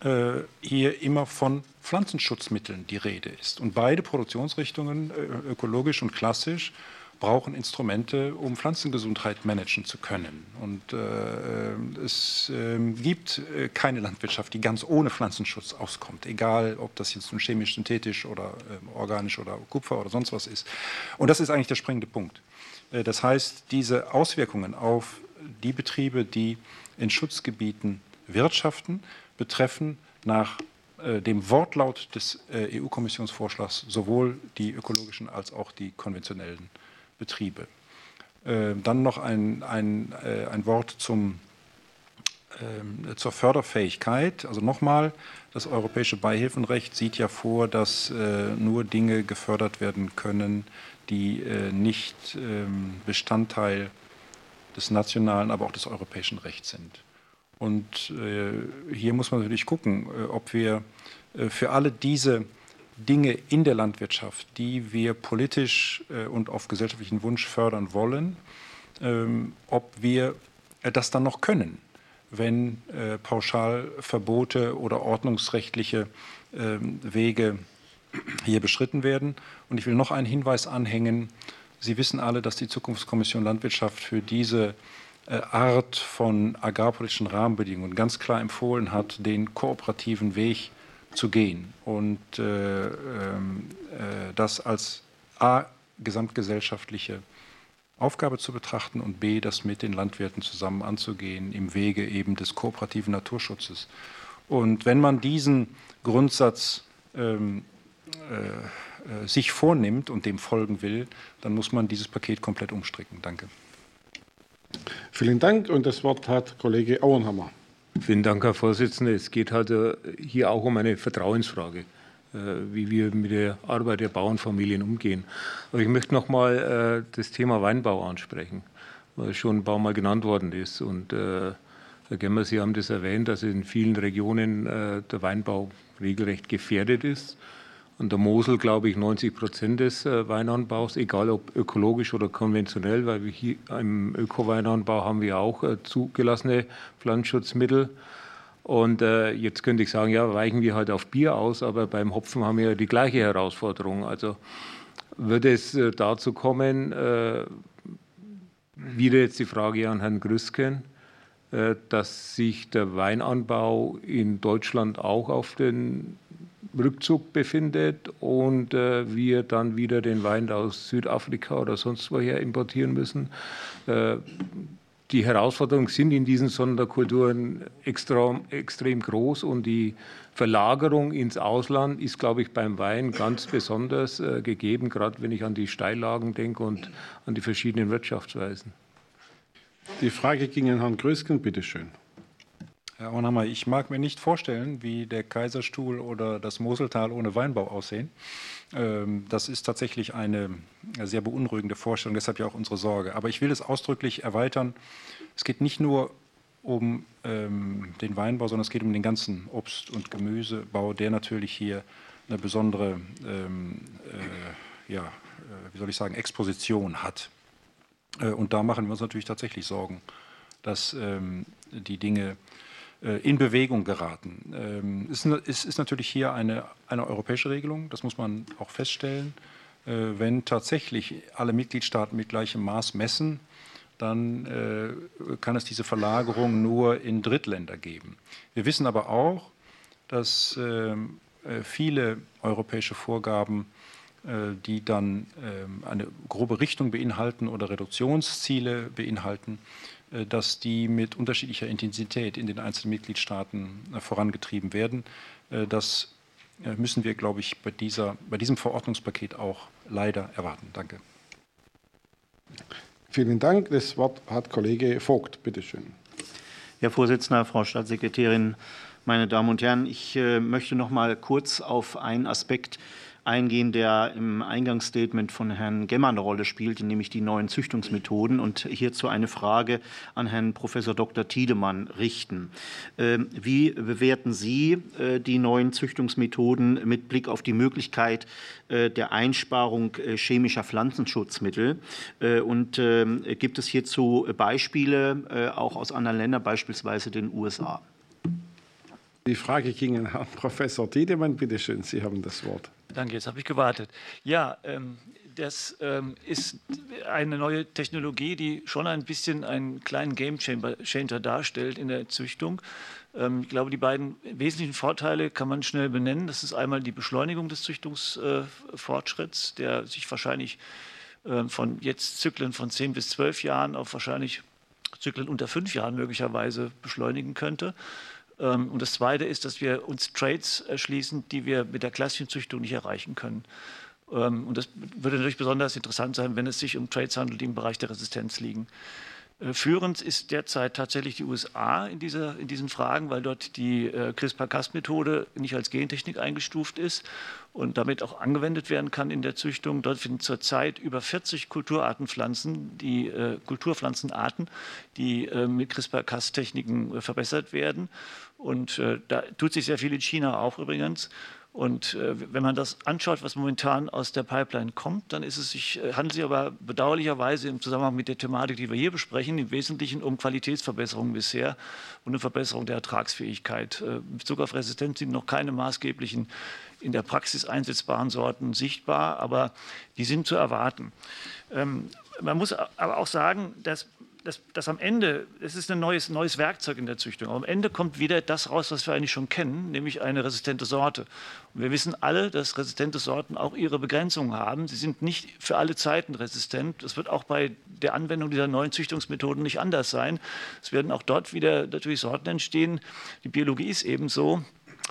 äh, hier immer von Pflanzenschutzmitteln die Rede ist. Und beide Produktionsrichtungen, äh, ökologisch und klassisch, brauchen Instrumente, um Pflanzengesundheit managen zu können. Und äh, es äh, gibt äh, keine Landwirtschaft, die ganz ohne Pflanzenschutz auskommt, egal ob das jetzt nun chemisch, synthetisch oder ähm, organisch oder Kupfer oder sonst was ist. Und das ist eigentlich der springende Punkt. Äh, das heißt, diese Auswirkungen auf die Betriebe, die in Schutzgebieten wirtschaften, betreffen nach äh, dem Wortlaut des äh, EU-Kommissionsvorschlags sowohl die ökologischen als auch die konventionellen Betriebe. Äh, dann noch ein, ein, äh, ein Wort zum, äh, zur Förderfähigkeit. Also nochmal, das europäische Beihilfenrecht sieht ja vor, dass äh, nur Dinge gefördert werden können, die äh, nicht ähm, Bestandteil des nationalen, aber auch des europäischen Rechts sind. Und äh, hier muss man natürlich gucken, ob wir für alle diese Dinge in der Landwirtschaft, die wir politisch äh, und auf gesellschaftlichen Wunsch fördern wollen, ähm, ob wir äh, das dann noch können, wenn äh, Pauschalverbote oder ordnungsrechtliche ähm, Wege hier beschritten werden. Und ich will noch einen Hinweis anhängen. Sie wissen alle, dass die Zukunftskommission Landwirtschaft für diese Art von agrarpolitischen Rahmenbedingungen ganz klar empfohlen hat, den kooperativen Weg zu gehen und äh, ähm, äh, das als A gesamtgesellschaftliche Aufgabe zu betrachten und B das mit den Landwirten zusammen anzugehen im Wege eben des kooperativen Naturschutzes. Und wenn man diesen Grundsatz ähm, äh, äh, sich vornimmt und dem folgen will, dann muss man dieses Paket komplett umstricken. Danke. Vielen Dank und das Wort hat Kollege Auenhammer. Vielen Dank, Herr Vorsitzender. Es geht halt äh, hier auch um eine Vertrauensfrage, äh, wie wir mit der Arbeit der Bauernfamilien umgehen. Aber ich möchte noch mal äh, das Thema Weinbau ansprechen, weil schon ein paar Mal genannt worden ist. Und Herr Gemmer, Sie haben das erwähnt, dass in vielen Regionen der Weinbau regelrecht gefährdet ist. An der Mosel, glaube ich, 90 Prozent des äh, Weinanbaus, egal ob ökologisch oder konventionell, weil wir hier im Öko-Weinanbau haben wir auch äh, zugelassene Pflanzenschutzmittel. Und äh, jetzt könnte ich sagen, ja, weichen wir halt auf Bier aus, aber beim Hopfen haben wir ja die gleiche Herausforderung. Also würde es äh, dazu kommen, äh, wieder jetzt die Frage an Herrn Grüsken, dass sich der Weinanbau in Deutschland auch auf den Rückzug befindet und äh, wir dann wieder den Wein aus Südafrika oder sonst woher importieren müssen. Äh, die Herausforderungen sind in diesen Sonderkulturen extrem, extrem groß und die Verlagerung ins Ausland ist, glaube ich, beim Wein ganz besonders äh, gegeben, gerade wenn ich an die Steillagen denke und an die verschiedenen Wirtschaftsweisen. Die Frage ging an Herrn Grösken, bitteschön. Herr Ornhammer, ich mag mir nicht vorstellen, wie der Kaiserstuhl oder das Moseltal ohne Weinbau aussehen. Ähm, das ist tatsächlich eine sehr beunruhigende Vorstellung, deshalb ja auch unsere Sorge. Aber ich will es ausdrücklich erweitern. Es geht nicht nur um ähm, den Weinbau, sondern es geht um den ganzen Obst- und Gemüsebau, der natürlich hier eine besondere, ähm, äh, ja, äh, wie soll ich sagen, Exposition hat. Äh, und da machen wir uns natürlich tatsächlich Sorgen, dass ähm, die Dinge in Bewegung geraten. Ähm, es ist, ist natürlich hier eine, eine europäische Regelung, das muss man auch feststellen. Äh, wenn tatsächlich alle Mitgliedstaaten mit gleichem Maß messen, dann äh, kann es diese Verlagerung nur in Drittländer geben. Wir wissen aber auch, dass ähm, viele europäische Vorgaben, die dann ähm, eine grobe Richtung beinhalten oder Reduktionsziele beinhalten, äh, dass die mit unterschiedlicher Intensität in den einzelnen Mitgliedstaaten äh, vorangetrieben werden. Äh, das müssen wir, glaube ich, bei, dieser, bei diesem Verordnungspaket auch leider erwarten. Danke. Vielen Dank. Das Wort hat Kollege Vogt. Bitte schön. Herr Vorsitzender, Frau Staatssekretärin, meine Damen und Herren, ich möchte noch mal kurz auf einen Aspekt eingehen, der im Eingangsstatement von Herrn Gemmer eine Rolle spielt, nämlich die neuen Züchtungsmethoden. Und hierzu eine Frage an Herrn Professor Dr. Tiedemann richten. Ähm, wie bewerten Sie äh, die neuen Züchtungsmethoden mit Blick auf die Möglichkeit äh, der Einsparung äh, chemischer Pflanzenschutzmittel? Und ähm, gibt es hierzu Beispiele auch aus anderen Ländern, beispielsweise den USA? Die Frage ging an Herrn Professor Tiedemann. Bitte schön, Sie haben das Wort. Danke, jetzt habe ich gewartet. Ja, ähm, das ähm, ist eine neue Technologie, die schon ein bisschen einen kleinen Game Changer darstellt in der Züchtung. Ähm, ich glaube, die beiden wesentlichen Vorteile kann man schnell benennen. Das ist einmal die Beschleunigung des Züchtungsfortschritts, äh, der sich wahrscheinlich äh, von jetzt Zyklen von 10 bis 12 Jahren auf wahrscheinlich Zyklen unter fünf Jahren möglicherweise beschleunigen könnte. Ähm, und das Zweite ist, dass wir uns Trades erschließen, die wir mit der klassischen Züchtung nicht erreichen können. Ähm, und das würde natürlich besonders interessant sein, wenn es sich um Trades handelt, die im Bereich der Resistenz liegen. Äh, führend ist derzeit tatsächlich die USA in, dieser, in diesen Fragen, weil dort die äh, CRISPR-Cas-Methode nicht als Gentechnik eingestuft ist und damit auch angewendet werden kann in der Züchtung. Dort finden zurzeit über 40 Kulturartenpflanzen, die äh, Kulturpflanzenarten, die mit CRISPR-Cas-Techniken verbessert werden. Und äh, da tut sich sehr viel in China auch übrigens. Und äh, wenn man das anschaut, was momentan aus der Pipeline kommt, dann ist es sich, äh, handelt es sich aber bedauerlicherweise im Zusammenhang mit der Thematik, die wir hier besprechen, im Wesentlichen um Qualitätsverbesserungen bisher und eine Verbesserung der Ertragsfähigkeit. Äh, in Bezug auf Resistenz sind noch keine maßgeblichen in der Praxis einsetzbaren Sorten sichtbar, aber die sind zu erwarten. Ähm, man muss aber auch sagen, dass das, das am Ende, es ist ein neues, neues Werkzeug in der Züchtung, aber am Ende kommt wieder das raus, was wir eigentlich schon kennen, nämlich eine resistente Sorte. Und wir wissen alle, dass resistente Sorten auch ihre Begrenzungen haben. Sie sind nicht für alle Zeiten resistent. Das wird auch bei der Anwendung dieser neuen Züchtungsmethoden nicht anders sein. Es werden auch dort wieder natürlich Sorten entstehen. Die Biologie ist eben so,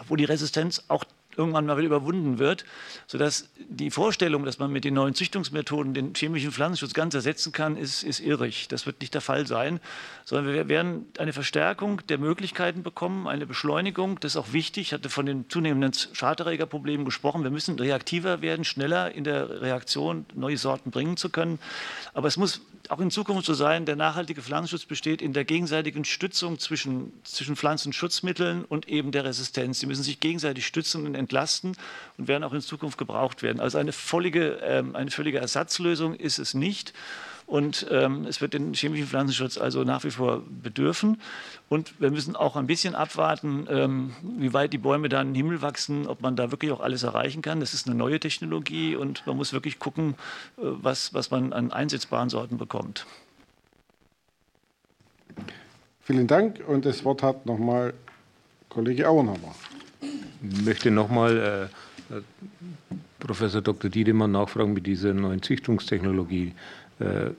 wo die Resistenz auch irgendwann mal überwunden wird, sodass die Vorstellung, dass man mit den neuen Züchtungsmethoden den chemischen Pflanzenschutz ganz ersetzen kann, ist, ist irrig. Das wird nicht der Fall sein, sondern wir werden eine Verstärkung der Möglichkeiten bekommen, eine Beschleunigung. Das ist auch wichtig. Ich hatte von den zunehmenden Schadträgerproblemen gesprochen. Wir müssen reaktiver werden, schneller in der Reaktion neue Sorten bringen zu können. Aber es muss auch in Zukunft so sein, der nachhaltige Pflanzenschutz besteht in der gegenseitigen Stützung zwischen, zwischen Pflanzenschutzmitteln und eben der Resistenz. Sie müssen sich gegenseitig stützen und entlasten und werden auch in Zukunft gebraucht werden. Also eine völlige, ähm, eine völlige Ersatzlösung ist es nicht. Und ähm, es wird den chemischen Pflanzenschutz also nach wie vor bedürfen. Und wir müssen auch ein bisschen abwarten, ähm, wie weit die Bäume dann in den Himmel wachsen, ob man da wirklich auch alles erreichen kann. Das ist eine neue Technologie und man muss wirklich gucken, äh, was, was man an einsetzbaren Sorten bekommt. Vielen Dank. Und das Wort hat nochmal Kollege Auenhammer. Ich möchte nochmal äh, Professor Dr. Diedemann nachfragen mit dieser neuen Züchtungstechnologie. Äh,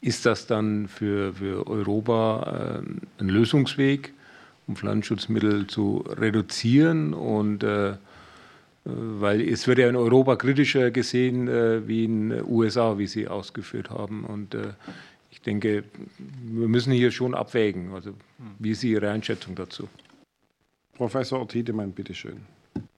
ist das dann für, für Europa äh, ein Lösungsweg, um Pflanzenschutzmittel zu reduzieren? Und äh, weil es wird ja in Europa kritischer gesehen äh, wie in den USA, wie Sie ausgeführt haben. Und äh, ich denke, wir müssen hier schon abwägen. Also, wie ist Ihre Einschätzung dazu? Professor Tiedemann, bitteschön.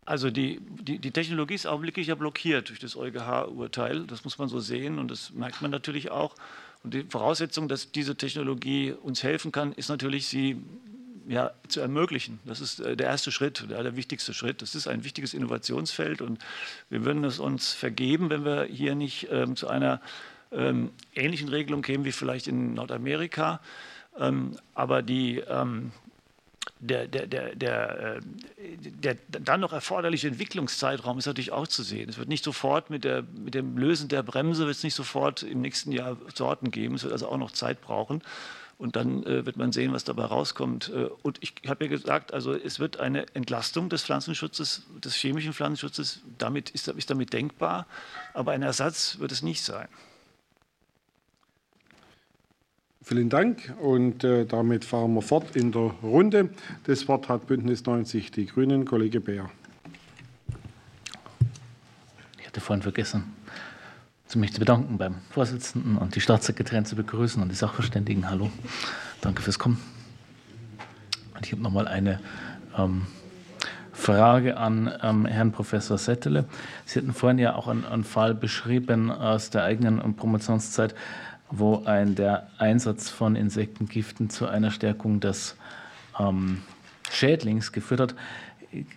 Also die, die, die, Technologie ist augenblicklich ja blockiert durch das EuGH-Urteil. Das muss man so sehen und das merkt man natürlich auch. Und die Voraussetzung, dass diese Technologie uns helfen kann, ist natürlich, sie ja, zu ermöglichen. Das ist äh, der erste Schritt, der, der wichtigste Schritt. Das ist ein wichtiges Innovationsfeld und wir würden es uns vergeben, wenn wir hier nicht ähm, zu einer ähm, ähnlichen Regelung kämen wie vielleicht in Nordamerika. Ähm, aber die, ähm, der, der, der, der, äh, der, dann noch erforderliche Entwicklungszeitraum ist natürlich auch zu sehen. Es wird nicht sofort mit, der, mit dem Lösen der Bremse, wird es nicht sofort im nächsten Jahr Sorten geben. Es wird also auch noch Zeit brauchen. Und dann äh, wird man sehen, was dabei rauskommt. Äh, und ich habe ja gesagt, also es wird eine Entlastung des Pflanzenschutzes, des chemischen Pflanzenschutzes, damit ist, ist damit denkbar, aber ein Ersatz wird es nicht sein. Vielen Dank und äh, damit fahren wir fort in der Runde. Das Wort hat Bündnis 90 Die Grünen, Kollege Beer. Ich hatte vorhin vergessen, mich zu bedanken beim Vorsitzenden und die Staatssekretärin zu begrüßen und die Sachverständigen. Hallo, danke fürs Kommen. Und ich habe noch mal eine ähm, Frage an ähm, Herrn Professor Settele. Sie hatten vorhin ja auch einen, einen Fall beschrieben aus der eigenen Promotionszeit, wo ein, der Einsatz von Insektengiften zu einer Stärkung des ähm, Schädlings geführt hat.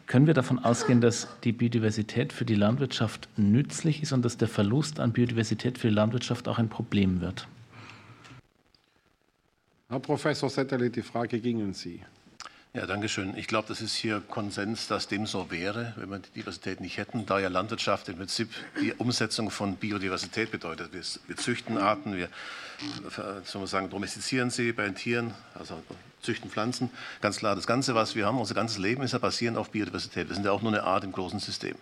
Können wir davon ausgehen, dass die Biodiversität für die Landwirtschaft nützlich ist und dass der Verlust an Biodiversität für die Landwirtschaft auch ein Problem wird? Herr Professor Settele, die Frage ging an Sie. Ja, danke schön. Ich glaube, das ist hier Konsens, dass dem so wäre, wenn wir die Diversität nicht hätten, da ja Landwirtschaft im Prinzip die Umsetzung von Biodiversität bedeutet. Wir, wir züchten Arten, wir man sagen, domestizieren sie bei den Tieren, also züchten Pflanzen. Ganz klar, das Ganze, was wir haben, unser ganzes Leben ist ja basierend auf Biodiversität. Wir sind ja auch nur eine Art im großen System.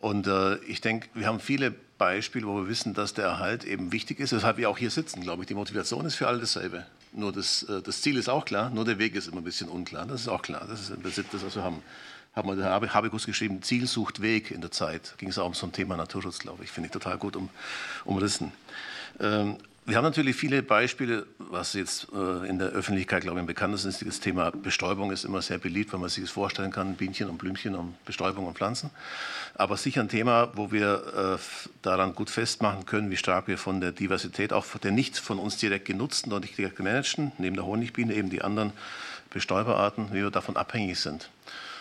Und äh, ich denke, wir haben viele Beispiele, wo wir wissen, dass der Erhalt eben wichtig ist, weshalb wir auch hier sitzen, glaube ich. Die Motivation ist für alle dasselbe. Nur das, äh, das Ziel ist auch klar, nur der Weg ist immer ein bisschen unklar. Das ist auch klar. Das ist im Prinzip das, was wir haben. Haben wir der Habekus geschrieben, Ziel sucht Weg in der Zeit. Ging es auch um so ein Thema Naturschutz, glaube ich. Finde ich total gut um, umrissen. Ähm, wir haben natürlich viele Beispiele, was jetzt äh, in der Öffentlichkeit, glaube ich, am bekanntesten ist. Das Thema Bestäubung ist immer sehr beliebt, weil man sich das vorstellen kann, Bienchen und Blümchen und Bestäubung und Pflanzen. Aber sicher ein Thema, wo wir äh, daran gut festmachen können, wie stark wir von der Diversität, auch der nicht von uns direkt genutzten und nicht direkt gemanagten, neben der Honigbiene eben die anderen Bestäuberarten, wie wir davon abhängig sind.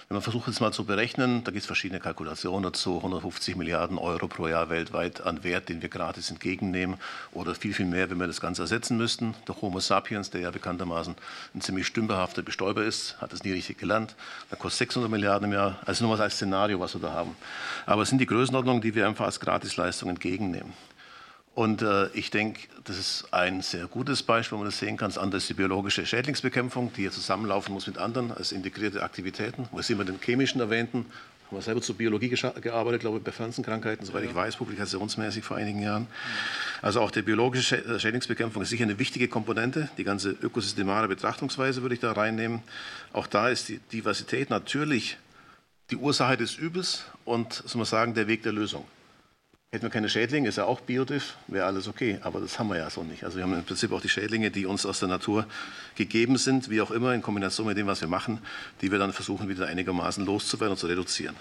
Wenn man versucht, es mal zu berechnen, da gibt es verschiedene Kalkulationen dazu, 150 Milliarden Euro pro Jahr weltweit an Wert, den wir gratis entgegennehmen oder viel, viel mehr, wenn wir das Ganze ersetzen müssten. Der Homo sapiens, der ja bekanntermaßen ein ziemlich stümperhafter Bestäuber ist, hat es nie richtig gelernt. Da kostet 600 Milliarden im Jahr. Also nur mal als Szenario, was wir da haben. Aber es sind die Größenordnungen, die wir einfach als Gratisleistung entgegennehmen. Und äh, ich denke, das ist ein sehr gutes Beispiel, wo man das sehen kann. Das andere ist die biologische Schädlingsbekämpfung, die hier zusammenlaufen muss mit anderen als integrierte Aktivitäten. Wo sind wir den chemischen erwähnten? Haben wir selber zur Biologie gearbeitet, glaube ich, bei Pflanzenkrankheiten, soweit ich weiß, publikationsmäßig vor einigen Jahren. Also auch die biologische äh, Schädlingsbekämpfung ist sicher eine wichtige Komponente. Die ganze ökosystemale Betrachtungsweise würde ich da reinnehmen. Auch da ist die Diversität natürlich die Ursache des Übels und, soll man sagen, der Weg der Lösung. Hätten wir keine Schädlinge, ist ja auch Biodiff, wäre alles okay. Aber das haben wir ja so nicht. Also wir haben im Prinzip auch die Schädlinge, die uns aus der Natur gegeben sind, wie auch immer, in Kombination mit dem, was wir machen, die wir dann versuchen, wieder einigermaßen loszuwerden und zu reduzieren.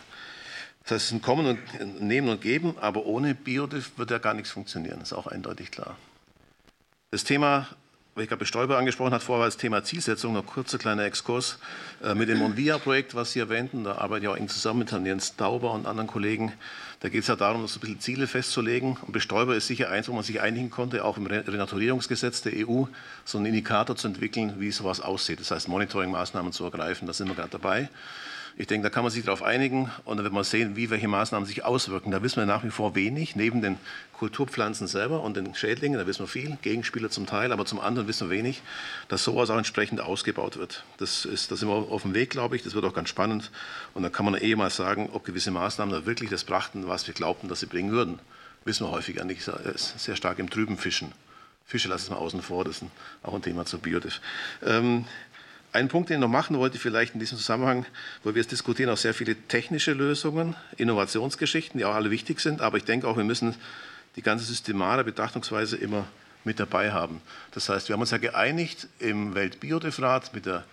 Das heißt, es ist ein Kommen und Nehmen und Geben, aber ohne Biodiff wird ja gar nichts funktionieren. Das ist auch eindeutig klar. Das Thema weil ich gerade Bestäuber angesprochen hat, vorher das Thema Zielsetzung, noch kurzer kleiner Exkurs äh, mit dem Monvia-Projekt, was Sie erwähnten. Da arbeite ich auch eng zusammen mit Herrn Jens Dauber und anderen Kollegen. Da geht es ja darum, so ein bisschen Ziele festzulegen. Und Bestäuber ist sicher eins, wo man sich einigen konnte, auch im Renaturierungsgesetz der EU, so einen Indikator zu entwickeln, wie sowas aussieht. Das heißt, Monitoring-Maßnahmen zu ergreifen. Da sind wir gerade dabei. Ich denke, da kann man sich darauf einigen und dann wird man sehen, wie welche Maßnahmen sich auswirken. Da wissen wir nach wie vor wenig, neben den Kulturpflanzen selber und den Schädlingen, da wissen wir viel, Gegenspieler zum Teil, aber zum anderen wissen wir wenig, dass sowas auch entsprechend ausgebaut wird. Das ist, da sind wir auf dem Weg, glaube ich, das wird auch ganz spannend und dann kann man eh mal sagen, ob gewisse Maßnahmen da wirklich das brachten, was wir glaubten, dass sie bringen würden. Wissen wir häufig nicht, sehr stark im Trüben fischen. Fische lassen wir außen vor, das ist auch ein Thema zur Biodiff. Ähm, ein Punkt, den ich noch machen wollte, vielleicht in diesem Zusammenhang, wo wir es diskutieren, auch sehr viele technische Lösungen, Innovationsgeschichten, die auch alle wichtig sind. Aber ich denke auch, wir müssen die ganze systemale Betrachtungsweise immer mit dabei haben. Das heißt, wir haben uns ja geeinigt im Weltbiodifrat mit der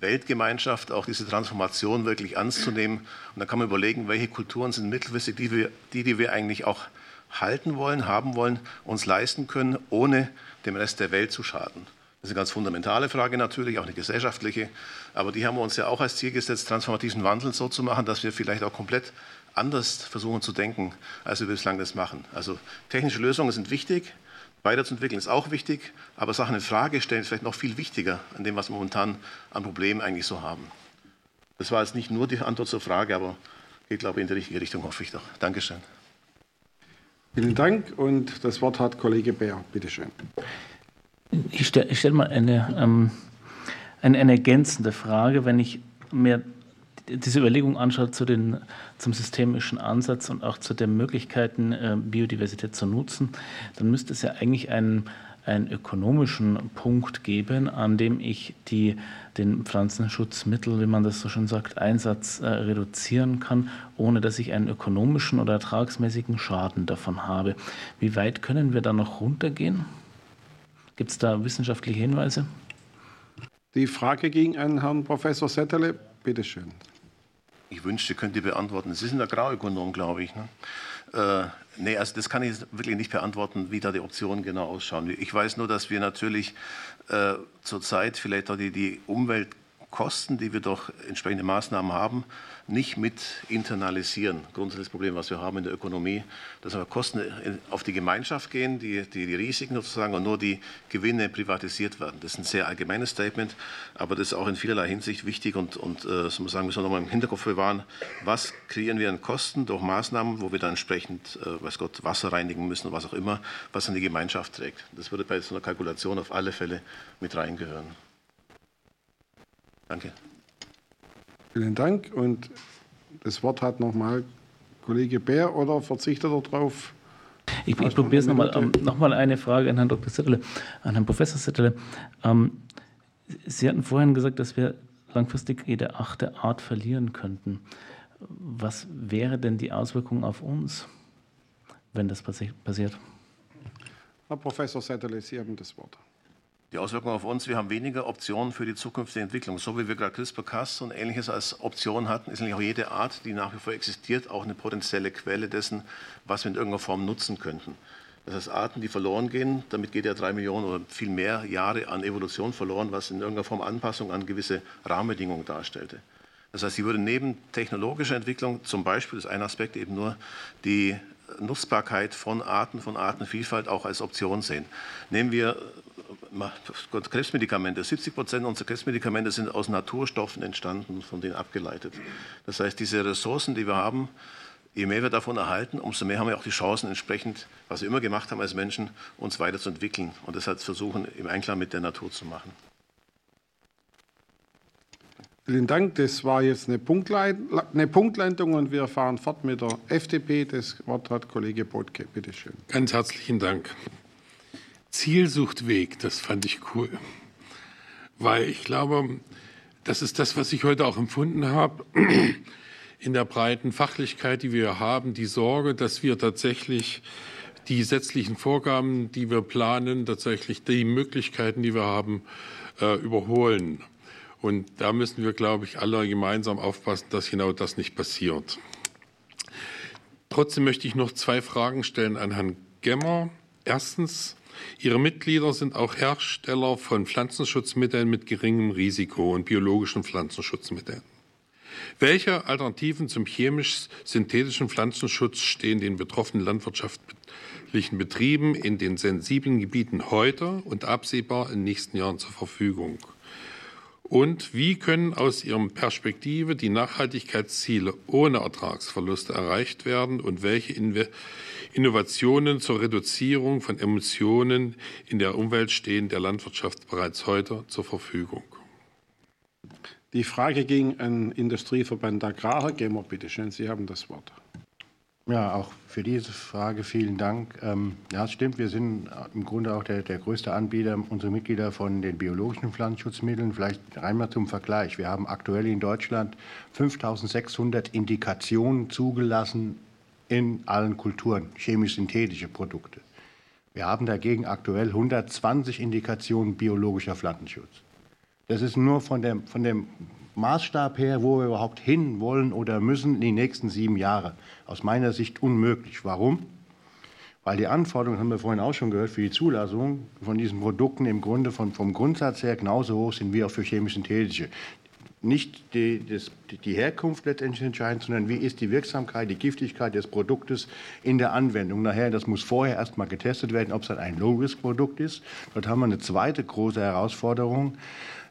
Weltgemeinschaft auch diese Transformation wirklich ernst zu nehmen. Und da kann man überlegen, welche Kulturen sind mittelfristig die, die, die wir eigentlich auch halten wollen, haben wollen, uns leisten können, ohne dem Rest der Welt zu schaden. Das ist eine ganz fundamentale Frage natürlich, auch eine gesellschaftliche. Aber die haben wir uns ja auch als Ziel gesetzt, transformativen Wandel so zu machen, dass wir vielleicht auch komplett anders versuchen zu denken, als wir bislang das machen. Also technische Lösungen sind wichtig, weiterzuentwickeln ist auch wichtig, aber Sachen in Frage stellen ist vielleicht noch viel wichtiger an dem, was wir momentan an Problemen eigentlich so haben. Das war jetzt nicht nur die Antwort zur Frage, aber geht, glaube ich, in die richtige Richtung, hoffe ich doch. Dankeschön. Vielen Dank und das Wort hat Kollege Bär. Bitte schön. Ich stelle stell mal eine, ähm, eine, eine, ergänzende Frage, wenn ich mir diese Überlegung anschaue zu den, zum systemischen Ansatz und auch zu den Möglichkeiten, äh, Biodiversität zu nutzen, dann müsste es ja eigentlich einen, einen ökonomischen Punkt geben, an dem ich die, den Pflanzenschutzmittel, wie man das so schön sagt, Einsatz äh, reduzieren kann, ohne dass ich einen ökonomischen oder ertragsmäßigen Schaden davon habe. Wie weit können wir da noch runtergehen? Gibt es da wissenschaftliche Hinweise? Die Frage ging an Herrn Professor Setterle. Bitte schön. Ich wünschte, könnt ihr beantworten. Sie sind Agrarökonom, glaube ich. Ne? Äh, nee, also das kann ich wirklich nicht beantworten, wie da die Optionen genau ausschauen. Ich weiß nur, dass wir natürlich äh, zurzeit vielleicht auch die, die Umweltkosten, die wir durch entsprechende Maßnahmen haben, nicht mit internalisieren. Grundsätzliches Problem, was wir haben in der Ökonomie, dass aber Kosten auf die Gemeinschaft gehen, die, die, die Risiken sozusagen und nur die Gewinne privatisiert werden. Das ist ein sehr allgemeines Statement, aber das ist auch in vielerlei Hinsicht wichtig und, und äh, so muss sagen, müssen wir nochmal im Hinterkopf bewahren, was kreieren wir an Kosten durch Maßnahmen, wo wir dann entsprechend, äh, weiß Gott, Wasser reinigen müssen oder was auch immer, was dann die Gemeinschaft trägt. Das würde bei so einer Kalkulation auf alle Fälle mit reingehören. Danke. Vielen Dank. Und das Wort hat nochmal Kollege Bär oder verzichtet er darauf? Ich, ich probiere es nochmal. Ähm, nochmal eine Frage an Herrn Dr. Sitterle, an Herrn Professor Sitterle. Ähm, Sie hatten vorhin gesagt, dass wir langfristig jede achte Art verlieren könnten. Was wäre denn die Auswirkung auf uns, wenn das passi passiert? Herr Professor Setterle, Sie haben das Wort. Die Auswirkungen auf uns, wir haben weniger Optionen für die zukünftige Entwicklung. So wie wir gerade CRISPR-Cas und ähnliches als Option hatten, ist nämlich auch jede Art, die nach wie vor existiert, auch eine potenzielle Quelle dessen, was wir in irgendeiner Form nutzen könnten. Das heißt, Arten, die verloren gehen, damit geht ja drei Millionen oder viel mehr Jahre an Evolution verloren, was in irgendeiner Form Anpassung an gewisse Rahmenbedingungen darstellte. Das heißt, sie würde neben technologischer Entwicklung zum Beispiel, das ist ein Aspekt, eben nur die Nutzbarkeit von Arten, von Artenvielfalt auch als Option sehen. Nehmen wir Krebsmedikamente. 70 Prozent unserer Krebsmedikamente sind aus Naturstoffen entstanden, von denen abgeleitet. Das heißt, diese Ressourcen, die wir haben, je mehr wir davon erhalten, umso mehr haben wir auch die Chancen, entsprechend, was wir immer gemacht haben als Menschen, uns weiterzuentwickeln und das halt versuchen, im Einklang mit der Natur zu machen. Vielen Dank. Das war jetzt eine, Punktlandung und wir fahren fort mit der FDP. Das Wort hat Kollege Botke. Bitte schön. Ganz herzlichen Dank. Ziel sucht Weg, das fand ich cool. Weil ich glaube, das ist das, was ich heute auch empfunden habe, in der breiten Fachlichkeit, die wir haben, die Sorge, dass wir tatsächlich die gesetzlichen Vorgaben, die wir planen, tatsächlich die Möglichkeiten, die wir haben, äh, überholen. Und da müssen wir, glaube ich, alle gemeinsam aufpassen, dass genau das nicht passiert. Trotzdem möchte ich noch zwei Fragen stellen an Herrn Gemmer. Erstens, Ihre Mitglieder sind auch Hersteller von Pflanzenschutzmitteln mit geringem Risiko und biologischen Pflanzenschutzmitteln. Welche Alternativen zum chemisch-synthetischen Pflanzenschutz stehen den betroffenen landwirtschaftlichen Betrieben in den sensiblen Gebieten heute und absehbar in den nächsten Jahren zur Verfügung? Und wie können aus Ihrer Perspektive die Nachhaltigkeitsziele ohne Ertragsverluste erreicht werden und welche Innovationen zur Reduzierung von Emissionen in der Umwelt stehen der Landwirtschaft bereits heute zur Verfügung? Die Frage ging an Industrieverband Agrar. Herr Gemmer, bitte schön, Sie haben das Wort. Ja, auch für diese Frage vielen Dank. Ähm, ja, es stimmt, wir sind im Grunde auch der, der größte Anbieter, unsere Mitglieder von den biologischen Pflanzenschutzmitteln. Vielleicht einmal zum Vergleich. Wir haben aktuell in Deutschland 5600 Indikationen zugelassen in allen Kulturen, chemisch-synthetische Produkte. Wir haben dagegen aktuell 120 Indikationen biologischer Pflanzenschutz. Das ist nur von dem, von dem Maßstab her, wo wir überhaupt hin wollen oder müssen in die nächsten sieben Jahre. Aus meiner Sicht unmöglich. Warum? Weil die Anforderungen, haben wir vorhin auch schon gehört, für die Zulassung von diesen Produkten im Grunde von, vom Grundsatz her genauso hoch sind wie auch für chemisch-synthetische. Nicht die, das, die Herkunft letztendlich entscheidend, sondern wie ist die Wirksamkeit, die Giftigkeit des Produktes in der Anwendung. Daher, das muss vorher erst mal getestet werden, ob es ein Low-Risk-Produkt ist. Dort haben wir eine zweite große Herausforderung.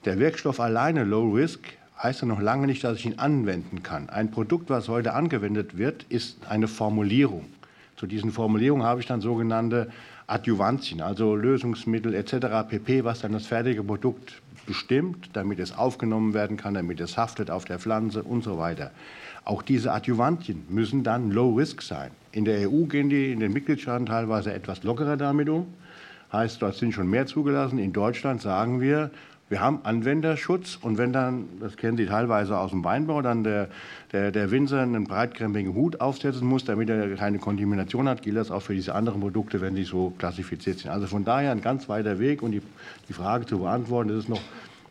Der Wirkstoff alleine Low Risk heißt ja noch lange nicht, dass ich ihn anwenden kann. Ein Produkt, was heute angewendet wird, ist eine Formulierung. Zu diesen Formulierungen habe ich dann sogenannte Adjuvantien, also Lösungsmittel etc. pp., was dann das fertige Produkt bestimmt, damit es aufgenommen werden kann, damit es haftet auf der Pflanze und so weiter. Auch diese Adjuvantien müssen dann Low Risk sein. In der EU gehen die in den Mitgliedstaaten teilweise etwas lockerer damit um. Heißt, dort sind schon mehr zugelassen. In Deutschland sagen wir, wir haben Anwenderschutz und wenn dann, das kennen Sie teilweise aus dem Weinbau, dann der, der, der Winzer einen breitkrempigen Hut aufsetzen muss, damit er keine Kontamination hat, gilt das auch für diese anderen Produkte, wenn sie so klassifiziert sind. Also von daher ein ganz weiter Weg und die, die Frage zu beantworten, das ist noch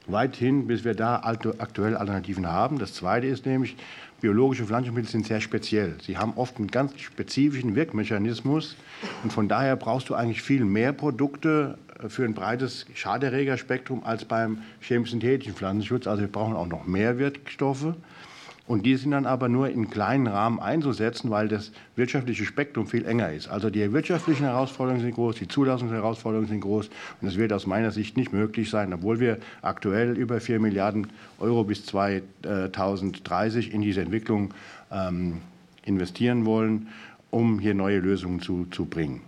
weit hin, bis wir da aktuell Alternativen haben. Das Zweite ist nämlich, biologische Pflanzenmittel sind sehr speziell. Sie haben oft einen ganz spezifischen Wirkmechanismus und von daher brauchst du eigentlich viel mehr Produkte für ein breites Schaderregerspektrum als beim chemisch-synthetischen Pflanzenschutz. Also wir brauchen auch noch mehr Wirkstoffe. Und die sind dann aber nur in kleinen Rahmen einzusetzen, weil das wirtschaftliche Spektrum viel enger ist. Also die wirtschaftlichen Herausforderungen sind groß, die Zulassungsherausforderungen sind groß. Und es wird aus meiner Sicht nicht möglich sein, obwohl wir aktuell über 4 Milliarden Euro bis 2030 in diese Entwicklung ähm, investieren wollen, um hier neue Lösungen zu, zu bringen.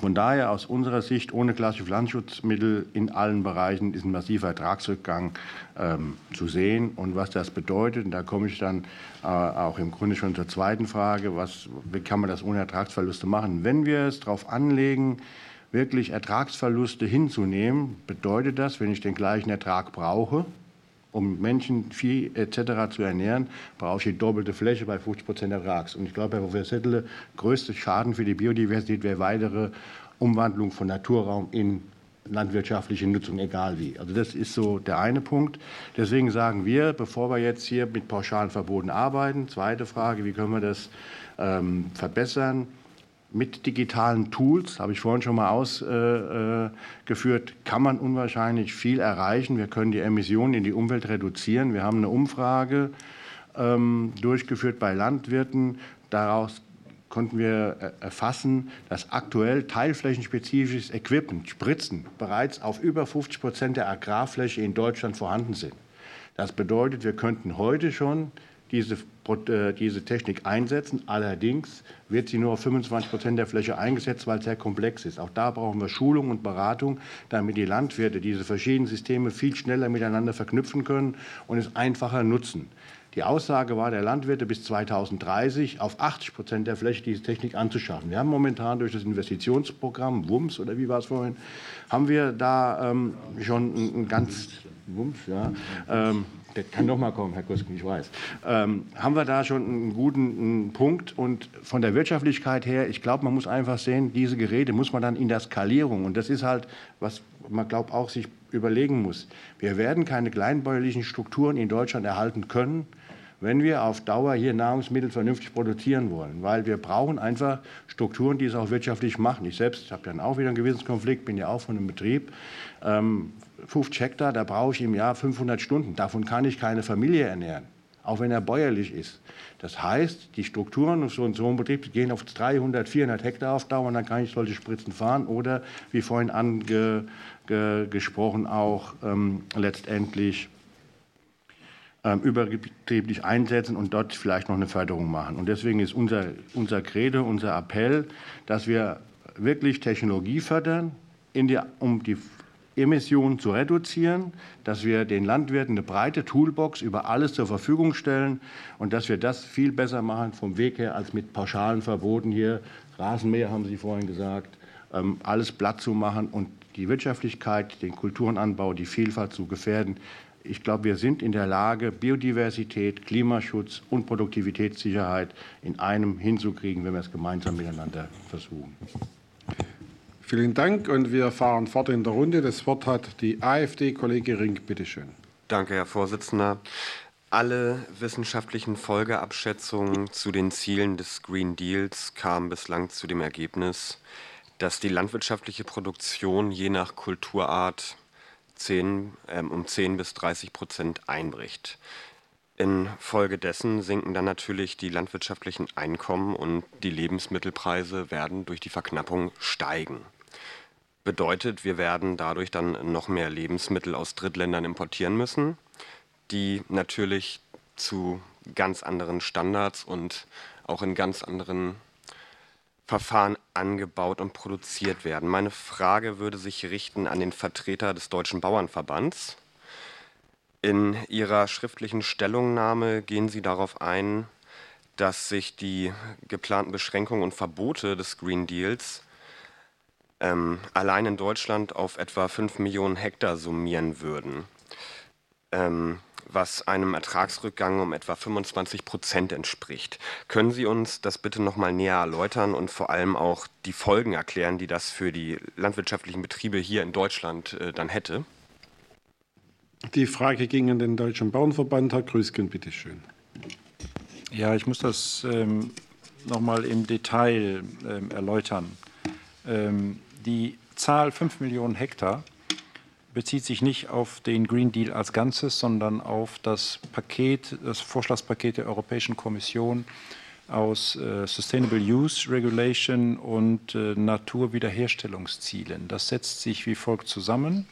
Von daher aus unserer Sicht ohne klassische Pflanzenschutzmittel in allen Bereichen ist ein massiver Ertragsrückgang ähm, zu sehen. Und was das bedeutet, und da komme ich dann äh, auch im Grunde schon zur zweiten Frage, was, wie kann man das ohne Ertragsverluste machen? Wenn wir es darauf anlegen, wirklich Ertragsverluste hinzunehmen, bedeutet das, wenn ich den gleichen Ertrag brauche, um Menschen, Vieh etc. zu ernähren, brauche ich die doppelte Fläche bei 50 Prozent Ertrags. Und ich glaube, Herr Professor Settele, größte Schaden für die Biodiversität wäre weitere Umwandlung von Naturraum in landwirtschaftliche Nutzung, egal wie. Also das ist so der eine Punkt. Deswegen sagen wir, bevor wir jetzt hier mit pauschalen Verboten arbeiten, zweite Frage, wie können wir das ähm, verbessern? Mit digitalen Tools, habe ich vorhin schon mal ausgeführt, kann man unwahrscheinlich viel erreichen. Wir können die Emissionen in die Umwelt reduzieren. Wir haben eine Umfrage ähm, durchgeführt bei Landwirten. Daraus konnten wir erfassen, dass aktuell teilflächenspezifisches Equipment, Spritzen, bereits auf über 50 Prozent der Agrarfläche in Deutschland vorhanden sind. Das bedeutet, wir könnten heute schon diese, äh, diese Technik einsetzen. Allerdings wird sie nur auf 25 Prozent der Fläche eingesetzt, weil es sehr komplex ist. Auch da brauchen wir Schulung und Beratung, damit die Landwirte diese verschiedenen Systeme viel schneller miteinander verknüpfen können und es einfacher nutzen. Die Aussage war der Landwirte bis 2030 auf 80 Prozent der Fläche diese Technik anzuschaffen. Wir haben momentan durch das Investitionsprogramm WUMS oder wie war es vorhin, haben wir da ähm, schon ein, ganz WUMS, ja, ähm, der kann noch mal kommen, Herr Kusken, ich weiß. Ähm, haben wir da schon einen guten einen Punkt? Und von der Wirtschaftlichkeit her, ich glaube, man muss einfach sehen, diese Geräte muss man dann in der Skalierung, und das ist halt, was man glaubt auch sich überlegen muss. Wir werden keine kleinbäuerlichen Strukturen in Deutschland erhalten können, wenn wir auf Dauer hier Nahrungsmittel vernünftig produzieren wollen. Weil wir brauchen einfach Strukturen, die es auch wirtschaftlich machen. Ich selbst habe dann auch wieder einen Gewissenskonflikt, bin ja auch von einem Betrieb. Ähm, 50 Hektar, da brauche ich im Jahr 500 Stunden. Davon kann ich keine Familie ernähren, auch wenn er bäuerlich ist. Das heißt, die Strukturen auf so einem Betrieb gehen auf 300, 400 Hektar auf Dauer und dann kann ich solche Spritzen fahren oder, wie vorhin angesprochen, auch ähm, letztendlich ähm, überbetrieblich einsetzen und dort vielleicht noch eine Förderung machen. Und deswegen ist unser, unser Credo, unser Appell, dass wir wirklich Technologie fördern, die, um die Emissionen zu reduzieren, dass wir den Landwirten eine breite Toolbox über alles zur Verfügung stellen und dass wir das viel besser machen vom Weg her als mit pauschalen Verboten hier. Rasenmäher haben Sie vorhin gesagt, ähm, alles platt zu machen und die Wirtschaftlichkeit, den Kulturenanbau, die Vielfalt zu gefährden. Ich glaube, wir sind in der Lage, Biodiversität, Klimaschutz und Produktivitätssicherheit in einem hinzukriegen, wenn wir es gemeinsam miteinander versuchen. Vielen Dank und wir fahren fort in der Runde. Das Wort hat die AfD, Kollege Rink, bitteschön. Danke, Herr Vorsitzender. Alle wissenschaftlichen Folgeabschätzungen zu den Zielen des Green Deals kamen bislang zu dem Ergebnis, dass die landwirtschaftliche Produktion je nach Kulturart 10, äh, um 10 bis 30 Prozent einbricht. Infolgedessen sinken dann natürlich die landwirtschaftlichen Einkommen und die Lebensmittelpreise werden durch die Verknappung steigen. Bedeutet, wir werden dadurch dann noch mehr Lebensmittel aus Drittländern importieren müssen, die natürlich zu ganz anderen Standards und auch in ganz anderen Verfahren angebaut und produziert werden. Meine Frage würde sich richten an den Vertreter des Deutschen Bauernverbands. In Ihrer schriftlichen Stellungnahme gehen Sie darauf ein, dass sich die geplanten Beschränkungen und Verbote des Green Deals ähm, allein in Deutschland auf etwa 5 Millionen Hektar summieren würden. Ähm, was einem Ertragsrückgang um etwa 25 Prozent entspricht. Können Sie uns das bitte noch mal näher erläutern und vor allem auch die Folgen erklären, die das für die landwirtschaftlichen Betriebe hier in Deutschland äh, dann hätte? Die Frage ging an den Deutschen Bauernverband. Herr Grüßgen, bitte schön. Ja, ich muss das ähm, noch mal im Detail ähm, erläutern. Ähm, die Zahl 5 Millionen Hektar bezieht sich nicht auf den Green Deal als Ganzes, sondern auf das Paket, das Vorschlagspaket der Europäischen Kommission aus äh, Sustainable Use Regulation und äh, Naturwiederherstellungszielen. Das setzt sich wie folgt zusammen.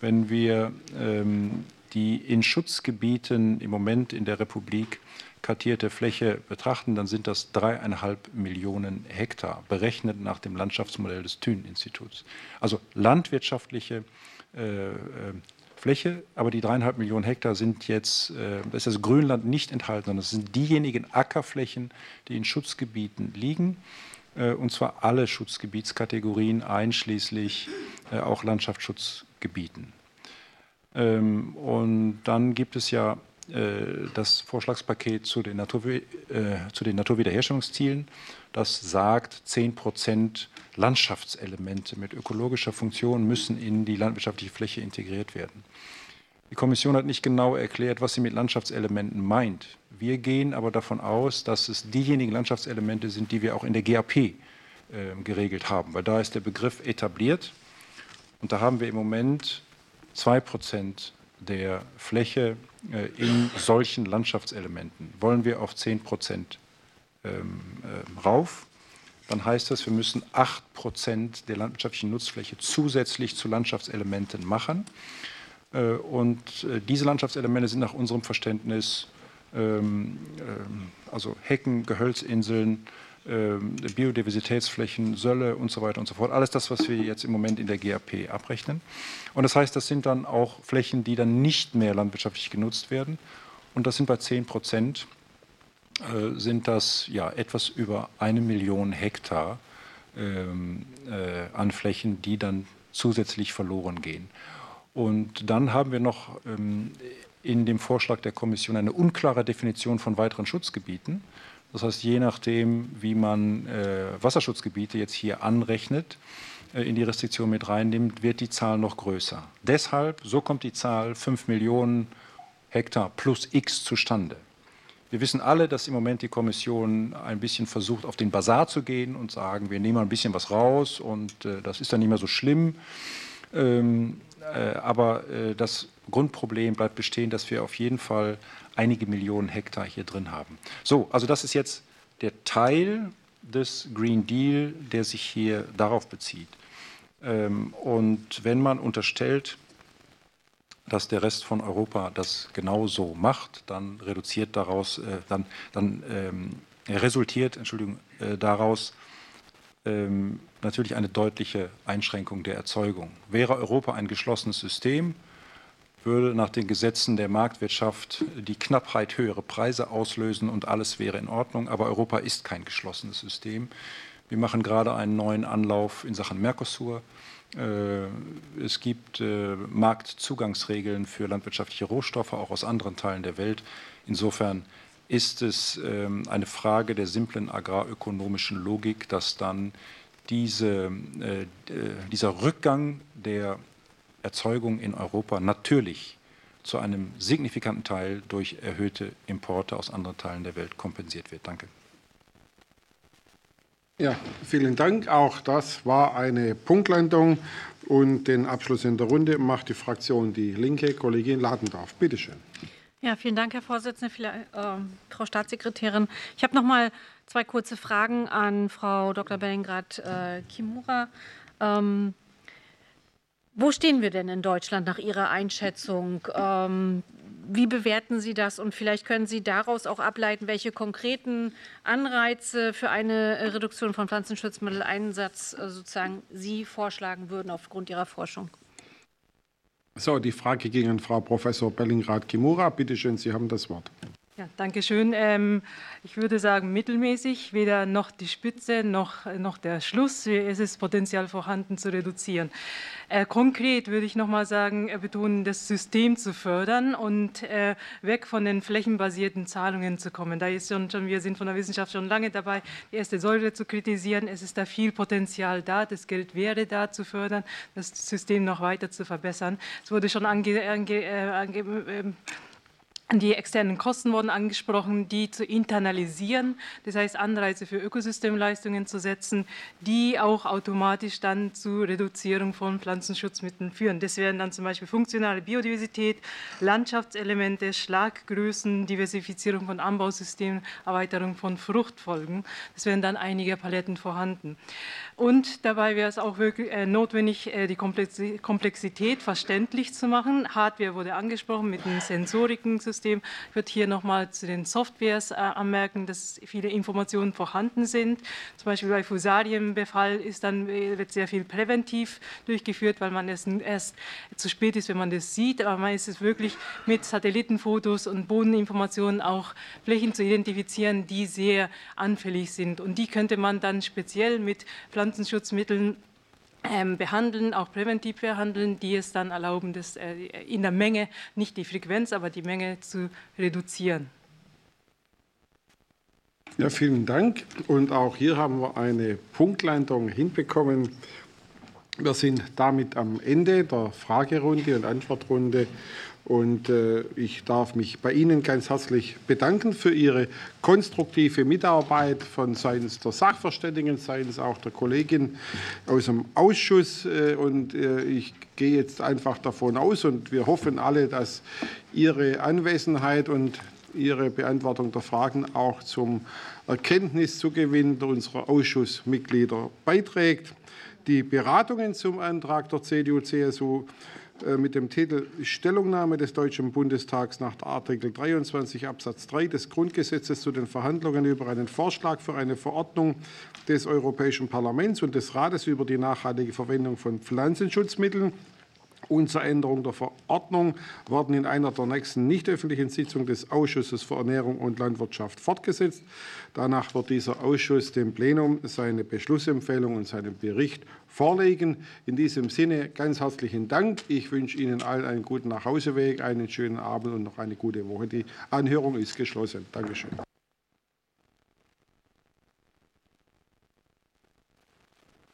Wenn wir ähm, die in Schutzgebieten im Moment in der Republik kartierte Fläche betrachten, dann sind das dreieinhalb Millionen Hektar, berechnet nach dem Landschaftsmodell des Thün-Instituts. Also landwirtschaftliche äh, äh, Fläche, aber die dreieinhalb Millionen Hektar sind jetzt, äh, da ist das Grünland nicht enthalten, sondern das sind diejenigen Ackerflächen, die in Schutzgebieten liegen, und zwar alle Schutzgebietskategorien, einschließlich auch Landschaftsschutzgebieten. Ähm, und dann gibt es ja das Vorschlagspaket zu den, Natur, zu den Naturwiederherstellungszielen, das sagt, 10 Prozent Landschaftselemente mit ökologischer Funktion müssen in die landwirtschaftliche Fläche integriert werden. Die Kommission hat nicht genau erklärt, was sie mit Landschaftselementen meint. Wir gehen aber davon aus, dass es diejenigen Landschaftselemente sind, die wir auch in der GAP äh, geregelt haben, weil da ist der Begriff etabliert und da haben wir im Moment zwei Prozent der Fläche äh, in solchen Landschaftselementen. Wollen wir auf zehn Prozent ähm, äh, rauf? dann heißt das, wir müssen 8 Prozent der landwirtschaftlichen Nutzfläche zusätzlich zu Landschaftselementen machen. Äh, und diese Landschaftselemente sind nach unserem Verständnis ähm, ähm, also Hecken, Gehölzinseln, Biodiversitätsflächen, Sölle und so weiter und so fort. Alles das, was wir jetzt im Moment in der GAP abrechnen. Und das heißt, das sind dann auch Flächen, die dann nicht mehr landwirtschaftlich genutzt werden. Und das sind bei 10 Prozent äh, sind das ja etwas über eine Million Hektar ähm, äh, an Flächen, die dann zusätzlich verloren gehen. Und dann haben wir noch ähm, in dem Vorschlag der Kommission eine unklare Definition von weiteren Schutzgebieten. Das heißt, je nachdem, wie man äh, Wasserschutzgebiete jetzt hier anrechnet, äh, in die Restriktion mit reinnimmt, wird die Zahl noch größer. Deshalb, so kommt die Zahl 5 Millionen Hektar plus X zustande. Wir wissen alle, dass im Moment die Kommission ein bisschen versucht, auf den Basar zu gehen und sagen, wir nehmen ein bisschen was raus und äh, das ist dann nicht mehr so schlimm. Ähm, äh, aber äh, das Grundproblem bleibt bestehen, dass wir auf jeden Fall einige Millionen Hektar hier drin haben. So, also das ist jetzt der Teil des Green Deal, der sich hier darauf bezieht. Ähm, und wenn man unterstellt, dass der Rest von Europa das genauso macht, dann reduziert daraus, äh, dann, dann ähm, resultiert, Entschuldigung, äh, daraus ähm, natürlich eine deutliche Einschränkung der Erzeugung. Wäre Europa ein geschlossenes System, würde nach den Gesetzen der Marktwirtschaft die Knappheit höhere Preise auslösen und alles wäre in Ordnung. Aber Europa ist kein geschlossenes System. Wir machen gerade einen neuen Anlauf in Sachen Mercosur. Äh, es gibt äh, Marktzugangsregeln für landwirtschaftliche Rohstoffe, auch aus anderen Teilen der Welt. Insofern ist es ähm, eine Frage der simplen agrarökonomischen Logik, dass dann diese, äh, dieser Rückgang der Erzeugung in Europa natürlich zu einem signifikanten Teil durch erhöhte Importe aus anderen Teilen der Welt kompensiert wird. Danke. Ja, vielen Dank. Auch das war eine Punktlandung. Und den Abschluss in der Runde macht die Fraktion Die Linke, Kollegin Ladendorf. Bitte schön. Ja, vielen Dank, Herr Vorsitzender, äh, Frau Staatssekretärin. Ich habe noch mal zwei kurze Fragen an Frau Dr. Bellingrad-Kimura. Äh, ähm, wo stehen wir denn in Deutschland nach Ihrer Einschätzung? Ähm, wie bewerten Sie das? Und vielleicht können Sie daraus auch ableiten, welche konkreten Anreize für eine Reduktion von Pflanzenschutzmitteleinsatz äh, sozusagen Sie vorschlagen würden aufgrund Ihrer Forschung. So, die Frage ging an Frau Professor Bellingrad-Kimura. Bitte schön, Sie haben das Wort. Ja, danke schön. Ähm, ich würde sagen, mittelmäßig, weder noch die Spitze noch, noch der Schluss. Es ist Potenzial vorhanden zu reduzieren. Äh, konkret würde ich noch mal sagen, äh, betonen, das System zu fördern und äh, weg von den flächenbasierten Zahlungen zu kommen. Da ist schon, schon, wir sind von der Wissenschaft schon lange dabei, die erste Säule zu kritisieren. Es ist da viel Potenzial da. Das Geld wäre da zu fördern, das System noch weiter zu verbessern. Es wurde schon ange, ange, äh, ange ähm, die externen Kosten wurden angesprochen, die zu internalisieren, das heißt Anreize für Ökosystemleistungen zu setzen, die auch automatisch dann zu Reduzierung von Pflanzenschutzmitteln führen. Das wären dann zum Beispiel funktionale Biodiversität, Landschaftselemente, Schlaggrößen, Diversifizierung von Anbausystemen, Erweiterung von Fruchtfolgen. Das wären dann einige Paletten vorhanden. Und dabei wäre es auch wirklich äh, notwendig, äh, die Komplexität verständlich zu machen. Hardware wurde angesprochen mit dem Sensorikensystem. Ich würde hier nochmal zu den Softwares äh, anmerken, dass viele Informationen vorhanden sind. Zum Beispiel bei Fusarienbefall ist dann, wird sehr viel präventiv durchgeführt, weil man es erst zu spät ist, wenn man das sieht. Aber man ist es wirklich mit Satellitenfotos und Bodeninformationen auch Flächen zu identifizieren, die sehr anfällig sind. Und die könnte man dann speziell mit Pflanzen Pflanzenschutzmitteln behandeln, auch präventiv behandeln, die es dann erlauben, das äh, in der Menge, nicht die Frequenz, aber die Menge zu reduzieren. Ja, vielen Dank. Und auch hier haben wir eine Punktlandung hinbekommen. Wir sind damit am Ende der Fragerunde und Antwortrunde und äh, ich darf mich bei Ihnen ganz herzlich bedanken für Ihre konstruktive Mitarbeit von seitens der Sachverständigen, seitens auch der Kollegin aus dem Ausschuss. Äh, und äh, ich gehe jetzt einfach davon aus und wir hoffen alle, dass Ihre Anwesenheit und Ihre Beantwortung der Fragen auch zum Erkenntniszugewinn unserer Ausschussmitglieder beiträgt. Die Beratungen zum Antrag der CDU-CSU mit dem Titel Stellungnahme des Deutschen Bundestags nach Artikel 23 Absatz 3 des Grundgesetzes zu den Verhandlungen über einen Vorschlag für eine Verordnung des Europäischen Parlaments und des Rates über die nachhaltige Verwendung von Pflanzenschutzmitteln und zur Änderung der Verordnung werden in einer der nächsten nicht öffentlichen Sitzungen des Ausschusses für Ernährung und Landwirtschaft fortgesetzt. Danach wird dieser Ausschuss dem Plenum seine Beschlussempfehlung und seinen Bericht vorlegen. In diesem Sinne ganz herzlichen Dank. Ich wünsche Ihnen allen einen guten Nachhauseweg, einen schönen Abend und noch eine gute Woche. Die Anhörung ist geschlossen. Dankeschön.